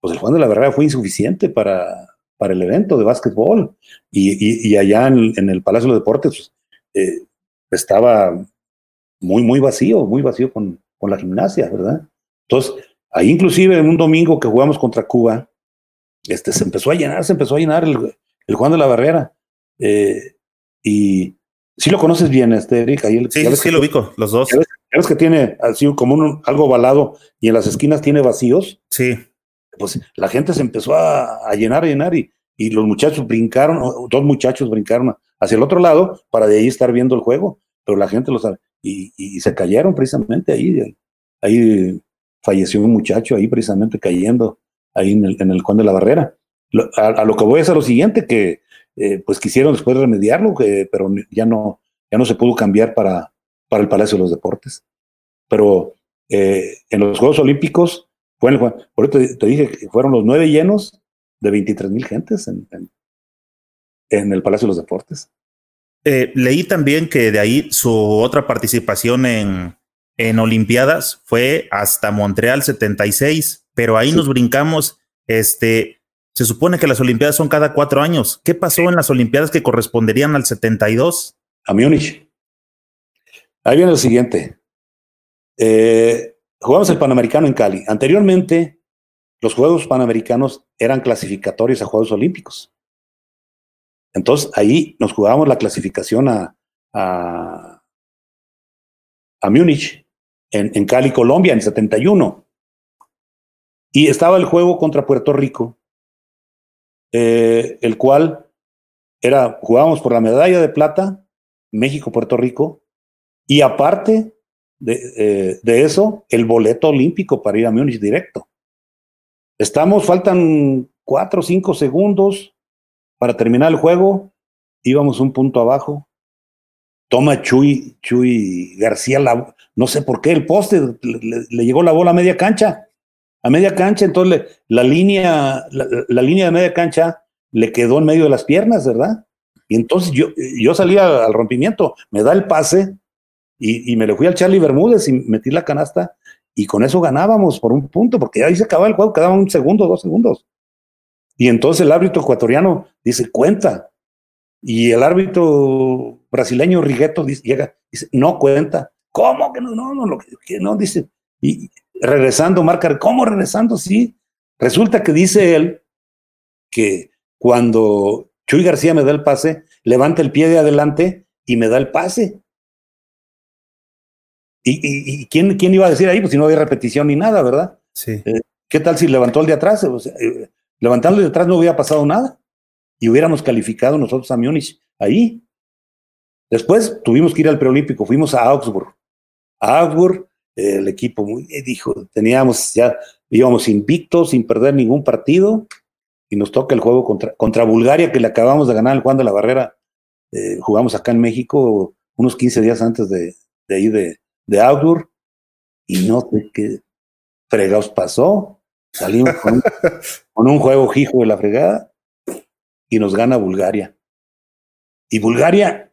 pues el Juan de la Barrera fue insuficiente para, para el evento de básquetbol. Y, y, allá en, el Palacio de los Deportes pues, eh, estaba muy, muy vacío, muy vacío con, con, la gimnasia, ¿verdad? Entonces, ahí inclusive en un domingo que jugamos contra Cuba, este, se empezó a llenar, se empezó a llenar el, el Juan de la Barrera. Eh, y si lo conoces bien, este, Eric. Ahí sí, sí, lo ubico, los dos. ¿Sabes que tiene así como un, algo ovalado y en las esquinas tiene vacíos? Sí pues la gente se empezó a, llenar, a llenar y, y, los muchachos brincaron, dos muchachos brincaron hacia el otro lado para de ahí estar viendo el juego, pero la gente lo sabe. Y, y, se cayeron precisamente ahí. Ahí falleció un muchacho ahí precisamente cayendo ahí en el, en el Juan de la Barrera. a, lo que voy es a lo siguiente, que eh, pues quisieron después remediarlo, que, pero ya no, ya no se pudo cambiar para, para el Palacio de los Deportes. Pero eh, en los Juegos Olímpicos bueno, por eso te, dije que fueron los nueve llenos de 23 mil gentes en, en, el Palacio de los Deportes. Eh, leí también que de ahí su otra participación en, en Olimpiadas fue hasta Montreal 76, pero ahí nos brincamos. Este, se supone que las Olimpiadas son cada cuatro años. ¿Qué pasó en las Olimpiadas que corresponderían al 72? A Múnich. Ahí viene el siguiente. Eh, jugamos el Panamericano en Cali. Anteriormente, los Juegos Panamericanos eran clasificatorios a Juegos Olímpicos. Entonces, ahí nos jugábamos la clasificación a, a, a Múnich, en, en, Cali, Colombia, en 71. Y estaba el juego contra Puerto Rico, eh, el cual era, jugábamos por la medalla de plata, México-Puerto Rico, y aparte de, eh, de, eso, el boleto olímpico para ir a Múnich directo. Estamos, faltan cuatro o cinco segundos para terminar el juego, íbamos un punto abajo. Toma Chuy, Chuy García, la, no sé por qué, el poste, le, le, llegó la bola a media cancha, a media cancha, entonces la línea, la, línea de media cancha le quedó en medio de las piernas, ¿verdad? Y entonces yo, yo salí al rompimiento, me da el pase y, me le fui al Charlie Bermúdez y metí la canasta y con eso ganábamos por un punto, porque ahí se acababa el juego, quedaba un segundo, dos segundos. Y entonces el árbitro ecuatoriano dice, cuenta. Y el árbitro brasileño Rigueto dice, llega, dice, no cuenta. ¿Cómo que no? No, no, lo que no, dice. Y regresando, marca, ¿cómo regresando? Sí. Resulta que dice él que cuando Chuy García me da el pase, levanta el pie de adelante y me da el pase. ¿Y, y, y quién, quién, iba a decir ahí? Pues si no había repetición ni nada, ¿verdad? Sí. Eh, ¿Qué tal si levantó el de atrás? O sea, eh, levantando el de atrás no hubiera pasado nada y hubiéramos calificado nosotros a Múnich ahí. Después tuvimos que ir al preolímpico, fuimos a Augsburg. A Augsburg, eh, el equipo muy, dijo, teníamos ya, íbamos invictos, sin perder ningún partido, y nos toca el juego contra, contra Bulgaria, que le acabamos de ganar el Juan de la Barrera. Eh, jugamos acá en México unos 15 días antes de, de ahí de, de Augsburg, y no sé qué fregados pasó. Salimos con, con un juego hijo de la fregada y nos gana Bulgaria. Y Bulgaria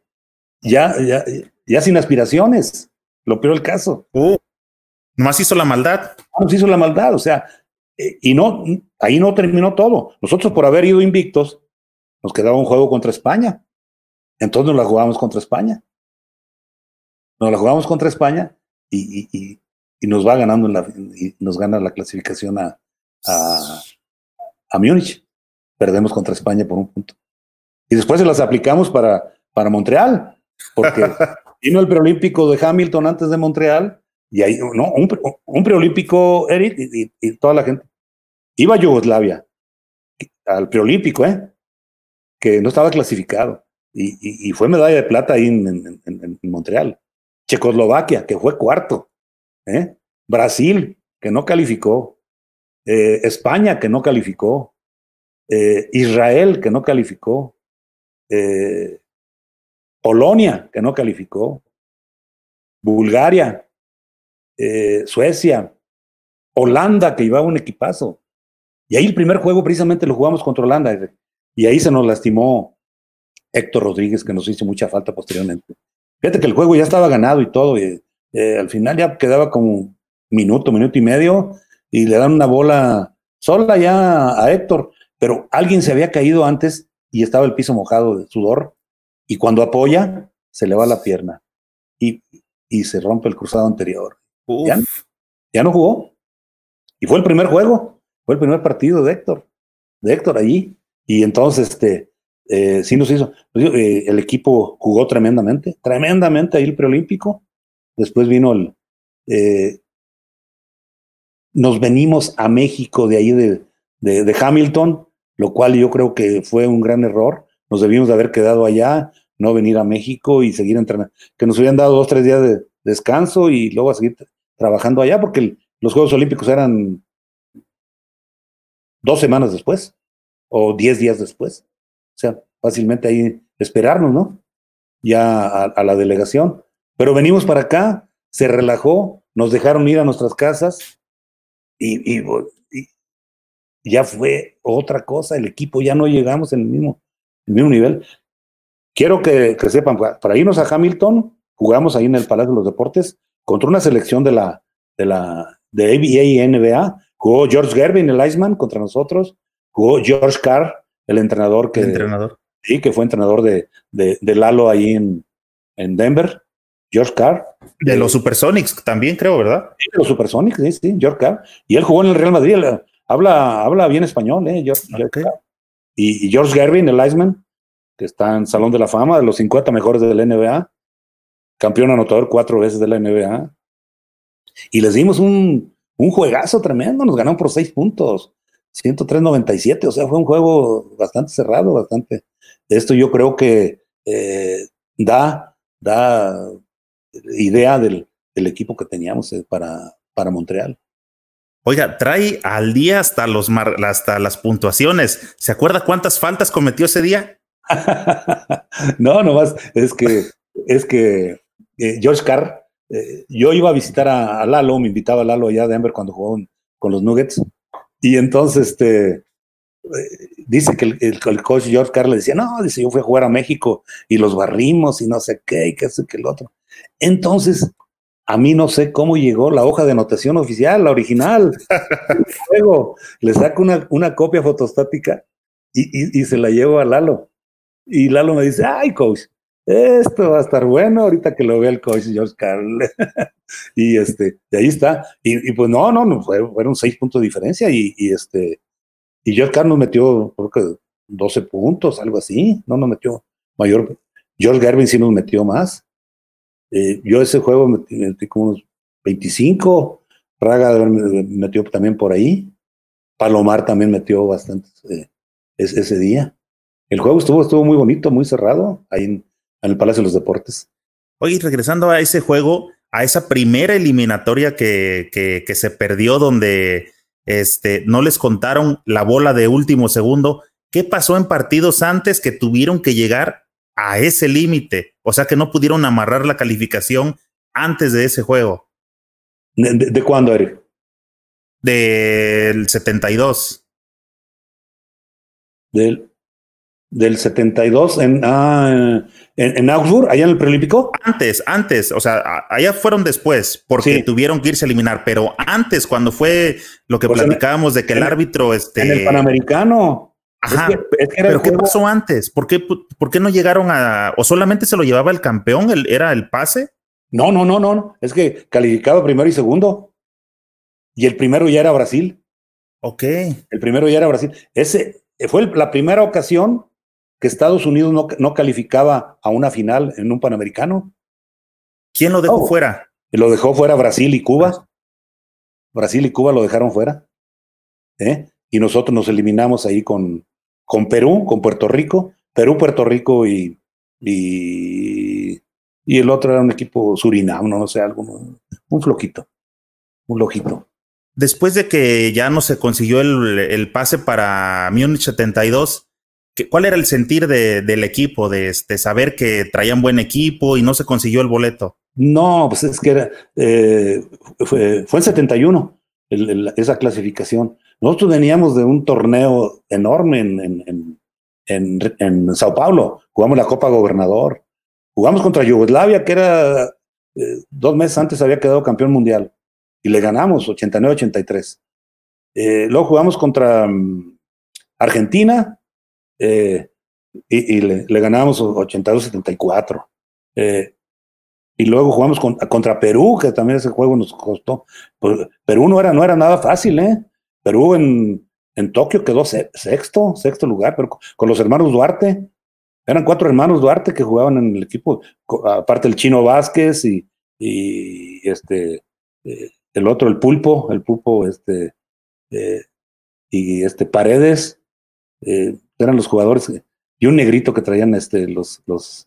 ya, ya, ya sin aspiraciones, lo peor del caso. Uh, más hizo la maldad. Nos hizo la maldad, o sea, eh, y no, ahí no terminó todo. Nosotros por haber ido invictos, nos quedaba un juego contra España. Entonces nos la jugamos contra España. Nos la jugamos contra España y, y, y, y nos va ganando, la, y nos gana la clasificación a, a, a Múnich. Perdemos contra España por un punto. Y después se las aplicamos para, para Montreal, porque vino el preolímpico de Hamilton antes de Montreal, y ahí, no, un, un preolímpico, Eric, y, y, y, toda la gente. Iba a Yugoslavia, al preolímpico, ¿eh? Que no estaba clasificado. Y, y fue medalla de plata ahí en, en, en, en, Montreal. Checoslovaquia, que fue cuarto. ¿eh? Brasil, que no calificó. Eh, España, que no calificó. Eh, Israel, que no calificó. Polonia, que no calificó. Bulgaria, Suecia, Holanda, que iba un equipazo. Y ahí el primer juego precisamente lo jugamos contra Holanda. Y ahí se nos lastimó Héctor Rodríguez, que nos hizo mucha falta posteriormente. Fíjate que el juego ya estaba ganado y todo. Y, eh, al final ya quedaba como minuto, minuto y medio. Y le dan una bola sola ya a Héctor. Pero alguien se había caído antes y estaba el piso mojado de sudor. Y cuando apoya, se le va la pierna. Y, y se rompe el cruzado anterior. Ya, ya, no jugó. Y fue el primer juego, fue el primer partido de Héctor, de Héctor allí. Y entonces, este, eh, sí nos hizo. Eh, el equipo jugó tremendamente, tremendamente ahí el preolímpico. Después vino el. Eh, nos venimos a México de ahí de, de, Hamilton, lo cual yo creo que fue un gran error. Nos debimos de haber quedado allá, no venir a México y seguir entrenando. Que nos hubieran dado dos, tres días de descanso y luego a seguir trabajando allá, porque los Juegos Olímpicos eran dos semanas después o diez días después. O sea, fácilmente ahí esperarnos, ¿no? Ya a, la delegación. Pero venimos para acá, se relajó, nos dejaron ir a nuestras casas y, ya fue otra cosa. El equipo ya no llegamos en el mismo, mismo nivel. Quiero que, que sepan, para irnos a Hamilton, jugamos ahí en el Palacio de los Deportes contra una selección de la, de la de ABA y NBA. Jugó George Gervin, el Iceman, contra nosotros. Jugó George Carr, el entrenador que, el entrenador. Sí, que fue entrenador de, de, de Lalo ahí en, en, Denver. George Carr. De los Supersonics también, creo, ¿verdad? Sí, de los Supersonics, sí, sí, George Carr. Y él jugó en el Real Madrid. Habla, habla bien español, ¿eh? George, okay. George Carr. Y, y, George Gervin, el Iceman, que está en Salón de la Fama, de los 50 mejores de la NBA campeón anotador cuatro veces de la NBA. Y les dimos un, un juegazo tremendo, nos ganaron por seis puntos, 103-97, o sea, fue un juego bastante cerrado, bastante. Esto yo creo que eh, da, da idea del, del equipo que teníamos eh, para, para Montreal. Oiga, trae al día hasta, los hasta las puntuaciones. ¿Se acuerda cuántas faltas cometió ese día? no, nomás es que, es que eh, George Carr, eh, yo iba a visitar a, Lalo, me invitaba a Lalo allá de Denver cuando jugó con los Nuggets, y entonces este, dice que el, coach George Carr le decía, no, dice, yo fui a jugar a México y los barrimos y no sé qué, y qué sé qué el otro. Entonces, a mí no sé cómo llegó la hoja de anotación oficial, la original. Luego le saco una, una copia fotostática y, y, se la llevo a Lalo. Y Lalo me dice, ay, coach, esto va a estar bueno ahorita que lo vea el coach George Carl. y este, y ahí está. Y, pues no, no, no, fueron seis puntos de diferencia y, este, y George Carl nos metió, creo que 12 puntos, algo así. No nos metió mayor. George Garvin sí nos metió más. Eh, yo ese juego metí, como unos 25, Raga metió también por ahí, Palomar también metió bastante eh, ese, día. El juego estuvo, estuvo muy bonito, muy cerrado, ahí en, el Palacio de los Deportes. Oye, regresando a ese juego, a esa primera eliminatoria que, que, que se perdió donde este, no les contaron la bola de último segundo, ¿qué pasó en partidos antes que tuvieron que llegar a ese límite. O sea que no pudieron amarrar la calificación antes de ese juego. ¿De, cuándo, Eric? Del 72. Del, del 72 en, ah, en, en, Augsburg, allá en el preolímpico. Antes, antes, o sea, allá fueron después, porque tuvieron que irse a eliminar, pero antes, cuando fue lo que pues platicábamos de que el árbitro. Este, en el Panamericano. Ajá, pero ¿qué pasó antes? ¿Por qué, ¿Por qué no llegaron a, o solamente se lo llevaba el campeón, el, era el pase? No, no, no, no, es que calificaba primero y segundo. Y el primero ya era Brasil. Ok. El primero ya era Brasil. Ese fue la primera ocasión que Estados Unidos no, no, calificaba a una final en un Panamericano. ¿Quién lo dejó fuera? Lo dejó fuera Brasil y Cuba. Brasil y Cuba lo dejaron fuera. ¿Eh? Y nosotros nos eliminamos ahí con, con Perú, con Puerto Rico, Perú, Puerto Rico y, y, el otro era un equipo Surinam, no, no sé, algo, un floquito, un lojito. Después de que ya no se consiguió el, pase para Múnich 72, ¿cuál era el sentir del equipo, de, este, saber que traían buen equipo y no se consiguió el boleto? No, pues es que era, eh, fue, en 71 esa clasificación. Nosotros veníamos de un torneo enorme en, en, Sao Paulo, jugamos la Copa Gobernador, jugamos contra Yugoslavia, que era eh, dos meses antes había quedado campeón mundial, y le ganamos 89-83. Eh, luego jugamos contra mm, Argentina eh, y, le, ganamos 82-74. y luego jugamos contra Perú, que también ese juego nos costó. Pues, Perú no era, no era nada fácil, ¿eh? Perú en, en Tokio quedó sexto, sexto lugar, pero con los hermanos Duarte. Eran cuatro hermanos Duarte que jugaban en el equipo, aparte el Chino Vázquez y, y este, eh, el otro, el Pulpo, el Pulpo, este, eh, y este Paredes, eh, eran los jugadores, y un negrito que traían este, los, los,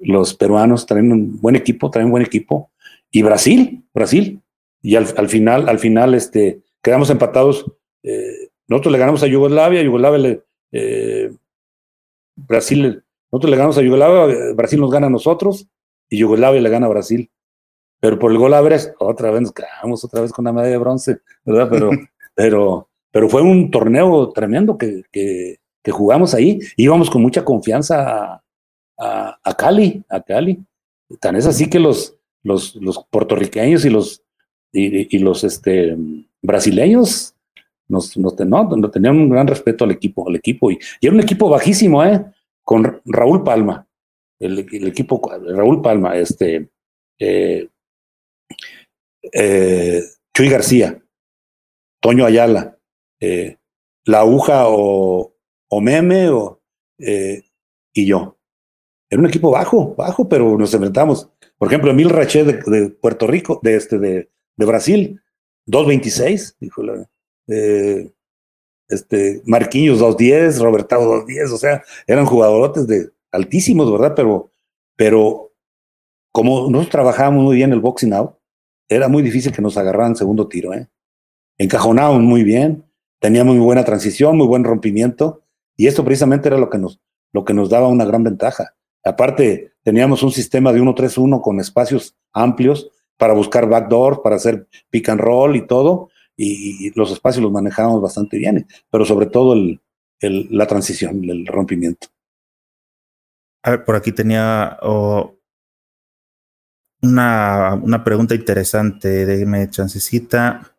los peruanos, traían un buen equipo, traían un buen equipo, y Brasil, Brasil, y al, al final, al final, este, quedamos empatados. Eh, nosotros le ganamos a Yugoslavia, Yugoslavia le, eh, Brasil, nosotros le ganamos a Yugoslavia, Brasil nos gana a nosotros y Yugoslavia le gana a Brasil. Pero por el gol a otra vez nos quedamos otra vez con la medalla de bronce, ¿verdad? Pero, pero, pero fue un torneo tremendo que, que, jugamos ahí. Íbamos con mucha confianza a, Cali, a Cali. Tan es así que los, los, los puertorriqueños y los, y, y los este, brasileños nos, nos, no, tenían un gran respeto al equipo, al equipo, y, era un equipo bajísimo, ¿eh? Con Raúl Palma, el, equipo, Raúl Palma, este, eh, eh, Chuy García, Toño Ayala, eh, La Aguja o, o Meme o, y yo. Era un equipo bajo, bajo, pero nos enfrentamos. Por ejemplo, Emil Rachet de, de, Puerto Rico, de, este, de, de Brasil, 2.26, dijo la, eh, este, Marquinhos 2.10, Robertado 2.10, o sea, eran jugadorotes de altísimos, ¿verdad? Pero, pero como nosotros trabajábamos muy bien el boxing out, era muy difícil que nos agarraran segundo tiro, ¿eh? Encajonábamos muy bien, teníamos muy buena transición, muy buen rompimiento, y esto precisamente era lo que nos, lo que nos daba una gran ventaja. Aparte, teníamos un sistema de 1-3-1 con espacios amplios para buscar backdoor, para hacer pick and roll y todo, y, los espacios los manejábamos bastante bien, pero sobre todo el, la transición, el rompimiento. A ver, por aquí tenía una, una pregunta interesante, déjeme chancecita.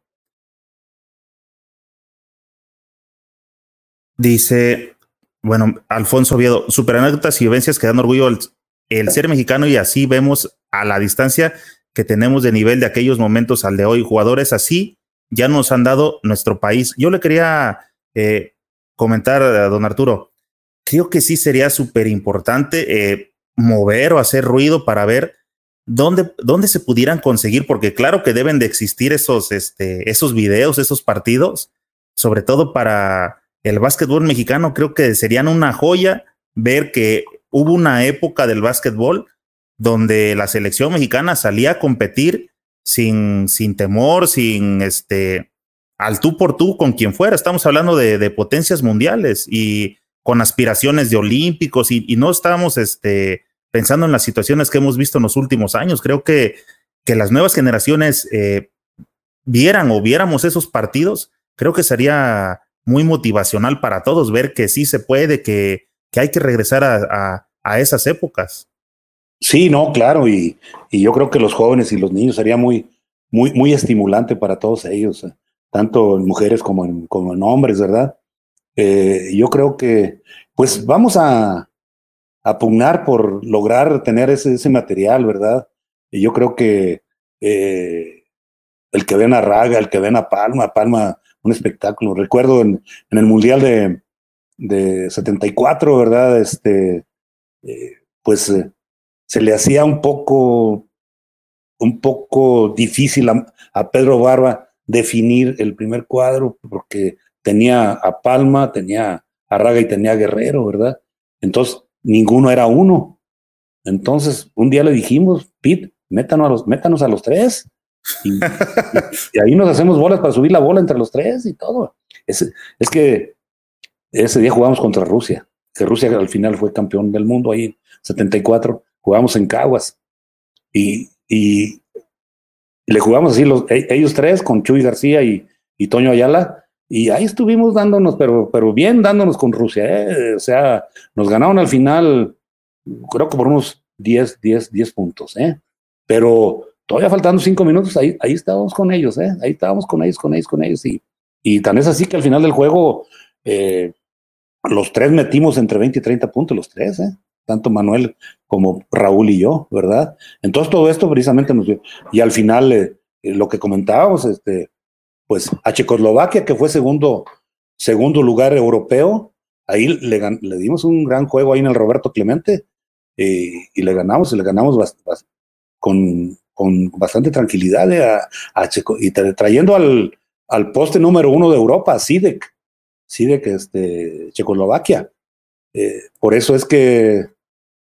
Dice, bueno, Alfonso Oviedo, super y vivencias que dan orgullo el, ser mexicano y así vemos a la distancia que tenemos de nivel de aquellos momentos al de hoy. Jugadores así ya nos han dado nuestro país. Yo le quería eh, comentar a don Arturo, creo que sí sería súper importante eh, mover o hacer ruido para ver dónde, dónde se pudieran conseguir, porque claro que deben de existir esos, este, esos videos, esos partidos, sobre todo para el básquetbol mexicano creo que serían una joya ver que hubo una época del básquetbol donde la selección mexicana salía a competir sin, sin temor, sin este, al tú por tú con quien fuera. Estamos hablando de, potencias mundiales y con aspiraciones de olímpicos y, no estábamos este, pensando en las situaciones que hemos visto en los últimos años. Creo que, que las nuevas generaciones eh, vieran o viéramos esos partidos, creo que sería muy motivacional para todos ver que sí se puede, que, que hay que regresar a, a, esas épocas. Sí, no, claro, y, y, yo creo que los jóvenes y los niños sería muy, muy, muy estimulante para todos ellos, eh, tanto en mujeres como en, como en hombres, ¿verdad? Eh, yo creo que, pues vamos a, a pugnar por lograr tener ese, ese material, ¿verdad? Y yo creo que eh, el que ven a Raga, el que ven a Palma, Palma un espectáculo. Recuerdo en, el Mundial de, de, 74, ¿verdad? Este, eh, pues eh, se le hacía un poco, un poco difícil a, Pedro Barba definir el primer cuadro porque tenía a Palma, tenía a Raga y tenía a Guerrero, ¿verdad? Entonces, ninguno era uno. Entonces, un día le dijimos, Pete, métanos a los, métanos a los tres. Y, ahí nos hacemos bolas para subir la bola entre los tres y todo. Es, es que ese día jugamos contra Rusia, que Rusia al final fue campeón del mundo ahí en 74, jugamos en Caguas y, y, le jugamos así los, e, ellos tres con Chuy García y, y Toño Ayala y ahí estuvimos dándonos, pero, pero bien dándonos con Rusia, ¿eh? o sea, nos ganaron al final, creo que por unos 10, 10, 10 puntos, ¿eh? pero todavía faltando cinco minutos, ahí, ahí estábamos con ellos, ¿eh? Ahí estábamos con ellos, con ellos, con ellos. Y, y tan es así que al final del juego, eh, los tres metimos entre 20 y 30 puntos, los tres, ¿eh? Tanto Manuel como Raúl y yo, ¿verdad? Entonces todo esto precisamente nos dio. Y al final, eh, eh, lo que comentábamos, este, pues a Checoslovaquia, que fue segundo, segundo lugar europeo, ahí le, le dimos un gran juego ahí en el Roberto Clemente y le ganamos, y le ganamos con con bastante tranquilidad eh, y trayendo al, al, poste número uno de Europa, Sidek, Sidek, este, Checoslovaquia. Eh, por eso es que,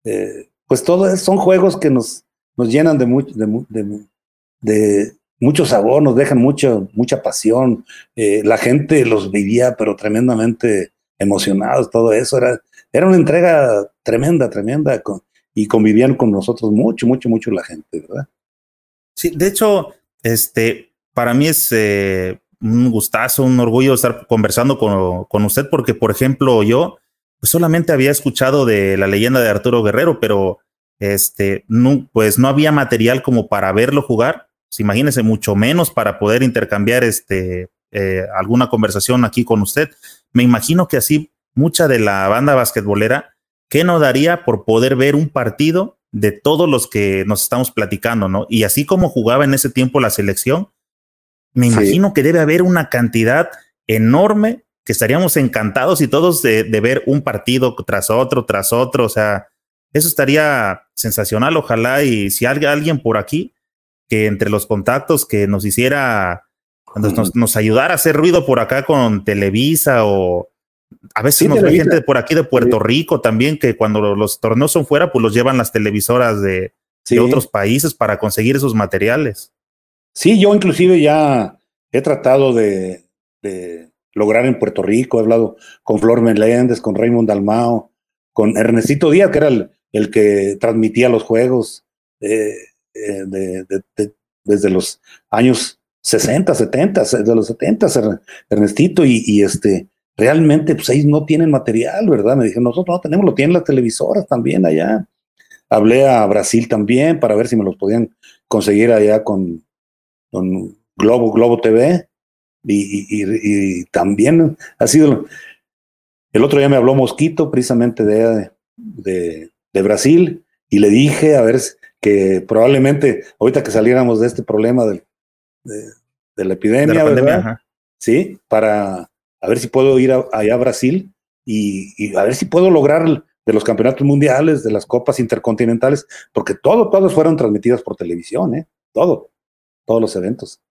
eh, pues todos son juegos que nos, nos llenan de, mucho, de, de, mucho sabor, nos dejan mucho, mucha pasión. la gente los vivía, pero tremendamente emocionados, todo eso. Era, era una entrega tremenda, tremenda, y convivían con nosotros mucho, mucho, mucho la gente, ¿verdad? Sí, de hecho, este, para mí es eh, un gustazo, un orgullo estar conversando con, con, usted, porque, por ejemplo, yo pues, solamente había escuchado de la leyenda de Arturo Guerrero, pero este, no, pues no había material como para verlo jugar. Pues, imagínese, mucho menos para poder intercambiar este, eh, alguna conversación aquí con usted. Me imagino que así mucha de la banda basquetbolera, ¿qué no daría por poder ver un partido de todos los que nos estamos platicando, ¿no? Y así como jugaba en ese tiempo la selección, me imagino que debe haber una cantidad enorme que estaríamos encantados y todos de, ver un partido tras otro, tras otro, o sea, eso estaría sensacional, ojalá, y si hay alguien por aquí que entre los contactos que nos hiciera Cuando nos, ayudara a hacer ruido por acá con Televisa o a veces nos ve gente por aquí de Puerto Rico también, que cuando los torneos son fuera, pues los llevan las televisoras de, otros países para conseguir esos materiales. Sí, yo inclusive ya he tratado de, lograr en Puerto Rico, he hablado con Flor Meléndez, con Raymond Dalmao, con Ernestito Díaz, que era el, que transmitía los juegos eh, eh, desde los años 60, 70, de los 70, Ernestito, y, este, realmente, pues ahí no tienen material, ¿verdad? Me dijeron, nosotros no tenemos, lo tienen las televisoras también allá. Hablé a Brasil también para ver si me los podían conseguir allá con, con Globo, Globo TV. Y, también ha sido. El otro día me habló Mosquito, precisamente de, de, de Brasil, y le dije a ver que probablemente ahorita que saliéramos de este problema del, de, la epidemia, Sí, para a ver si puedo ir allá a Brasil y, a ver si puedo lograr de los campeonatos mundiales, de las copas intercontinentales, porque todo, todos fueron transmitidas por televisión, ¿eh? Todo, todos los eventos.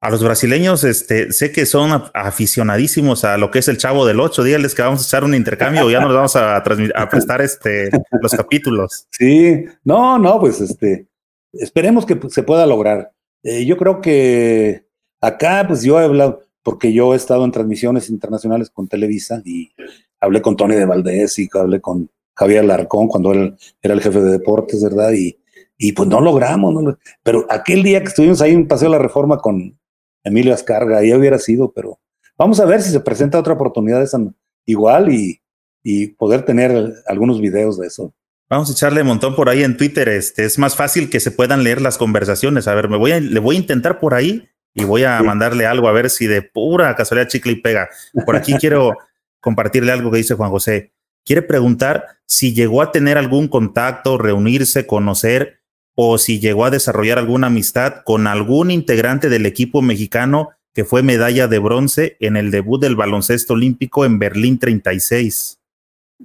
A los brasileños, este, sé que son aficionadísimos a lo que es el Chavo del Ocho. Dígales que vamos a echar un intercambio, ya nos vamos a, a prestar este, los capítulos. Sí, no, no, pues este, esperemos que se pueda lograr. Eh, yo creo que acá, pues yo he hablado, porque yo he estado en transmisiones internacionales con Televisa y hablé con Tony de Valdés y hablé con Javier Larcón cuando él era el jefe de deportes, ¿verdad? Y, y pues no logramos, ¿no? pero aquel día que estuvimos ahí en Paseo de la Reforma con Emilio Ascarga, ya hubiera sido, pero vamos a ver si se presenta otra oportunidad esa igual y, y poder tener algunos videos de eso. Vamos a echarle un montón por ahí en Twitter. Este es más fácil que se puedan leer las conversaciones. A ver, me voy le voy a intentar por ahí y voy a mandarle algo a ver si de pura casualidad chicle y pega. Por aquí quiero compartirle algo que dice Juan José. Quiere preguntar si llegó a tener algún contacto, reunirse, conocer o si llegó a desarrollar alguna amistad con algún integrante del equipo mexicano que fue medalla de bronce en el debut del baloncesto olímpico en Berlín 36.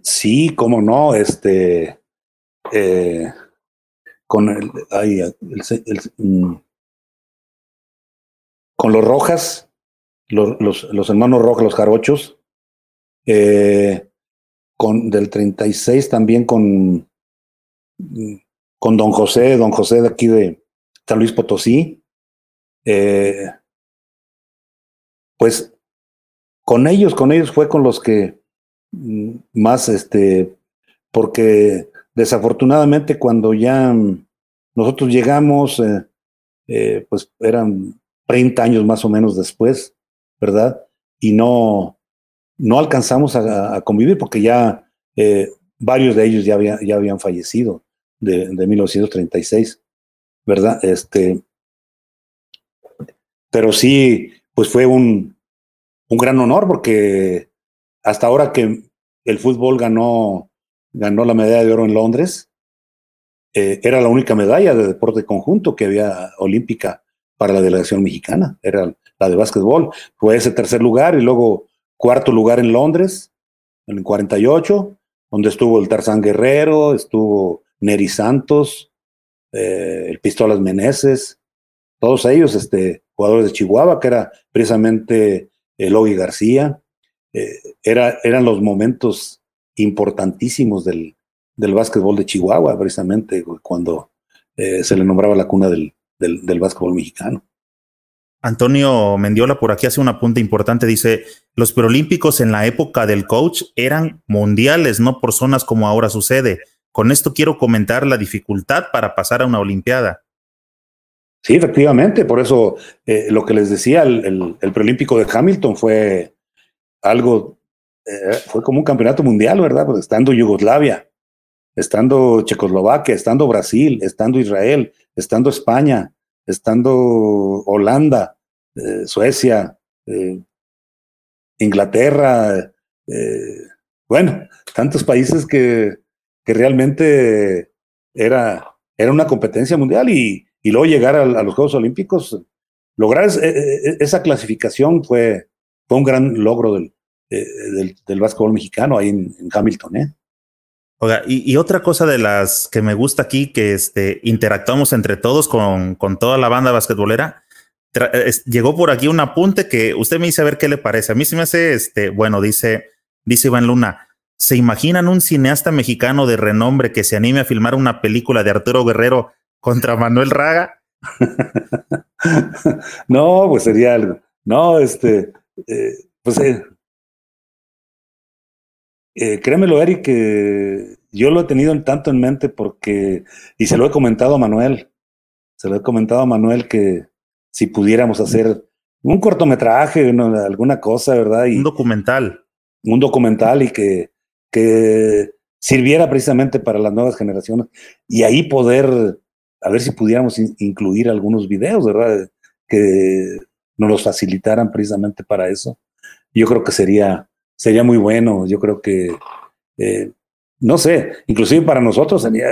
Sí, cómo no, este, eh, con el, mm, con los Rojas, los, los, hermanos Rojas, los jarochos, eh, con del 36 también con, con Don José, Don José de aquí de San Luis Potosí. Eh, pues con ellos, con ellos fue con los que mm, más, este, porque Desafortunadamente, cuando ya nosotros llegamos, eh, pues eran 30 años más o menos después, ¿verdad? Y no, no alcanzamos a, convivir porque ya eh, varios de ellos ya, ya habían fallecido de, de 1936, ¿verdad? Este, pero sí, pues fue un, un gran honor porque hasta ahora que el fútbol ganó ganó la medalla de oro en Londres. Eh, era la única medalla de deporte conjunto que había olímpica para la delegación mexicana, era la de básquetbol. Fue ese tercer lugar y luego cuarto lugar en Londres, en el 48, donde estuvo el Tarzán Guerrero, estuvo Neri Santos, eh, el Pistolas Meneses, todos ellos este, jugadores de Chihuahua, que era precisamente el Ogi García. Eh, era, eran los momentos importantísimos del, del básquetbol de Chihuahua, precisamente cuando eh, se le nombraba la cuna del, del, básquetbol mexicano. Antonio Mendiola por aquí hace una punta importante, dice, los preolímpicos en la época del coach eran mundiales, no por zonas como ahora sucede. Con esto quiero comentar la dificultad para pasar a una Olimpiada. Sí, efectivamente, por eso eh, lo que les decía, el, el preolímpico de Hamilton fue algo eh, fue como un campeonato mundial, ¿verdad? Pues estando Yugoslavia, estando Checoslovaquia, estando Brasil, estando Israel, estando España, estando Holanda, eh, Suecia, eh, Inglaterra, bueno, tantos países que, que realmente era, era una competencia mundial y, y luego llegar a, los Juegos Olímpicos, lograr esa clasificación fue, fue un gran logro del, eh, del, del, básquetbol mexicano ahí en, Hamilton, ¿eh? Oiga, y, otra cosa de las que me gusta aquí, que este, interactuamos entre todos con, toda la banda basquetbolera, llegó por aquí un apunte que usted me dice a ver qué le parece. A mí se me hace, este, bueno, dice, dice Iván Luna, ¿se imaginan un cineasta mexicano de renombre que se anime a filmar una película de Arturo Guerrero contra Manuel Raga? no, pues sería algo. No, este, eh, pues eh, eh, créemelo, Eric, que yo lo he tenido en tanto en mente porque, y se lo he comentado a Manuel, se lo he comentado a Manuel que si pudiéramos hacer un cortometraje, alguna cosa, ¿verdad? Y, un documental. Un documental y que, que sirviera precisamente para las nuevas generaciones y ahí poder, a ver si pudiéramos incluir algunos videos, ¿verdad? Que nos los facilitaran precisamente para eso. Yo creo que sería, sería muy bueno, yo creo que, eh, no sé, inclusive para nosotros sería,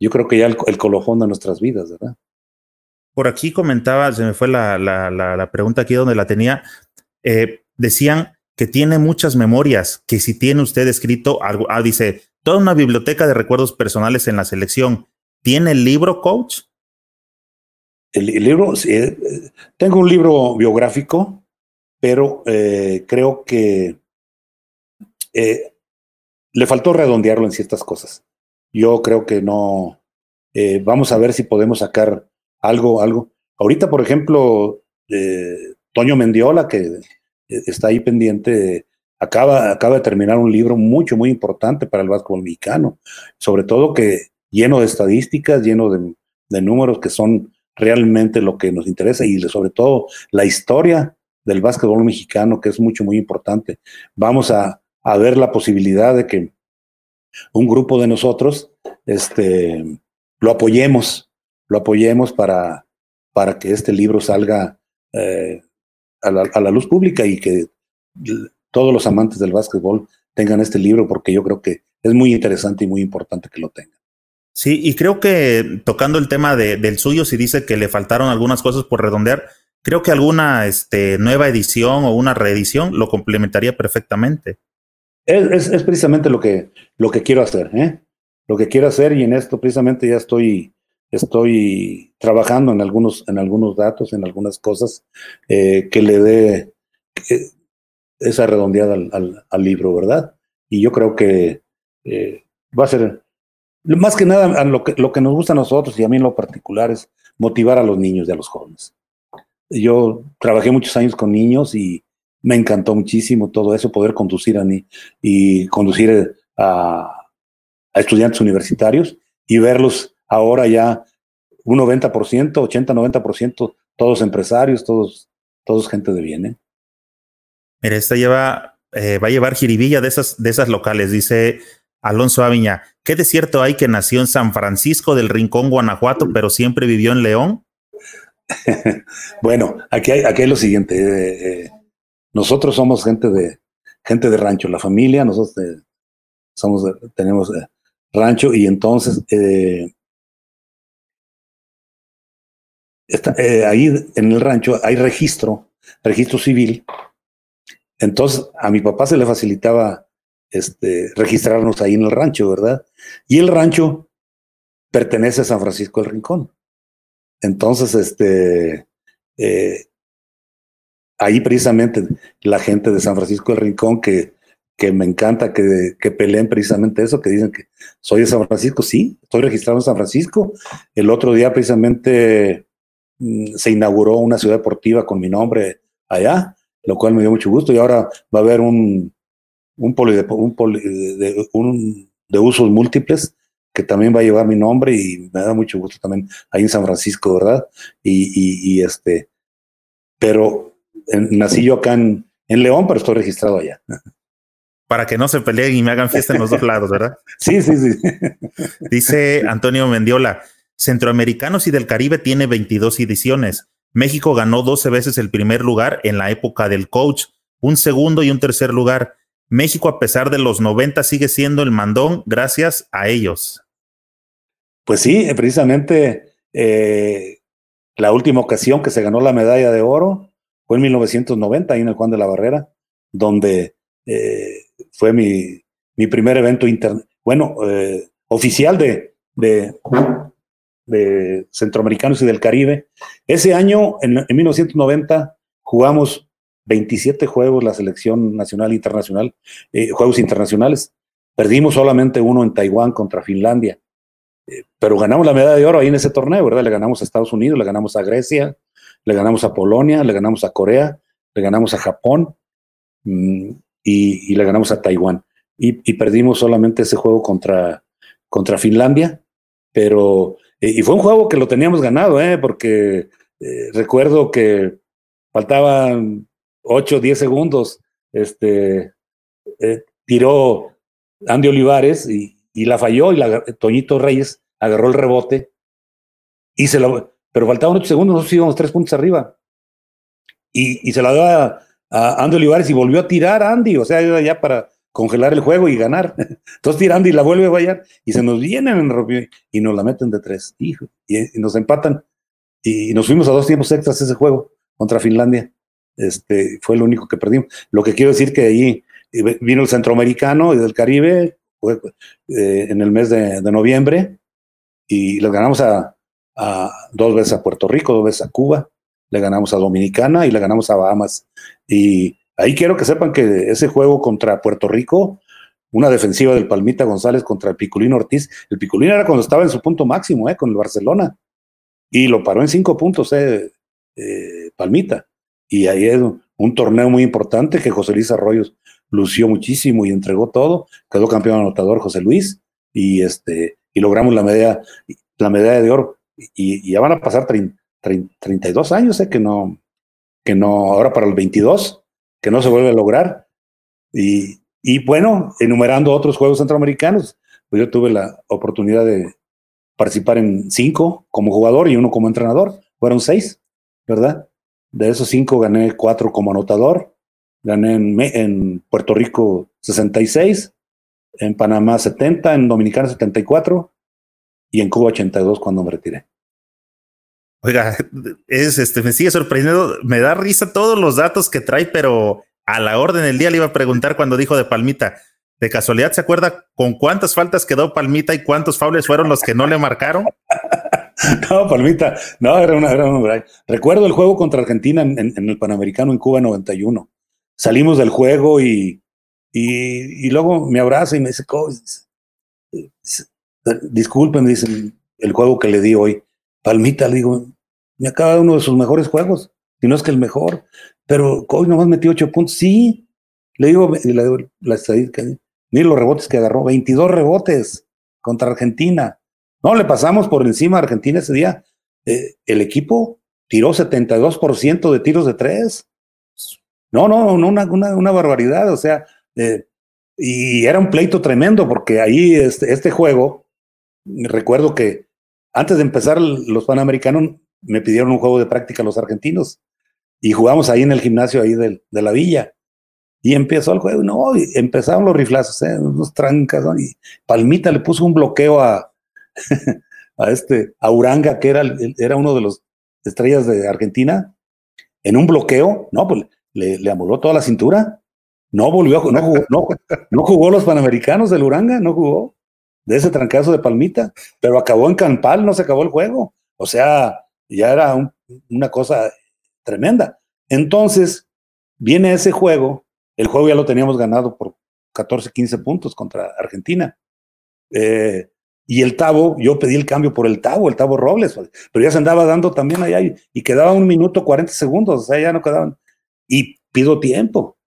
yo creo que ya el, el colofón de nuestras vidas, ¿verdad? Por aquí comentaba, se me fue la, la, la, pregunta aquí donde la tenía. Eh, decían que tiene muchas memorias, que si tiene usted escrito algo, ah, dice, toda una biblioteca de recuerdos personales en la selección. ¿Tiene el libro, coach? El, libro, sí, eh, tengo un libro biográfico, pero eh, creo que le faltó redondearlo en ciertas cosas. Yo creo que no. vamos a ver si podemos sacar algo, algo. Ahorita, por ejemplo, eh, Toño Mendiola, que eh, está ahí pendiente, acaba, acaba de terminar un libro mucho, muy importante para el básquetbol mexicano, sobre todo que lleno de estadísticas, lleno de, números que son realmente lo que nos interesa y sobre todo la historia del básquetbol mexicano, que es mucho, muy importante. Vamos a, a ver la posibilidad de que un grupo de nosotros este, lo apoyemos lo apoyemos para, para que este libro salga eh, a, la, luz pública y que todos los amantes del básquetbol tengan este libro porque yo creo que es muy interesante y muy importante que lo tengan. Sí, y creo que tocando el tema de, del suyo, si dice que le faltaron algunas cosas por redondear, creo que alguna este, nueva edición o una reedición lo complementaría perfectamente. Es, es, precisamente lo que, lo que quiero hacer, ¿eh? Lo que quiero hacer y en esto precisamente ya estoy estoy trabajando en algunos, en algunos datos, en algunas cosas eh, que le dé esa redondeada al, al, libro, ¿verdad? Y yo creo que eh, va a ser, más que nada, lo que, lo que nos gusta a nosotros y a mí en lo particular es motivar a los niños y a los jóvenes. Yo trabajé muchos años con niños y me encantó muchísimo todo eso, poder conducir a mí y conducir a, a estudiantes universitarios y verlos ahora ya un 90%, 80-90%, todos empresarios, todos, todos gente de bien. ¿eh? Mira, esta lleva, eh, va a llevar jiribilla de esas, de esas locales, dice Alonso Aviña. ¿Qué desierto hay que nació en San Francisco del Rincón, Guanajuato, pero siempre vivió en León? bueno, aquí hay, aquí hay lo siguiente. Eh, nosotros somos gente de, gente de rancho, la familia, nosotros somos, tenemos rancho y entonces eh, ahí en el rancho hay registro, registro civil. Entonces a mi papá se le facilitaba este, registrarnos ahí en el rancho, ¿verdad? Y el rancho pertenece a San Francisco del Rincón. Entonces, este, eh, ahí precisamente la gente de San Francisco del Rincón que, que me encanta que, que, peleen precisamente eso, que dicen que soy de San Francisco, sí, estoy registrado en San Francisco. El otro día precisamente Mm, se inauguró una ciudad deportiva con mi nombre allá, lo cual me dio mucho gusto y ahora va a haber un, un, poli de, un de usos múltiples que también va a llevar mi nombre y me da mucho gusto también ahí en San Francisco, ¿verdad? Y, y, este, pero nací yo acá en, en León, pero estoy registrado allá. Para que no se peleen y me hagan fiesta en los dos lados, ¿verdad? Sí, sí, sí. Dice Antonio Mendiola, Centroamericanos y del Caribe tiene 22 ediciones. México ganó 12 veces el primer lugar en la época del coach, un segundo y un tercer lugar. México, a pesar de los 90, sigue siendo el mandón gracias a ellos. Pues sí, precisamente eh, la última ocasión que se ganó la medalla de oro fue en 1990, ahí en el Juan de la Barrera, donde eh, fue mi, mi, primer evento bueno, oficial de, de, centroamericanos y del Caribe. Ese año, en, en 1990, jugamos 27 juegos la selección nacional e internacional, eh, juegos internacionales. Perdimos solamente uno en Taiwán contra Finlandia, eh, pero ganamos la medalla de oro ahí en ese torneo, ¿verdad? Le ganamos a Estados Unidos, le ganamos a Grecia, le ganamos a Polonia, le ganamos a Corea, le ganamos a Japón mm, y, le ganamos a Taiwán. Y, perdimos solamente ese juego contra, contra Finlandia, pero, eh, y fue un juego que lo teníamos ganado, ¿eh? Porque recuerdo que faltaban 8, 10 segundos, este, eh, tiró Andy Olivares y, la falló y la, Toñito Reyes agarró el rebote y se lo, pero faltaban 8 segundos, nosotros íbamos 3 puntos arriba. Y, se la dio a, Andy Olivares y volvió a tirar Andy, o sea, ya para congelar el juego y ganar. Entonces tira Andy y la vuelve a fallar y se nos vienen en y nos la meten de tres, hijo, y, y nos empatan. Y, nos fuimos a dos tiempos extras ese juego contra Finlandia. Este, fue lo único que perdimos. Lo que quiero decir que ahí eh, vino el centroamericano y del Caribe eh, en el mes de, noviembre y le ganamos a, dos veces a Puerto Rico, dos veces a Cuba, le ganamos a Dominicana y le ganamos a Bahamas. Y ahí quiero que sepan que ese juego contra Puerto Rico, una defensiva del Palmita González contra el Piculino Ortiz, el Piculino era cuando estaba en su punto máximo, eh, con el Barcelona, y lo paró en cinco puntos, eh, Palmita. Y ahí es un torneo muy importante que José Luis Arroyos lució muchísimo y entregó todo. Quedó campeón anotador José Luis y, este, y logramos la medalla, la medalla de oro. Y, ya van a pasar 32 años, eh, que no, que no, ahora para el 22, que no se vuelve a lograr. Y, bueno, enumerando otros Juegos Centroamericanos, pues yo tuve la oportunidad de participar en cinco como jugador y uno como entrenador. Fueron seis, ¿verdad? De esos cinco gané cuatro como anotador. Gané en, Puerto Rico 66, en Panamá 70, en Dominicana 74 y en Cuba 82 cuando me retiré. Oiga, es, este, me sigue sorprendiendo, me da risa todos los datos que trae, pero a la orden del día le iba a preguntar cuando dijo de Palmita. ¿De casualidad se acuerda con cuántas faltas quedó Palmita y cuántos faules fueron los que no le marcaron? no, Palmita, no, era una, era Recuerdo el juego contra Argentina en, el Panamericano en Cuba 91. Salimos del juego y, y, luego me abraza y me dice, disculpen, dice el juego que le di hoy. Palmita, le digo, me acaba uno de sus mejores juegos, si no es que el mejor, pero hoy nomás metió ocho puntos. Sí, le digo, la estadística, mire los rebotes que agarró, 22 rebotes contra Argentina. No, le pasamos por encima a Argentina ese día. Eh, el equipo tiró 72% de tiros de tres. No, no, no, una, una, barbaridad. O sea, eh, y era un pleito tremendo porque ahí este, este, juego, recuerdo que antes de empezar los Panamericanos me pidieron un juego de práctica los argentinos y jugamos ahí en el gimnasio ahí de, la villa. Y empezó el juego, no, empezaron los riflazos, ¿eh? unos trancas, y Palmita le puso un bloqueo a, a este, a Uranga, que era, era uno de los estrellas de Argentina, en un bloqueo, no, pues le, le amoló toda la cintura. No volvió, no jugó, no, no jugó los Panamericanos del Uranga, no jugó de ese trancazo de palmita, pero acabó en Campal, no se acabó el juego. O sea, ya era una cosa tremenda. Entonces, viene ese juego, el juego ya lo teníamos ganado por 14, 15 puntos contra Argentina. Eh, y el Tavo, yo pedí el cambio por el Tavo, el Tavo Robles, pero ya se andaba dando también allá y, quedaba un minuto 40 segundos, o sea, ya no quedaban. Y pido tiempo.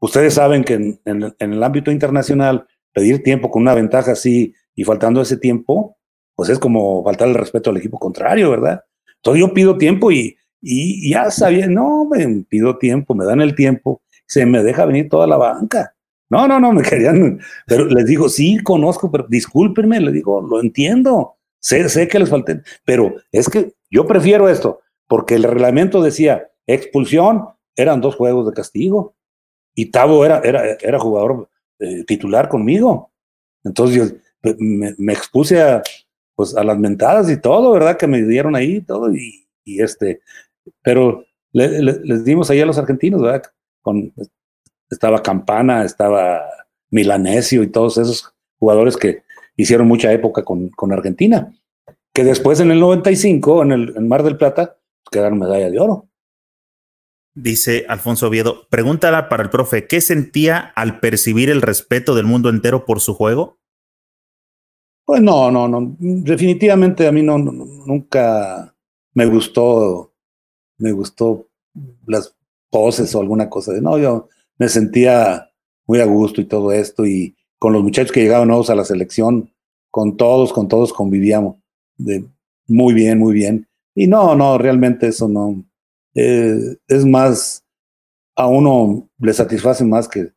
Ustedes saben que en, el ámbito internacional, pedir tiempo con una ventaja así y faltando ese tiempo, pues es como faltar el respeto al equipo contrario, ¿verdad? Entonces yo pido tiempo y, y ya sabía, no, me pido tiempo, me dan el tiempo, se me deja venir toda la banca. No, no, no, me querían, pero les digo, sí, conozco, pero discúlpenme, les digo, lo entiendo, sé, sé que les falté, pero es que yo prefiero esto, porque el reglamento decía expulsión, eran dos juegos de castigo, y Tavo era, era, era jugador eh, titular conmigo. Entonces yo me, expuse a, pues, a las mentadas y todo, ¿verdad? Que me dieron ahí todo, y, y este, pero les dimos ahí a los argentinos, ¿verdad? Con estaba Campana, estaba Milanesio y todos esos jugadores que hicieron mucha época con, con Argentina. que después en el 95, en el en Mar del Plata, pues, quedaron medalla de oro. Dice Alfonso Oviedo, pregúntala para el profe, ¿qué sentía al percibir el respeto del mundo entero por su juego? Pues no, no, no, definitivamente a mí no, nunca me gustó, me gustó las poses o alguna cosa de, no, yo me sentía muy a gusto y todo esto y con los muchachos que llegaban nuevos a la selección, con todos, con todos convivíamos de muy bien, muy bien. Y no, no, realmente eso no. Eh, es más, a uno le satisface más que,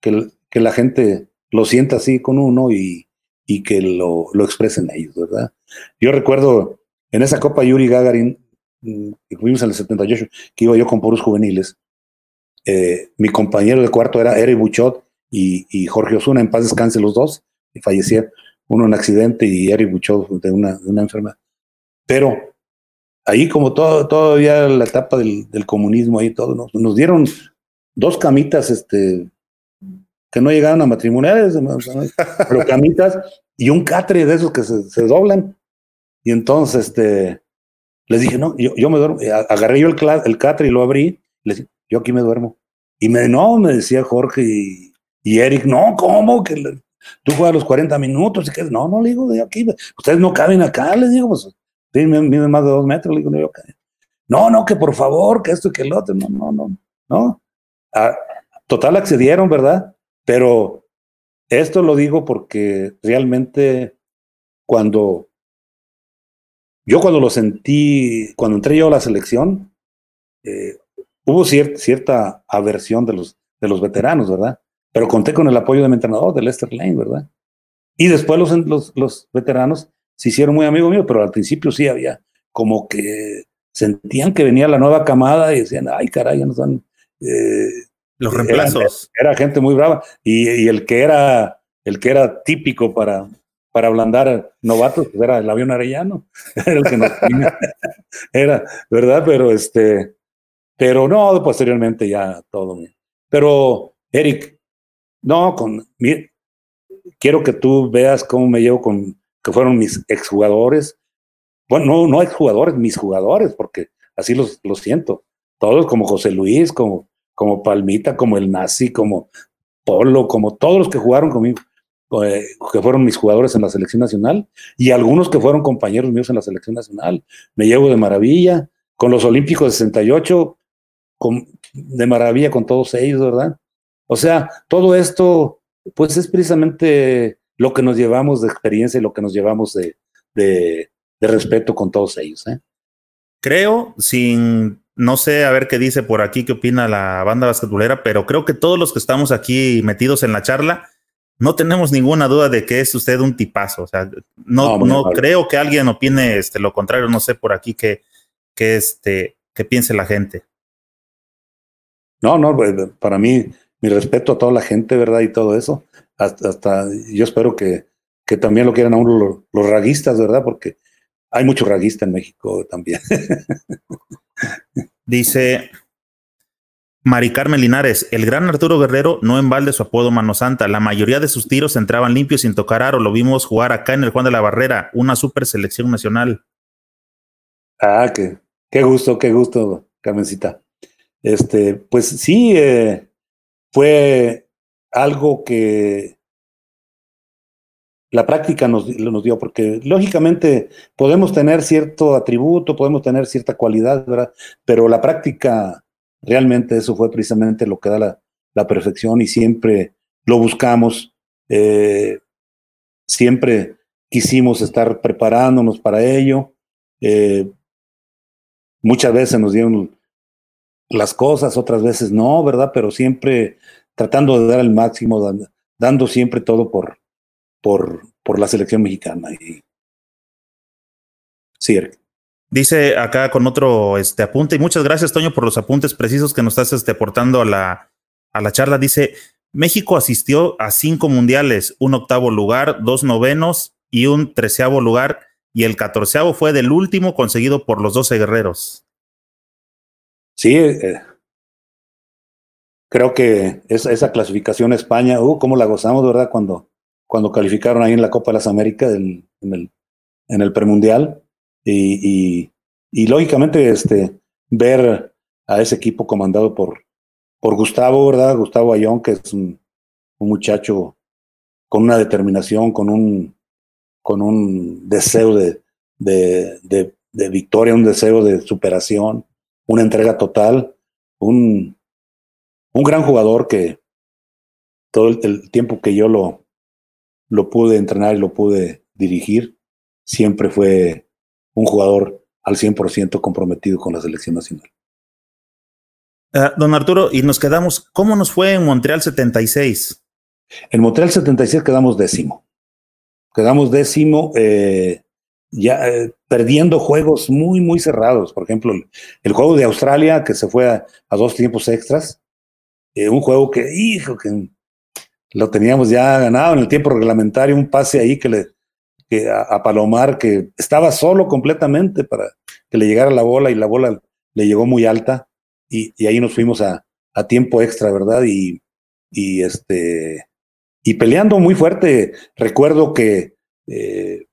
que, la gente lo sienta así con uno y, y que lo, lo, expresen ellos, ¿verdad? Yo recuerdo en esa Copa Yuri Gagarin, mm, que fuimos en el 78, que iba yo con puros juveniles, eh, mi compañero de cuarto era Eric Buchot y, y, Jorge Osuna, en paz descanse los dos, y fallecieron uno en accidente y Eric Buchot de una, de una enfermedad. Pero ahí como todo, todavía la etapa del, comunismo, ahí todo, nos, dieron dos camitas este, que no llegaron a matrimoniales, pero camitas y un catre de esos que se, doblan. Y entonces este, les dije, no, yo, yo me duermo, agarré yo el, el catre y lo abrí, les dije, yo aquí me duermo. Y me, no, me decía Jorge y, Eric, no, ¿cómo? Que le, tú juegas los 40 minutos y que no, no le digo de aquí, ustedes no caben acá, les digo, pues miden más de dos metros, le digo, no, no, no, que por favor, que esto y que el otro, no, no, no, no. Ah, total accedieron, ¿verdad? Pero esto lo digo porque realmente cuando yo cuando lo sentí, cuando entré yo a la selección, eh, hubo cierta aversión de los, de los veteranos, ¿verdad? Pero conté con el apoyo de mi entrenador, de Lester Lane, ¿verdad? Y después los, los veteranos se hicieron muy amigos míos, pero al principio sí había como que sentían que venía la nueva camada y decían, ay, caray, ya nos dan... Eh, los reemplazos. Era, gente muy brava. Y, y, el que era el que era típico para, para ablandar novatos, pues era el avión arellano. Era el que nos Era, ¿verdad? Pero este, pero no, posteriormente ya todo. Pero, Eric, no, con, quiero que tú veas cómo me llevo con, que fueron mis exjugadores. Bueno, no, no exjugadores, mis jugadores, porque así los, los siento. Todos como José Luis, como, como Palmita, como el Nazi, como Polo, como todos los que jugaron conmigo, eh, que fueron mis jugadores en la selección nacional, y algunos que fueron compañeros míos en la selección nacional. Me llevo de maravilla. Con los Olímpicos de 68, con, de maravilla con todos ellos, ¿verdad? O sea, todo esto, pues es precisamente lo que nos llevamos de experiencia y lo que nos llevamos de, de, de respeto con todos ellos. ¿eh? Creo, sin, no sé, a ver qué dice por aquí, qué opina la banda basquetbolera, pero creo que todos los que estamos aquí metidos en la charla, no tenemos ninguna duda de que es usted un tipazo. O sea, no, no, no creo que alguien opine este, lo contrario, no sé por aquí que, que, este, que piense la gente. No, no, pues, para mí mi respeto a toda la gente, ¿verdad? Y todo eso. Hasta, hasta yo espero que, que también lo quieran a uno los, los raguistas, ¿verdad? Porque hay mucho raguista en México también. Dice Mari Carmen Linares, el gran Arturo Guerrero no embalde su apodo Mano Santa. La mayoría de sus tiros entraban limpios sin tocar aro. Lo vimos jugar acá en el Juan de la Barrera, una super selección nacional. Ah, qué, qué gusto, qué gusto, Carmencita. Este, pues sí, eh, fue algo que la práctica nos, dio, porque lógicamente podemos tener cierto atributo, podemos tener cierta cualidad, ¿verdad? Pero la práctica, realmente eso fue precisamente lo que da la, la perfección y siempre lo buscamos, eh, siempre quisimos estar preparándonos para ello. Eh, muchas veces nos dieron las cosas, otras veces no, ¿verdad? Pero siempre tratando de dar el máximo, dando, dando siempre todo por, por, por, la selección mexicana. Y... Sí, Eric. Dice acá con otro este, apunte, y muchas gracias, Toño, por los apuntes precisos que nos estás este, aportando a la, a la charla. Dice, México asistió a cinco mundiales, un octavo lugar, dos novenos y un treceavo lugar, y el catorceavo fue del último conseguido por los doce guerreros. Sí, eh, creo que esa, esa clasificación España, uh, cómo la gozamos, ¿verdad? Cuando, cuando calificaron ahí en la Copa de las Américas, en, el, en el premundial. y, lógicamente este, ver a ese equipo comandado por, por Gustavo, ¿verdad? Gustavo Ayón, que es un, un muchacho con una determinación, con un, con un deseo de, de, de, de, victoria, un deseo de superación, una entrega total, un, un gran jugador que todo el, tiempo que yo lo, lo pude entrenar y lo pude dirigir, siempre fue un jugador al 100% comprometido con la selección nacional. Uh, don Arturo, y nos quedamos, ¿cómo nos fue en Montreal 76? En Montreal 76 quedamos décimo. Quedamos décimo, eh, ya eh, perdiendo juegos muy, muy cerrados. Por ejemplo, el, el juego de Australia, que se fue a, a dos tiempos extras. Eh, un juego que, hijo, que lo teníamos ya ganado en el tiempo reglamentario, un pase ahí que le que a, Palomar, que estaba solo completamente para que le llegara la bola y la bola le llegó muy alta. Y, y ahí nos fuimos a, a tiempo extra, ¿verdad? Y, y este y peleando muy fuerte. Recuerdo que eh,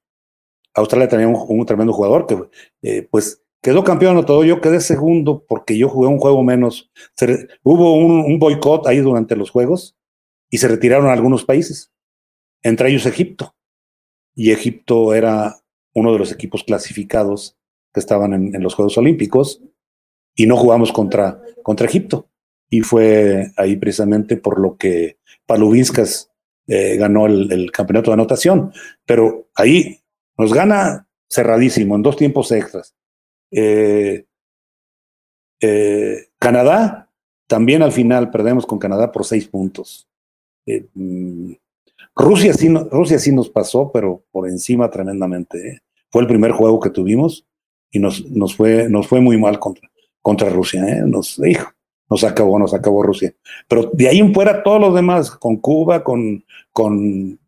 Australia tenía un, un, tremendo jugador que eh, pues quedó campeón todo. Yo quedé segundo porque yo jugué un juego menos. Hubo un, boicot ahí durante los juegos y se retiraron algunos países, entre ellos Egipto. Y Egipto era uno de los equipos clasificados que estaban en, los Juegos Olímpicos y no jugamos contra, contra Egipto. Y fue ahí precisamente por lo que Palubinskas eh, ganó el, campeonato de anotación, pero ahí nos gana cerradísimo, en dos tiempos extras. Eh, eh, Canadá, también al final perdemos con Canadá por seis puntos. Eh, mm, Rusia, sí, Rusia sí nos pasó, pero por encima tremendamente. Fue el primer juego que tuvimos y nos, nos, fue, nos fue muy mal contra, contra Rusia. Nos dijo, nos acabó, nos acabó Rusia. Pero de ahí en fuera todos los demás, con Cuba, con, con,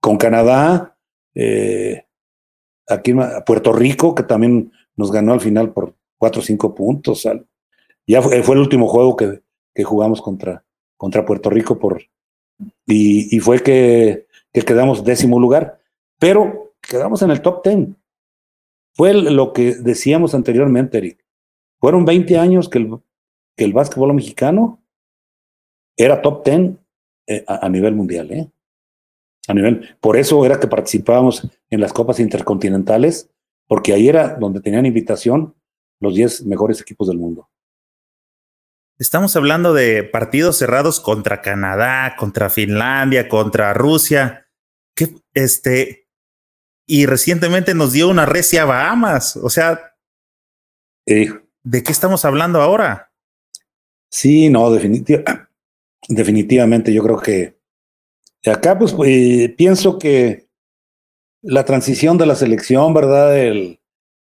con Canadá, aquí Puerto Rico, que también nos ganó al final por cuatro o cinco puntos. Ya fue, fue, el último juego que, que jugamos contra, contra Puerto Rico por, y, y fue que, que, quedamos décimo lugar, pero quedamos en el top ten. Fue lo que decíamos anteriormente, Eric. Fueron 20 años que el, que el básquetbol mexicano era top 10 eh, a, a, nivel mundial, ¿eh? A nivel, por eso era que participábamos en las copas intercontinentales, porque ahí era donde tenían invitación los 10 mejores equipos del mundo. Estamos hablando de partidos cerrados contra Canadá, contra Finlandia, contra Rusia, que este, y recientemente nos dio una recia Bahamas, o sea, eh, ¿de qué estamos hablando ahora? Sí, no, definitiv definitivamente yo creo que acá pues eh, pienso que la transición de la selección, ¿verdad? El,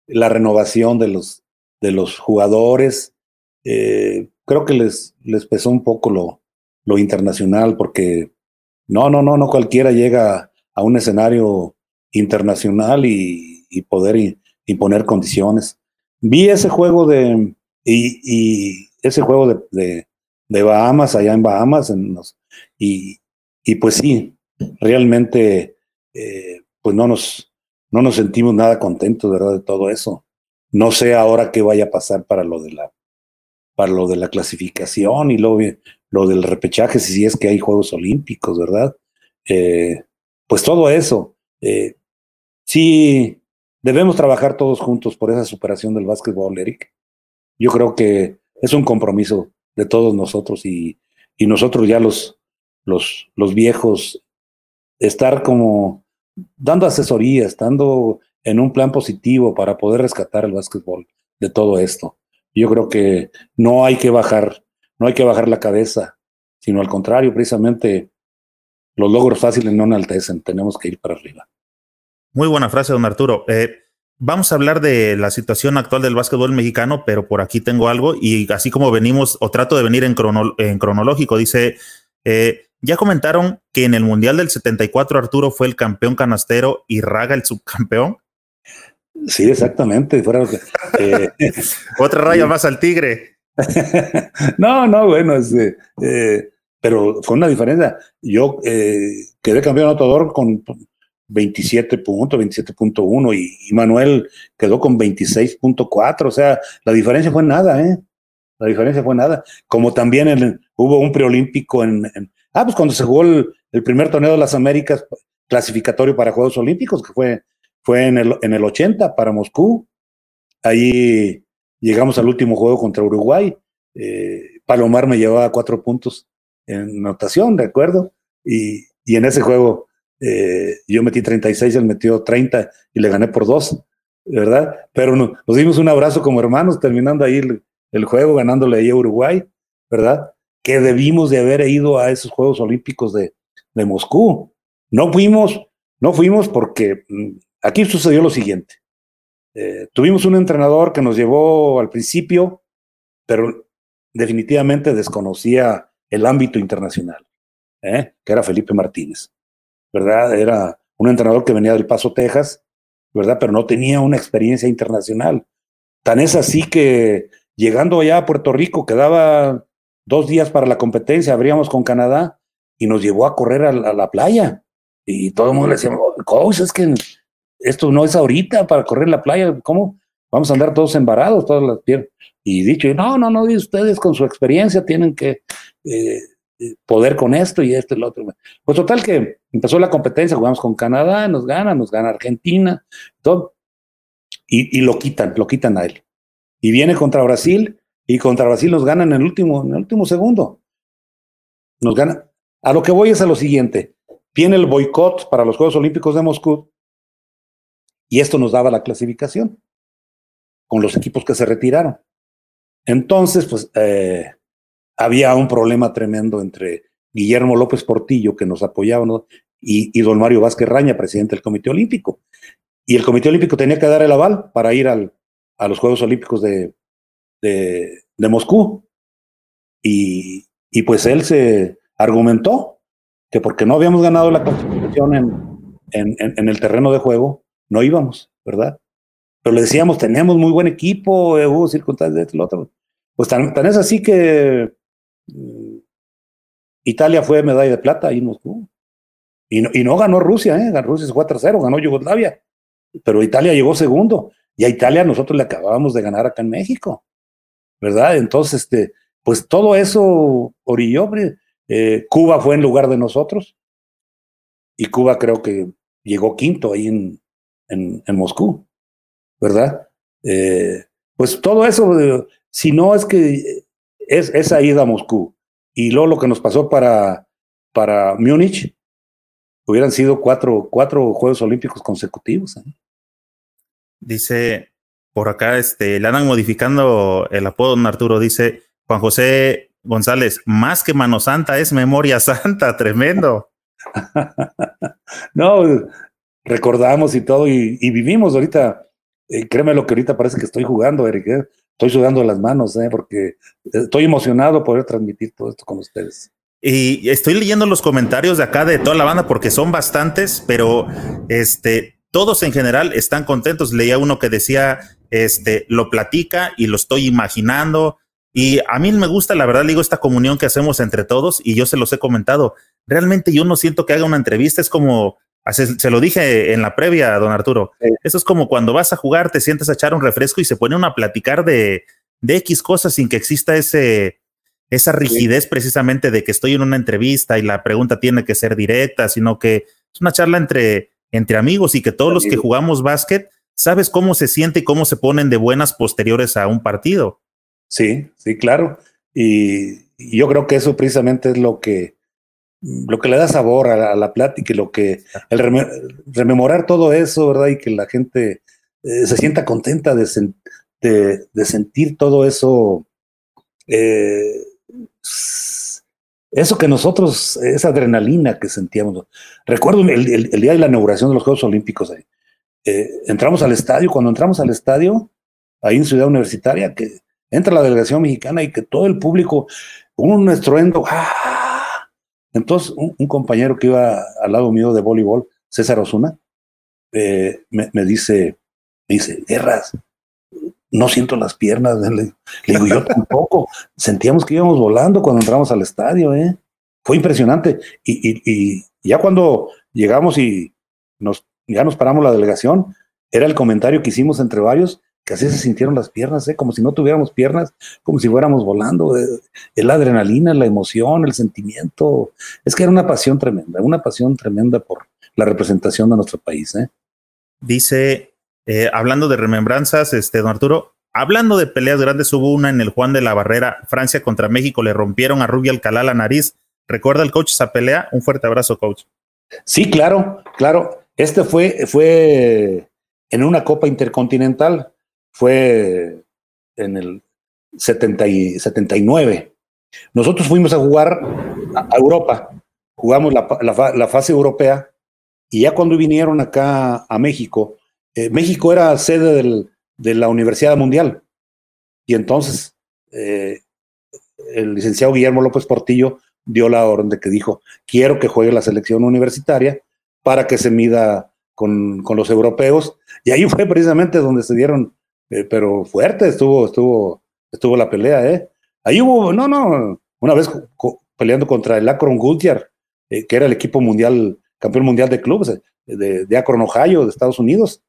la renovación de los, de los jugadores, eh, creo que les, les pesó un poco lo, lo internacional porque no, no, no, no cualquiera llega a un escenario internacional y, poder imponer condiciones. Vi ese juego de, y, ese juego de, de, de, Bahamas, allá en Bahamas, en los, y, y pues sí, realmente eh, pues no nos, no nos sentimos nada contentos, ¿verdad? De todo eso. No sé ahora qué vaya a pasar para lo de la, para lo de la clasificación y luego lo del repechaje, si es que hay Juegos Olímpicos, ¿verdad? Eh, pues todo eso. Eh, sí, debemos trabajar todos juntos por esa superación del básquetbol, Eric. Yo creo que es un compromiso de todos nosotros y, y nosotros ya los, los, los viejos, estar como dando asesoría, estando en un plan positivo para poder rescatar el básquetbol de todo esto. Yo creo que no hay que bajar, no hay que bajar la cabeza, sino al contrario, precisamente los logros fáciles no enaltecen, tenemos que ir para arriba. Muy buena frase, don Arturo. Eh, Vamos a hablar de la situación actual del básquetbol mexicano, pero por aquí tengo algo y así como venimos o trato de venir en cronológico, dice, eh, ya comentaron que en el Mundial del 74 Arturo fue el campeón canastero y Raga el subcampeón. Sí, exactamente. Fuera, eh, Otra raya más al tigre. no, no, bueno, es, eh, pero fue una diferencia. Yo eh, quedé campeón anotador con 27 puntos, 27.1 y, Manuel quedó con 26.4, o sea, la diferencia fue nada, ¿eh? La diferencia fue nada. Como también hubo un preolímpico en, Ah, pues cuando se jugó el, primer torneo de las Américas clasificatorio para Juegos Olímpicos, que fue, fue en, el, en el 80 para Moscú. Ahí llegamos al último juego contra Uruguay. Eh, Palomar me llevaba cuatro puntos en notación, ¿de acuerdo? Y, y en ese juego eh, yo metí 36, él metió 30 y le gané por dos, ¿verdad? Pero nos, dimos un abrazo como hermanos, terminando ahí el, juego, ganándole ahí a Uruguay, ¿verdad? Que debimos de haber ido a esos Juegos Olímpicos de, de Moscú. No fuimos, no fuimos porque mm, aquí sucedió lo siguiente. Eh, tuvimos un entrenador que nos llevó al principio, pero definitivamente desconocía el ámbito internacional, ¿eh? que era Felipe Martínez. ¿verdad? Era un entrenador que venía del Paso, Texas, ¿verdad? Pero no tenía una experiencia internacional. Tan es así que llegando allá a Puerto Rico, quedaba dos días para la competencia, abríamos con Canadá y nos llevó a correr a la, playa. Y todo el mundo le decía, coach, es que esto no es ahorita para correr la playa, ¿cómo? Vamos a andar todos embarados, todas las piernas. Y dicho, no, no, no, ustedes con su experiencia tienen que eh, poder con esto y esto y lo otro. Pues total que empezó la competencia, jugamos con Canadá, nos gana, nos gana Argentina, todo. Y, lo quitan, lo quitan a él. Y viene contra Brasil y contra Brasil nos gana en el último, en el último segundo. Nos gana. A lo que voy es a lo siguiente. Viene el boicot para los Juegos Olímpicos de Moscú y esto nos daba la clasificación con los equipos que se retiraron. Entonces, pues, eh, había un problema tremendo entre Guillermo López Portillo, que nos apoyaba, y, don Mario Vázquez Raña, presidente del Comité Olímpico. Y el Comité Olímpico tenía que dar el aval para ir al, a los Juegos Olímpicos de, de, Moscú. Y, y, pues él se argumentó que porque no habíamos ganado la clasificación en, en, en, el terreno de juego, no íbamos, ¿verdad? Pero le decíamos, teníamos muy buen equipo, hubo circunstancias de esto lo otro. Pues tan, tan es así que Italia fue medalla de plata ahí en Moscú. Y no, y no ganó Rusia, ¿eh? Rusia se fue tercero, ganó Yugoslavia. Pero Italia llegó segundo. Y a Italia nosotros le acabábamos de ganar acá en México. ¿Verdad? Entonces, este, pues todo eso orilló. Eh, Cuba fue en lugar de nosotros. Y Cuba creo que llegó quinto ahí en, en, Moscú. ¿Verdad? Eh, pues todo eso, si no es que es, esa ida a Moscú y luego lo que nos pasó para, para Múnich, hubieran sido cuatro, cuatro Juegos Olímpicos consecutivos. ¿eh? Dice por acá, este, le andan modificando el apodo, don Arturo, dice Juan José González, más que mano santa es memoria santa, tremendo. no, recordamos y todo y, vivimos ahorita. Eh, créeme lo que ahorita parece que estoy jugando, Eric. ¿eh? estoy sudando las manos, ¿eh? porque estoy emocionado poder transmitir todo esto con ustedes. Y estoy leyendo los comentarios de acá de toda la banda porque son bastantes, pero este, todos en general están contentos. Leía uno que decía, este, lo platica y lo estoy imaginando. Y a mí me gusta, la verdad, digo, esta comunión que hacemos entre todos y yo se los he comentado. Realmente yo no siento que haga una entrevista, es como se lo dije en la previa, don Arturo. Eso es como cuando vas a jugar, te sientes a echar un refresco y se pone uno a platicar de, de X cosas sin que exista ese, esa rigidez precisamente de que estoy en una entrevista y la pregunta tiene que ser directa, sino que es una charla entre, entre amigos y que todos los que jugamos básquet sabes cómo se siente y cómo se ponen de buenas posteriores a un partido. Sí, sí, claro. y yo creo que eso precisamente es lo que lo que le da sabor a la, plática y lo que el rememorar todo eso, ¿verdad? Y que la gente eh, se sienta contenta de, de, sentir todo eso, eh, eso que nosotros, esa adrenalina que sentíamos. Recuerdo el, día de la inauguración de los Juegos Olímpicos, eh, entramos al estadio, cuando entramos al estadio, ahí en Ciudad Universitaria, que entra la delegación mexicana y que todo el público, un estruendo, ¡ah! Entonces, un, compañero que iba al lado mío de voleibol, César Osuna, eh, me, dice, me dice, Guerras, no siento las piernas. Le, digo, yo tampoco. Sentíamos que íbamos volando cuando entramos al estadio, ¿eh? Fue impresionante. Y, ya cuando llegamos y, nos, ya nos paramos la delegación, era el comentario que hicimos entre varios, que así se sintieron las piernas, ¿eh? como si no tuviéramos piernas, como si fuéramos volando. Eh, la adrenalina, la emoción, el sentimiento. Es que era una pasión tremenda, una pasión tremenda por la representación de nuestro país. ¿eh? Dice, eh, hablando de remembranzas, este, don Arturo, hablando de peleas grandes, hubo una en el Juan de la Barrera, Francia contra México, le rompieron a Rubio Alcalá la nariz. ¿Recuerda el coach esa pelea? Un fuerte abrazo, coach. Sí, claro, claro. Este fue, fue en una Copa Intercontinental fue en el 70 y 79. Nosotros fuimos a jugar a Europa, jugamos la, fase europea y ya cuando vinieron acá a México, eh, México era sede de la Universidad Mundial y entonces eh, el licenciado Guillermo López Portillo dio la orden de que dijo, quiero que juegue la selección universitaria para que se mida con, con los europeos. Y ahí fue precisamente donde se dieron eh, pero fuerte estuvo, estuvo, estuvo la pelea, ¿eh? Ahí hubo, no, no, una vez peleando contra el Akron Goodyear, eh, que era el equipo mundial, campeón mundial de clubes, eh, de, Akron, Ohio, de Estados Unidos.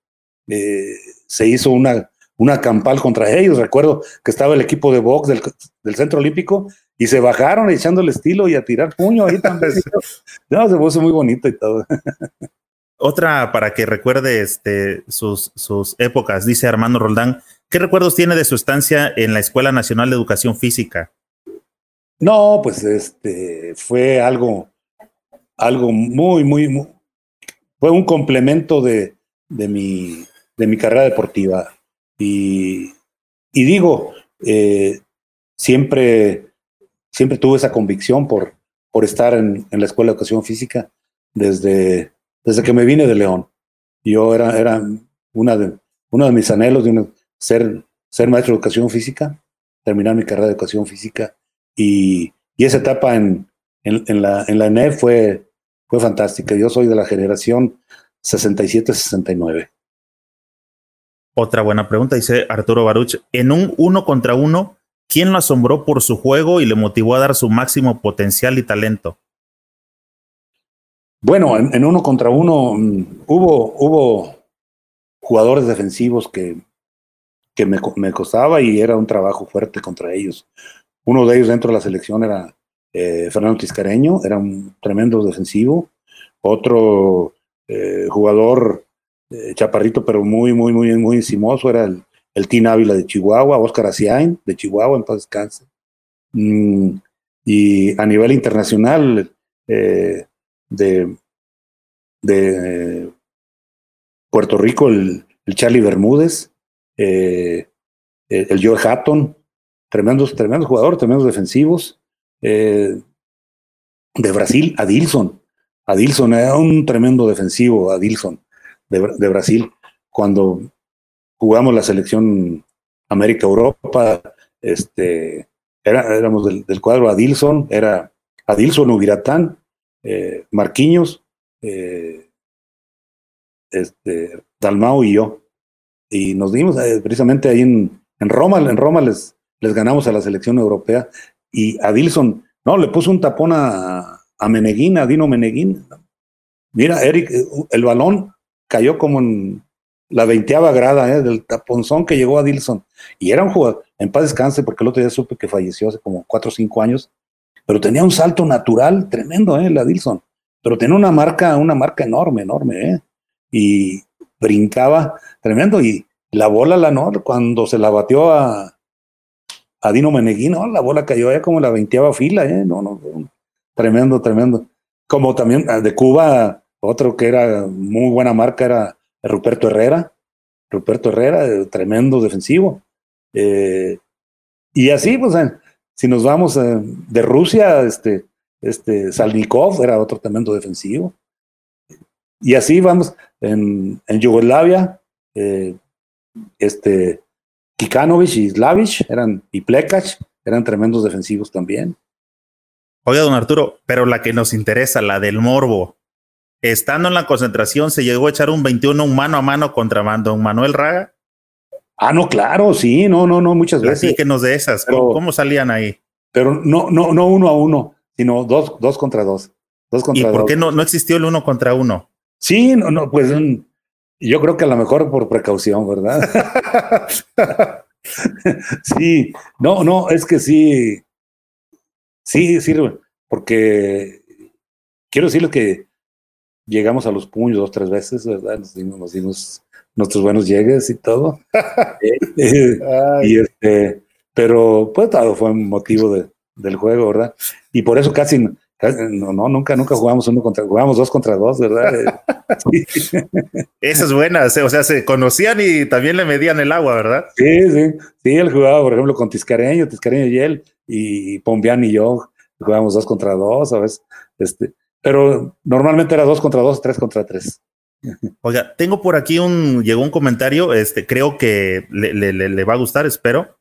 se hizo una, una campal contra ellos. Recuerdo que estaba el equipo de box del, del Centro Olímpico y se bajaron echando el estilo y a tirar puño ahí también. no, se puso muy bonito y todo. Otra para que recuerde este, sus, sus épocas, dice Armando Roldán. ¿Qué recuerdos tiene de su estancia en la Escuela Nacional de Educación Física? No, pues este fue algo, algo muy, muy, fue un complemento de, de, mi, de mi carrera deportiva. Y, y digo, eh, siempre, siempre tuve esa convicción por, por estar en, en la Escuela de Educación Física desde, desde que me vine de León. Yo era, era una de, uno de mis anhelos de ser, ser maestro de educación física, terminar mi carrera de educación física y, y esa etapa en, en, la, en la fue, fue fantástica. Yo soy de la generación 67-69. Otra buena pregunta, dice Arturo Baruch. En un uno contra uno, ¿quién lo asombró por su juego y le motivó a dar su máximo potencial y talento? Bueno, en, uno contra uno mm, hubo, hubo jugadores defensivos que, que me, costaba y era un trabajo fuerte contra ellos. Uno de ellos dentro de la selección era eh, Fernando Tiscareño, era un tremendo defensivo. Otro eh, jugador eh, chaparrito, pero muy, muy, muy, muy encimoso, era el, el Team Ávila de Chihuahua, Oscar Asiain de Chihuahua, en paz. Mm, y a nivel internacional, eh, de, de Puerto Rico, el, Charlie Bermúdez, eh, el, Joe Hatton, tremendos, tremendos jugadores, tremendos defensivos. Eh, de Brasil, Adilson. Adilson era un tremendo defensivo, Adilson, de, de Brasil. Cuando jugamos la selección América-Europa, este, era, éramos del, del, cuadro Adilson, era Adilson Ubiratán, eh, Marquiños, eh, este, Dalmau y yo. Y nos dimos eh, precisamente ahí en, en, Roma, en Roma les, les ganamos a la selección europea y a Dilson, no, le puso un tapón a, a Meneguín, a Dino Meneguín. Mira, Eric, el balón cayó como en la veinteava grada del taponzón que llegó a Dilson. Y era un jugador, en paz descanse, porque el otro día supe que falleció hace como cuatro o cinco años pero tenía un salto natural tremendo, ¿eh? La Dilson. Pero tenía una marca, una marca enorme, enorme, ¿eh? Y brincaba tremendo. Y la bola, la no, cuando se la batió a, a Dino Meneguino, la bola cayó allá como la veinteava fila, ¿eh? No, no, tremendo, tremendo. Como también ah, de Cuba, otro que era muy buena marca era Ruperto Herrera. Ruperto Herrera, tremendo defensivo. Eh, y así, pues, si nos vamos eh, de Rusia, este, este Salnikov era otro tremendo defensivo. Y así vamos, en, Yugoslavia, eh, este, Kikanovic y Slavic eran, y Plekac eran tremendos defensivos también. Oiga, don Arturo, pero la que nos interesa, la del Morbo, estando en la concentración, se llegó a echar un 21 mano a mano contra don Manuel Raga. Ah, no, claro, sí, no, no, no, muchas veces. nos de esas, ¿Cómo, salían ahí? Pero no, no, no uno a uno, sino dos, dos contra dos. dos contra ¿Y por qué no, no existió el uno contra uno? Sí, no, no, pues yo creo que a lo mejor por precaución, ¿verdad? sí, no, no, es que sí, sí sirve, porque quiero decirles que llegamos a los puños dos, tres veces, ¿verdad? Nos dimos, nuestros buenos llegues y todo. y este, pero pues todo fue un motivo de, del juego, ¿verdad? Y por eso casi, no, no, nunca, nunca jugamos uno contra, jugamos dos contra dos, ¿verdad? Esa es buena, o sea, se conocían y también le medían el agua, ¿verdad? Sí, sí, sí, él jugaba, por ejemplo, con Tiscareño, Tiscareño y él, y Pombián y yo jugábamos dos contra dos, ¿sabes? Este, pero normalmente era dos contra dos, tres contra tres. Oiga, tengo por aquí un, llegó un comentario, este, creo que le, le, le va a gustar, espero.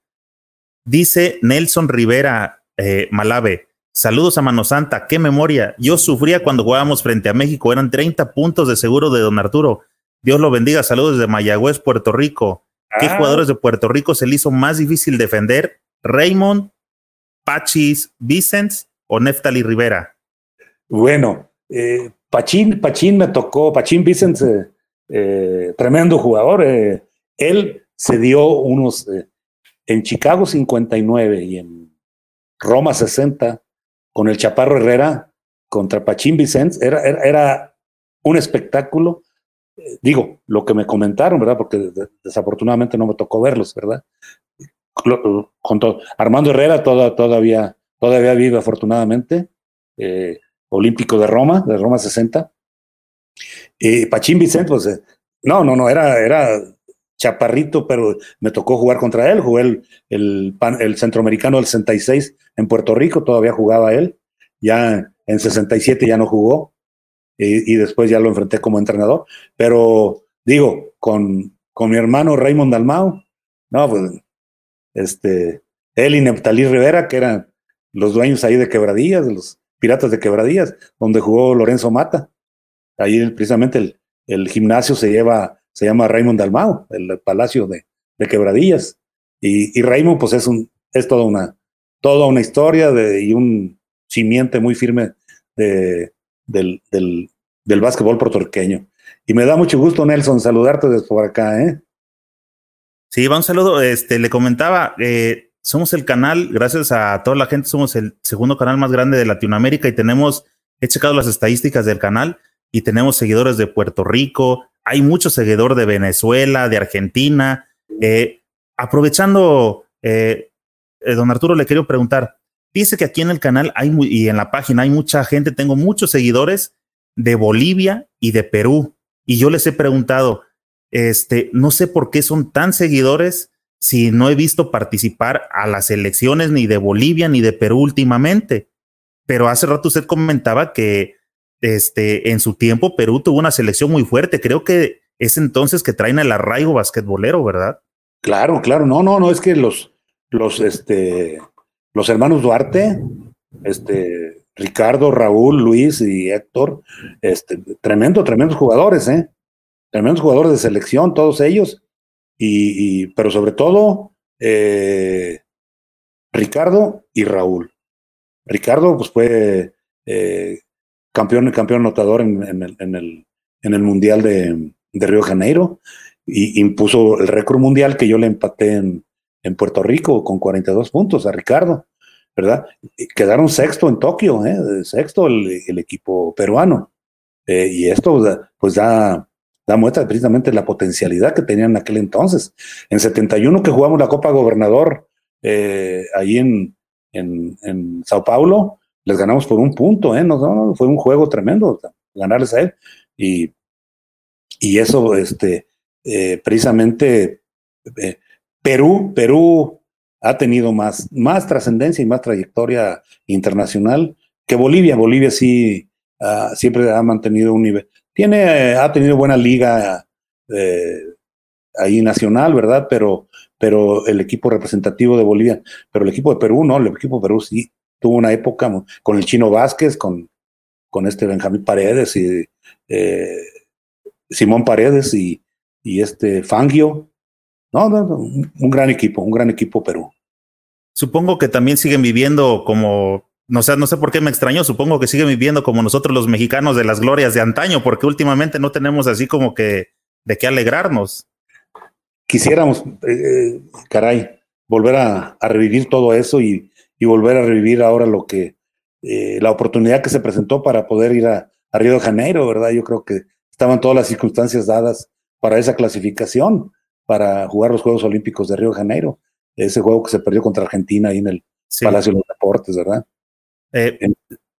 Dice Nelson Rivera eh, Malave, saludos a Mano Santa, qué memoria. Yo sufría cuando jugábamos frente a México, eran 30 puntos de seguro de don Arturo. Dios lo bendiga, saludos desde Mayagüez, Puerto Rico. ¿Qué ah. jugadores de Puerto Rico se le hizo más difícil defender? ¿Raymond, Pachis, Vicens o Neftali Rivera? Bueno, eh, Pachín, Pachín me tocó, Pachín Vicens, eh, tremendo jugador. él se dio unos en Chicago 59 y en Roma 60, con el Chaparro Herrera contra Pachín Vicente, era, era, un espectáculo. Eh, digo, lo que me comentaron, ¿verdad? Porque desafortunadamente no me tocó verlos, ¿verdad? Armando Herrera todavía, todavía vive afortunadamente, eh, olímpico de Roma, de Roma 60. Y Pachín Vicente, pues, eh, no, no, no, era, era chaparrito, pero me tocó jugar contra él. Jugué el, el, el, centroamericano del 66 en Puerto Rico, todavía jugaba él. Ya en 67 ya no jugó y, después ya lo enfrenté como entrenador. Pero digo, con, con mi hermano Raymond Dalmau, no, pues, este, él y Neptalí Rivera, que eran los dueños ahí de Quebradillas, de los Piratas de Quebradillas, donde jugó Lorenzo Mata. Ahí precisamente el, el gimnasio se lleva se llama Raymond Dalmao, el Palacio de, Quebradillas. Y, y, Raymond, pues es, un, es toda, una, toda una historia de, y un simiente muy firme de, del, del, del básquetbol puertorriqueño. Y me da mucho gusto, Nelson, saludarte desde por acá, ¿eh? Sí, va un saludo. Este, le comentaba, eh, somos el canal, gracias a toda la gente, somos el segundo canal más grande de Latinoamérica y tenemos, he checado las estadísticas del canal y tenemos seguidores de Puerto Rico, hay mucho seguidor de Venezuela, de Argentina. Eh, aprovechando, eh, eh, don Arturo, le quiero preguntar, dice que aquí en el canal hay y en la página hay mucha gente, tengo muchos seguidores de Bolivia y de Perú. Y yo les he preguntado, este, no sé por qué son tan seguidores si no he visto participar a las elecciones ni de Bolivia ni de Perú últimamente. Pero hace rato usted comentaba que este, en su tiempo Perú tuvo una selección muy fuerte. Creo que es entonces que traen el arraigo basquetbolero, ¿verdad? Claro, claro. No, no, no, es que los, los, este, los hermanos Duarte, este, Ricardo, Raúl, Luis y Héctor, este, tremendo, tremendos jugadores, ¿eh? Tremendos jugadores de selección, todos ellos. Y, pero sobre todo, eh, Ricardo y Raúl. Ricardo, pues fue eh, campeón, campeón anotador en, el, en, el, en el Mundial de, de Río de Janeiro y impuso el récord mundial que yo le empaté en, en Puerto Rico con 42 puntos a Ricardo, ¿verdad? quedaron sexto en Tokio, ¿eh? sexto el, el equipo peruano. Eh, y esto pues da, da muestra precisamente la potencialidad que tenían en aquel entonces. En 71 que jugamos la Copa Gobernador eh, ahí en, en, en Sao Paulo, les ganamos por un punto, ¿eh? No, fue un juego tremendo ganarles a él. Y, y eso, este, eh, precisamente, eh, Perú, Perú ha tenido más, más trascendencia y más trayectoria internacional que Bolivia. Bolivia sí uh, siempre ha mantenido un nivel. Tiene, ha tenido buena liga eh, ahí nacional, ¿verdad? Pero, pero el equipo representativo de Bolivia, pero el equipo de Perú, no, el equipo de Perú sí tuvo una época con el Chino Vázquez, con, con este Benjamín Paredes y eh, Simón Paredes y, y este Fangio. No, no, un gran equipo, un gran equipo Perú. Supongo que también siguen viviendo como no sé, no sé por qué me extrañó, supongo que sigue viviendo como nosotros los mexicanos de las glorias de antaño, porque últimamente no tenemos así como que de qué alegrarnos. Quisiéramos, eh, caray, volver a, revivir todo eso y, volver a revivir ahora lo que, eh, la oportunidad que se presentó para poder ir a, Río de Janeiro, ¿verdad? Yo creo que estaban todas las circunstancias dadas para esa clasificación, para jugar los Juegos Olímpicos de Río de Janeiro, ese juego que se perdió contra Argentina ahí en el Palacio de los Deportes, ¿verdad? Eh,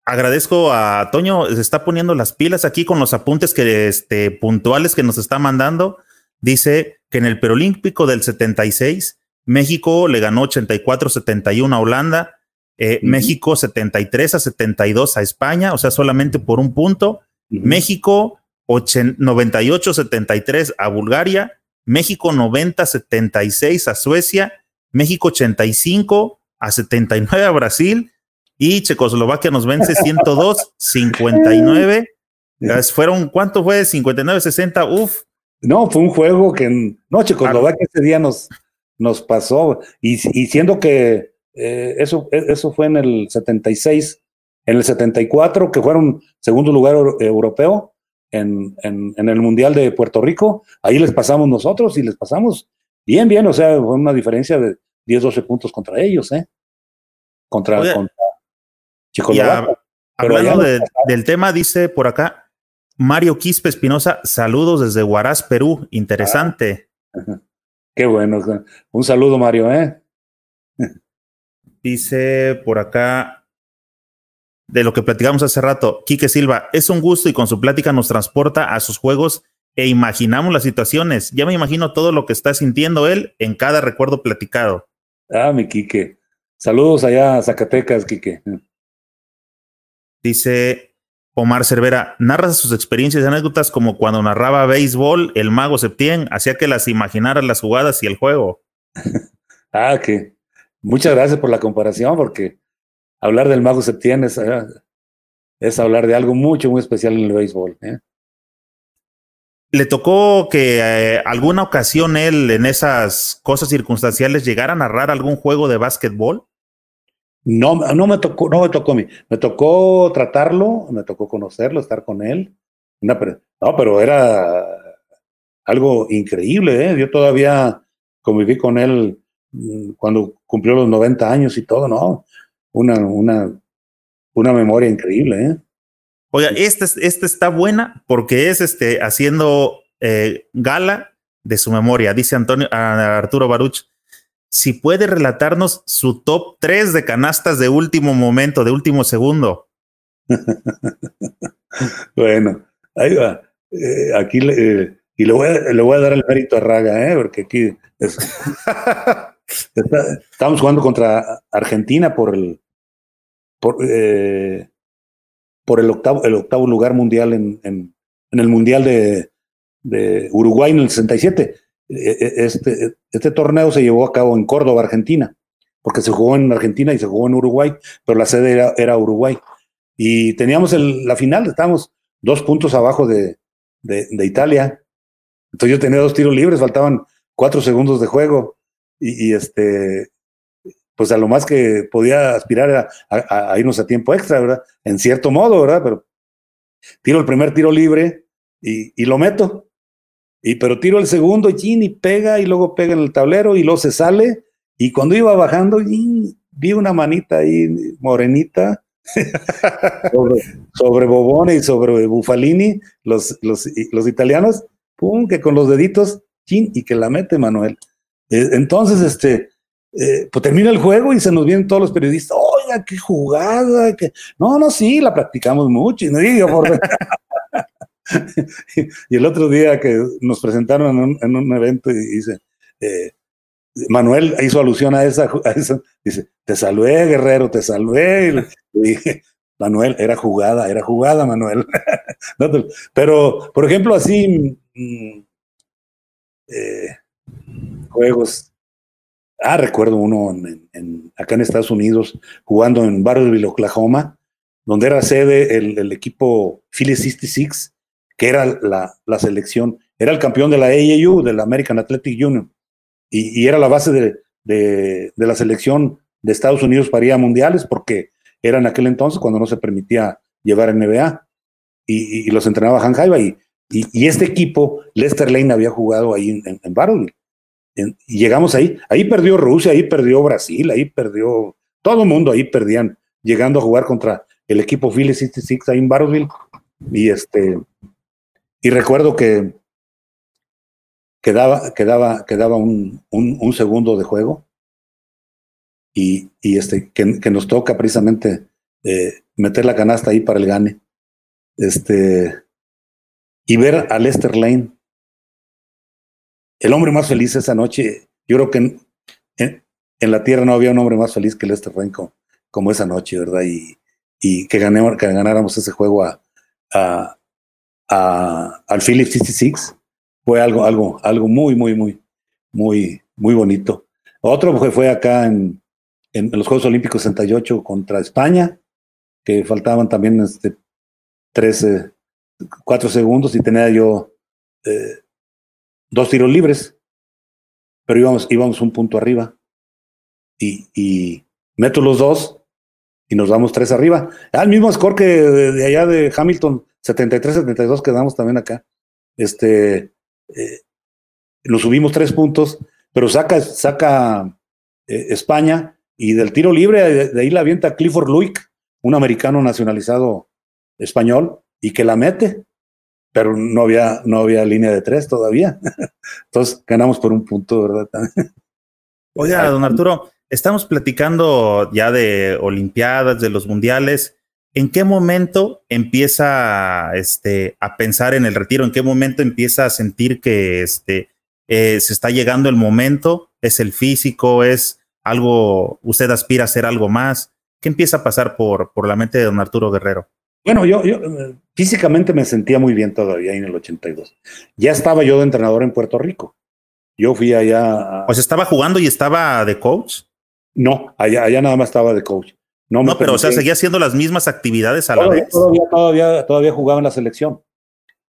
agradezco a Toño, se está poniendo las pilas aquí con los apuntes que, este, puntuales que nos está mandando. Dice que en el Perolímpico del 76, México le ganó 84-71 a Holanda, eh, México 73 a 72 a España, o sea, solamente por un punto. México 98-73 a Bulgaria, México 90-76 a Suecia, México 85 a 79 a Brasil y Checoslovaquia nos vence 102, 59. Fueron, ¿cuánto fue? 59, 60, uf. No, fue un juego que, no, Checoslovaquia ese día nos, nos pasó, y, siendo que eh, eso, eso fue en el 76, en el 74, que fueron segundo lugar europeo en, en, en, el Mundial de Puerto Rico, ahí les pasamos nosotros y les pasamos bien, bien, o sea, fue una diferencia de 10, 12 puntos contra ellos, ¿eh? Contra, contra hablando del tema, dice por acá Mario Quispe Espinosa, saludos desde Huaraz, Perú. Interesante. Ah, qué bueno. Un saludo, Mario, ¿eh? Dice por acá, de lo que platicamos hace rato, Quique Silva, es un gusto y con su plática nos transporta a sus juegos e imaginamos las situaciones. Ya me imagino todo lo que está sintiendo él en cada recuerdo platicado. Ah, mi Quique. Saludos allá a Zacatecas, Quique. Dice Omar Cervera, narra sus experiencias y anécdotas como cuando narraba béisbol, el mago Septién, hacía que las imaginara las jugadas y el juego. ah, que muchas gracias por la comparación, porque hablar del mago Septién es, ah, es hablar de algo mucho, muy especial en el béisbol. ¿eh? ¿Le tocó que eh, alguna ocasión él en esas cosas circunstanciales llegara a narrar algún juego de básquetbol? No, no me tocó, no me tocó a mí. Me tocó tratarlo, me tocó conocerlo, estar con él. no, pero era algo increíble, ¿eh? Yo todavía conviví con él mm, cuando cumplió los 90 años y todo, ¿no? Una, una, una memoria increíble, ¿eh? Oiga, esta, está buena porque es este, haciendo eh, gala de su memoria, dice Antonio, Arturo Baruch si puede relatarnos su top 3 de canastas de último momento, de último segundo. bueno, ahí va. Eh, aquí eh, y le voy, a, le voy, a, dar el mérito a Raga, ¿eh? porque aquí estamos jugando contra Argentina por el por, eh, por el octavo el octavo lugar mundial en, en, en el mundial de, de Uruguay en el 67 e, e, este, este torneo se llevó a cabo en Córdoba, Argentina, porque se jugó en Argentina y se jugó en Uruguay, pero la sede era, Uruguay. Y teníamos la final, estábamos dos puntos abajo de, de, Italia. Entonces yo tenía dos tiros libres, faltaban cuatro segundos de juego. Y, este, pues a lo más que podía aspirar era a, irnos a tiempo extra, ¿verdad? En cierto modo, ¿verdad? Pero tiro el primer tiro libre y lo meto. Y pero tiro el segundo, y pega, y luego pega en el tablero, y luego se sale. Y cuando iba bajando, vi una manita ahí morenita sobre, sobre, Bobone y sobre Bufalini, los, los, los, italianos, pum, que con los deditos, y que la mete Manuel. Eh, entonces, este, eh, pues termina el juego y se nos vienen todos los periodistas, oiga, qué jugada, no, no, sí, la practicamos mucho, y no digo, por... y el otro día que nos presentaron en un, evento y dice, eh, Manuel hizo alusión a, esa, dice, te salvé, guerrero, te salvé. Y dije, Manuel, era jugada, era jugada, Manuel. Pero, por ejemplo, así, mm, eh, juegos. Ah, recuerdo uno en, acá en Estados Unidos, jugando en Barrowville, Oklahoma, donde era sede el, el equipo Philly 66 que era la, la, selección, era el campeón de la AAU, de la American Athletic Union, y, y era la base de, de, la selección de Estados Unidos para ir a mundiales, porque era en aquel entonces cuando no se permitía llevar NBA y, los entrenaba Han Jaiba y, y, este equipo, Lester Lane había jugado ahí en, en, y llegamos ahí, ahí perdió Rusia, ahí perdió Brasil, ahí perdió, todo el mundo ahí perdían, llegando a jugar contra el equipo Philly 66 ahí en Barrowville. Y este, y recuerdo que quedaba, quedaba, quedaba un, un, segundo de juego y, y este, que, nos toca precisamente eh, meter la canasta ahí para el gane. Este, y ver a Lester Lane, el hombre más feliz esa noche. Yo creo que en, en, la tierra no había un hombre más feliz que Lester Lane como, esa noche, ¿verdad? Y, y que, ganemos, que ganáramos ese juego a, a, a, al Phillips 66 fue algo, algo, algo muy, muy, muy, muy, muy bonito. Otro fue, fue acá en, en los Juegos Olímpicos 68 contra España, que faltaban también este, 13, 4 segundos y tenía yo eh, dos tiros libres, pero íbamos, íbamos un punto arriba y, y meto los dos y nos vamos tres arriba. Al mismo score que de, allá de Hamilton, 73-72 quedamos también acá. Este, eh, nos subimos tres puntos, pero saca, saca eh, España y del tiro libre, de, ahí la avienta Clifford Luick, un americano nacionalizado español, y que la mete, pero no había, no había línea de tres todavía. Entonces ganamos por un punto, ¿verdad? Oiga, don Arturo, estamos platicando ya de Olimpiadas, de los Mundiales. ¿En qué momento empieza este, a pensar en el retiro? ¿En qué momento empieza a sentir que este, eh, se está llegando el momento? ¿Es el físico? ¿Es algo, usted aspira a hacer algo más? ¿Qué empieza a pasar por, por la mente de don Arturo Guerrero? Bueno, yo, yo físicamente me sentía muy bien todavía en el 82. Ya estaba yo de entrenador en Puerto Rico. Yo fui allá. Pues estaba jugando y estaba de coach. No, allá, allá nada más estaba de coach. No, pero o sea, seguía haciendo las mismas actividades a la vez. Todavía, todavía, todavía jugaba en la selección.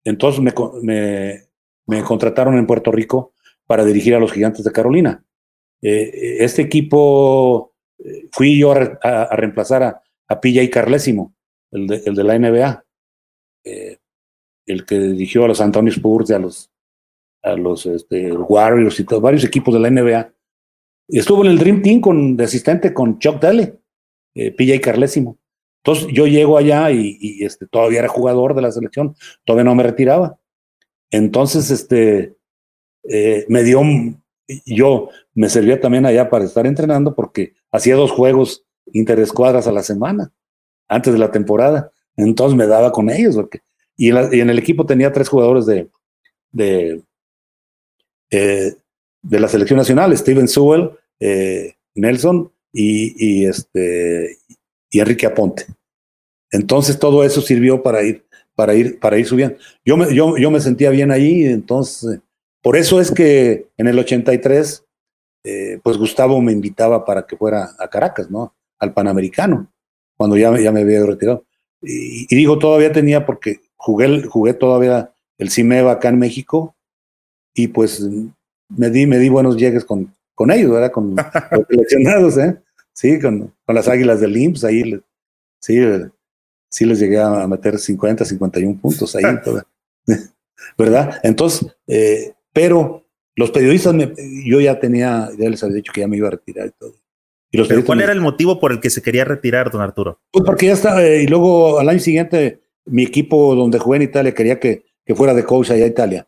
Entonces me, me, me, contrataron en Puerto Rico para dirigir a los Gigantes de Carolina. Eh, este equipo eh, fui yo a, a, reemplazar a, a y Carlésimo el de, el de la NBA, eh, el que dirigió a los Antonio Spurs a los, a los este, Warriors y todos, varios equipos de la NBA. Estuvo en el Dream Team con, de asistente con Chuck Daly, eh, PJ Carlésimo. Entonces yo llego allá y, y, este, todavía era jugador de la selección, todavía no me retiraba. Entonces, este, eh, me dio, yo me servía también allá para estar entrenando porque hacía dos juegos interescuadras a la semana antes de la temporada. Entonces me daba con ellos. Porque, y, en el equipo tenía tres jugadores de, de, eh, de la selección nacional, Steven Sewell, eh, Nelson y, y, este, y Enrique Aponte. Entonces todo eso sirvió para ir, para ir, para ir subiendo. Yo me, yo, yo me sentía bien ahí, entonces, por eso es que en el 83, eh, pues Gustavo me invitaba para que fuera a Caracas, ¿no? Al Panamericano cuando ya, ya me había retirado. Y, digo, todavía tenía porque jugué, jugué todavía el CIMEVA acá en México y pues me di, me di buenos llegues con, con ellos, ¿verdad? Con los seleccionados, ¿eh? Sí, con, con las águilas del IMSS, ahí sí, sí les llegué a meter 50, 51 puntos ahí, ¿verdad? Entonces, eh, pero los periodistas, yo ya tenía, ya les había dicho que ya me iba a retirar y todo. ¿Cuál era el motivo por el que se quería retirar, don Arturo? Pues porque ya está, eh, y luego al año siguiente mi equipo donde jugué en Italia quería que, que fuera de coach allá a Italia,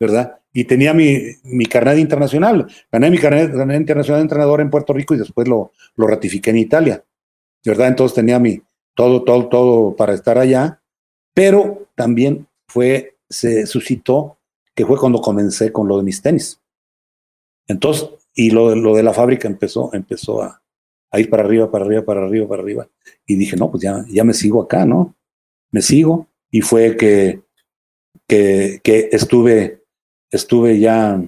¿verdad? Y tenía mi, mi carnet internacional. Gané mi carnet, internacional de entrenador en Puerto Rico y después lo, lo ratifiqué en Italia, ¿verdad? Entonces tenía mi todo, todo, todo para estar allá, pero también fue, se suscitó que fue cuando comencé con lo de mis tenis. Entonces, y lo, lo de la fábrica empezó, empezó a, a, ir para arriba, para arriba, para arriba, para arriba. Y dije, no, pues ya, ya me sigo acá, ¿no? Me sigo. Y fue que, que, que estuve, estuve ya,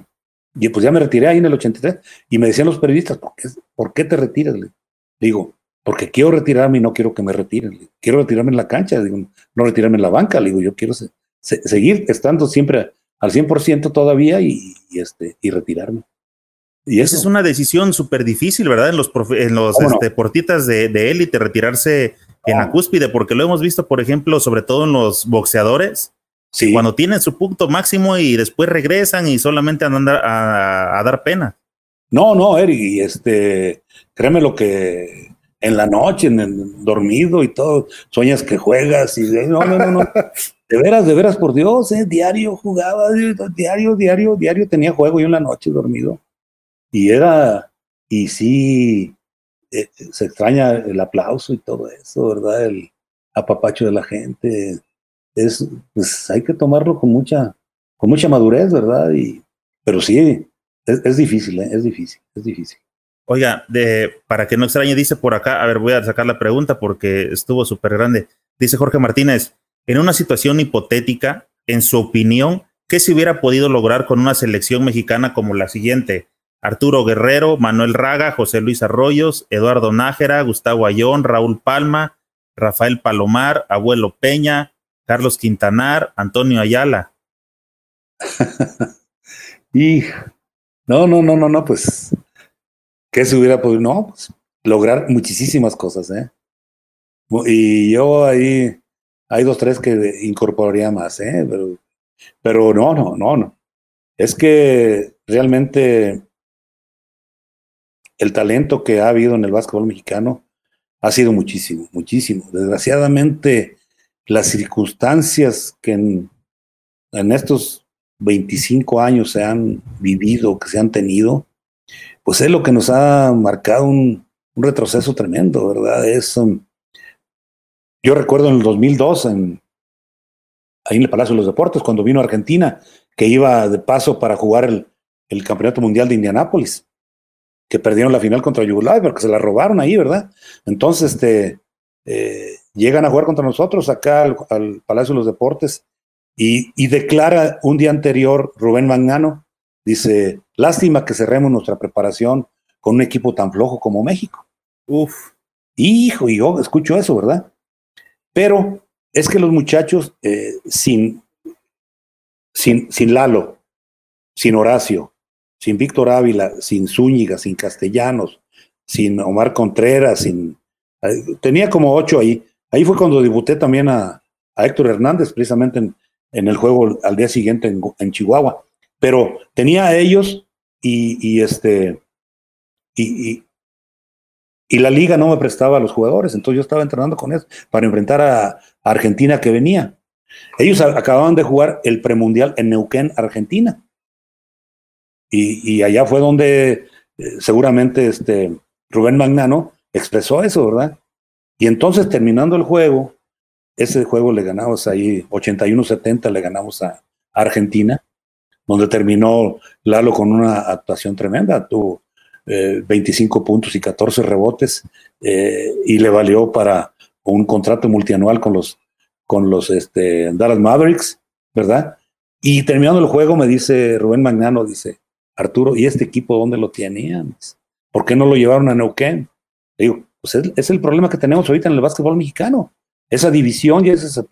y pues ya me retiré ahí en el 83. Y me decían los periodistas, ¿por qué, ¿por qué te retiras? Le digo, porque quiero retirarme y no quiero que me retiren. Quiero retirarme en la cancha, digo, no retirarme en la banca. Le digo, yo quiero seguir estando siempre al 100% todavía y, y, este, y retirarme. Y esa es una decisión súper difícil, ¿verdad? En los, en los deportistas este, de élite, retirarse en la cúspide, porque lo hemos visto, por ejemplo, sobre todo en los boxeadores, sí. cuando tienen su punto máximo y después regresan y solamente andan a, a, dar pena. No, no, Eri, este, créeme lo que en la noche, en el dormido y todo, sueñas que juegas y no, no, no, no. De veras, de veras, por Dios, ¿eh? diario jugaba, diario, diario, diario tenía juego yo en la noche dormido. Y era, y sí, eh, se extraña el aplauso y todo eso, ¿verdad? El apapacho de la gente. Es, pues hay que tomarlo con mucha, con mucha madurez, ¿verdad? Y, pero sí, es, difícil, ¿eh? es difícil, es difícil. Oiga, de, para que no extrañe, dice por acá, a ver, voy a sacar la pregunta porque estuvo súper grande. Dice Jorge Martínez, en una situación hipotética, en su opinión, ¿qué se hubiera podido lograr con una selección mexicana como la siguiente? Arturo Guerrero, Manuel Raga, José Luis Arroyos, Eduardo Nájera, Gustavo Ayón, Raúl Palma, Rafael Palomar, Abuelo Peña, Carlos Quintanar, Antonio Ayala. y no, no, no, no, no, pues, ¿qué se hubiera podido? No, pues, lograr muchísimas cosas, ¿eh? Y yo ahí, hay dos, tres que incorporaría más, ¿eh? Pero, pero no, no, no, no. Es que realmente el talento que ha habido en el básquetbol mexicano ha sido muchísimo, muchísimo. Desgraciadamente, las circunstancias que en, estos 25 años se han vivido, que se han tenido, pues es lo que nos ha marcado un, retroceso tremendo, ¿verdad? Es, um, yo recuerdo en el 2002, en, ahí en el Palacio de los Deportes, cuando vino a Argentina, que iba de paso para jugar el, Campeonato Mundial de Indianápolis que perdieron la final contra Yugoslavia, porque se la robaron ahí, ¿verdad? Entonces, este, eh, llegan a jugar contra nosotros acá al, Palacio de los Deportes y, declara un día anterior Rubén Magnano, dice, lástima que cerremos nuestra preparación con un equipo tan flojo como México. Uf, hijo, y yo escucho eso, ¿verdad? Pero es que los muchachos eh, sin, sin, sin Lalo, sin Horacio, sin Víctor Ávila, sin Zúñiga, sin Castellanos, sin Omar Contreras, sin... Tenía como ocho ahí. Ahí fue cuando debuté también a, Héctor Hernández, precisamente en, el juego al día siguiente en, Chihuahua. Pero tenía a ellos y, este... Y, la liga no me prestaba a los jugadores, entonces yo estaba entrenando con eso para enfrentar a Argentina que venía. Ellos acababan de jugar el premundial en Neuquén, Argentina. Y, allá fue donde eh, seguramente este Rubén Magnano expresó eso, ¿verdad? Y entonces terminando el juego, ese juego le ganamos ahí 81-70, le ganamos a Argentina, donde terminó Lalo con una actuación tremenda, tuvo 25 eh, puntos y 14 rebotes eh, y le valió para un contrato multianual con los, con los este, Dallas Mavericks, ¿verdad? Y terminando el juego me dice Rubén Magnano, dice, Arturo, ¿y este equipo dónde lo tenían? ¿Por qué no lo llevaron a Neuquén? digo, pues es, el problema que tenemos ahorita en el básquetbol mexicano. Esa división y esa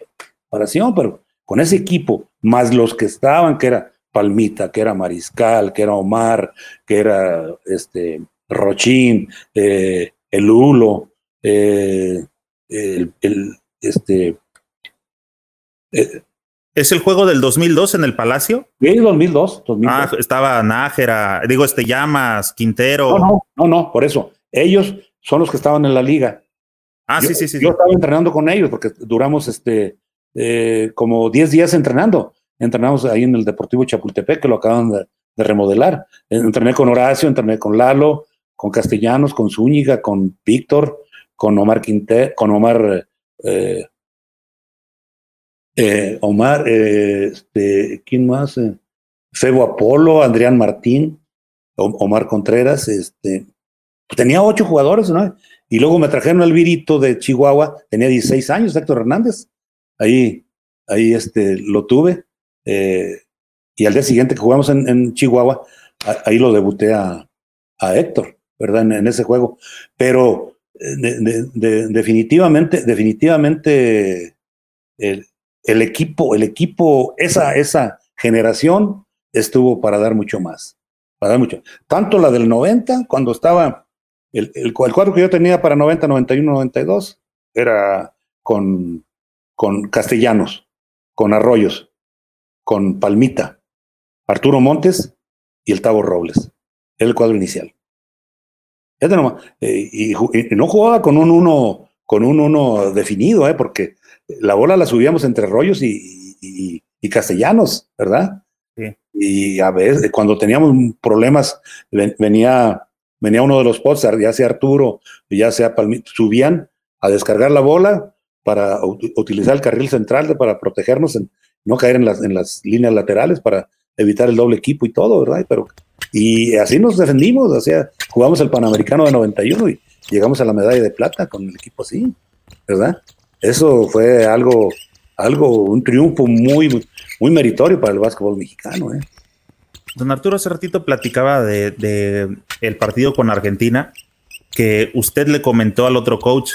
separación, pero con ese equipo, más los que estaban, que era Palmita, que era Mariscal, que era Omar, que era este Rochín, eh, el Hulo, eh, el, este, eh, ¿Es el juego del 2002 en el Palacio? Sí, 2002, Ah, estaba Nájera, digo, este Llamas, Quintero. No, no, no, no, por eso. Ellos son los que estaban en la liga. Ah, sí, sí, sí. Yo estaba entrenando con ellos porque duramos este eh, como 10 días entrenando. Entrenamos ahí en el Deportivo Chapultepec, que lo acaban de, remodelar. Entrené con Horacio, entrené con Lalo, con Castellanos, con Zúñiga, con Víctor, con Omar Quintero, con Omar eh, eh, Omar, este, ¿quién más? Febo Apolo, Adrián Martín, Omar Contreras, este, tenía ocho jugadores, ¿no? Y luego me trajeron al Virito de Chihuahua, tenía 16 años, Héctor Hernández. Ahí, ahí este, lo tuve. y al día siguiente que jugamos en, Chihuahua, ahí lo debuté a, Héctor, ¿verdad? En, ese juego. Pero definitivamente, definitivamente, el, el equipo, el equipo, esa, esa generación estuvo para dar mucho más. para dar mucho. Tanto la del 90, cuando estaba el, el, cuadro que yo tenía para 90, 91, 92, era con, con Castellanos, con Arroyos, con Palmita, Arturo Montes y el Tavo Robles. Era el cuadro inicial. Eh, y, no jugaba con un uno, con un uno definido, ¿eh? porque la bola la subíamos entre Arroyos y, y Castellanos, ¿verdad? Y a veces, cuando teníamos problemas, venía, venía uno de los posts, ya sea Arturo, ya sea Palmito, subían a descargar la bola para utilizar el carril central para protegernos, en, no caer en las, en las líneas laterales, para evitar el doble equipo y todo, ¿verdad? Pero, y así nos defendimos, o jugamos el Panamericano de 91 y llegamos a la medalla de plata con el equipo así, ¿verdad? Eso fue algo algo, un triunfo muy, muy meritorio para el básquetbol mexicano. ¿eh? Don Arturo hace ratito platicaba de, el partido con Argentina, que usted le comentó al otro coach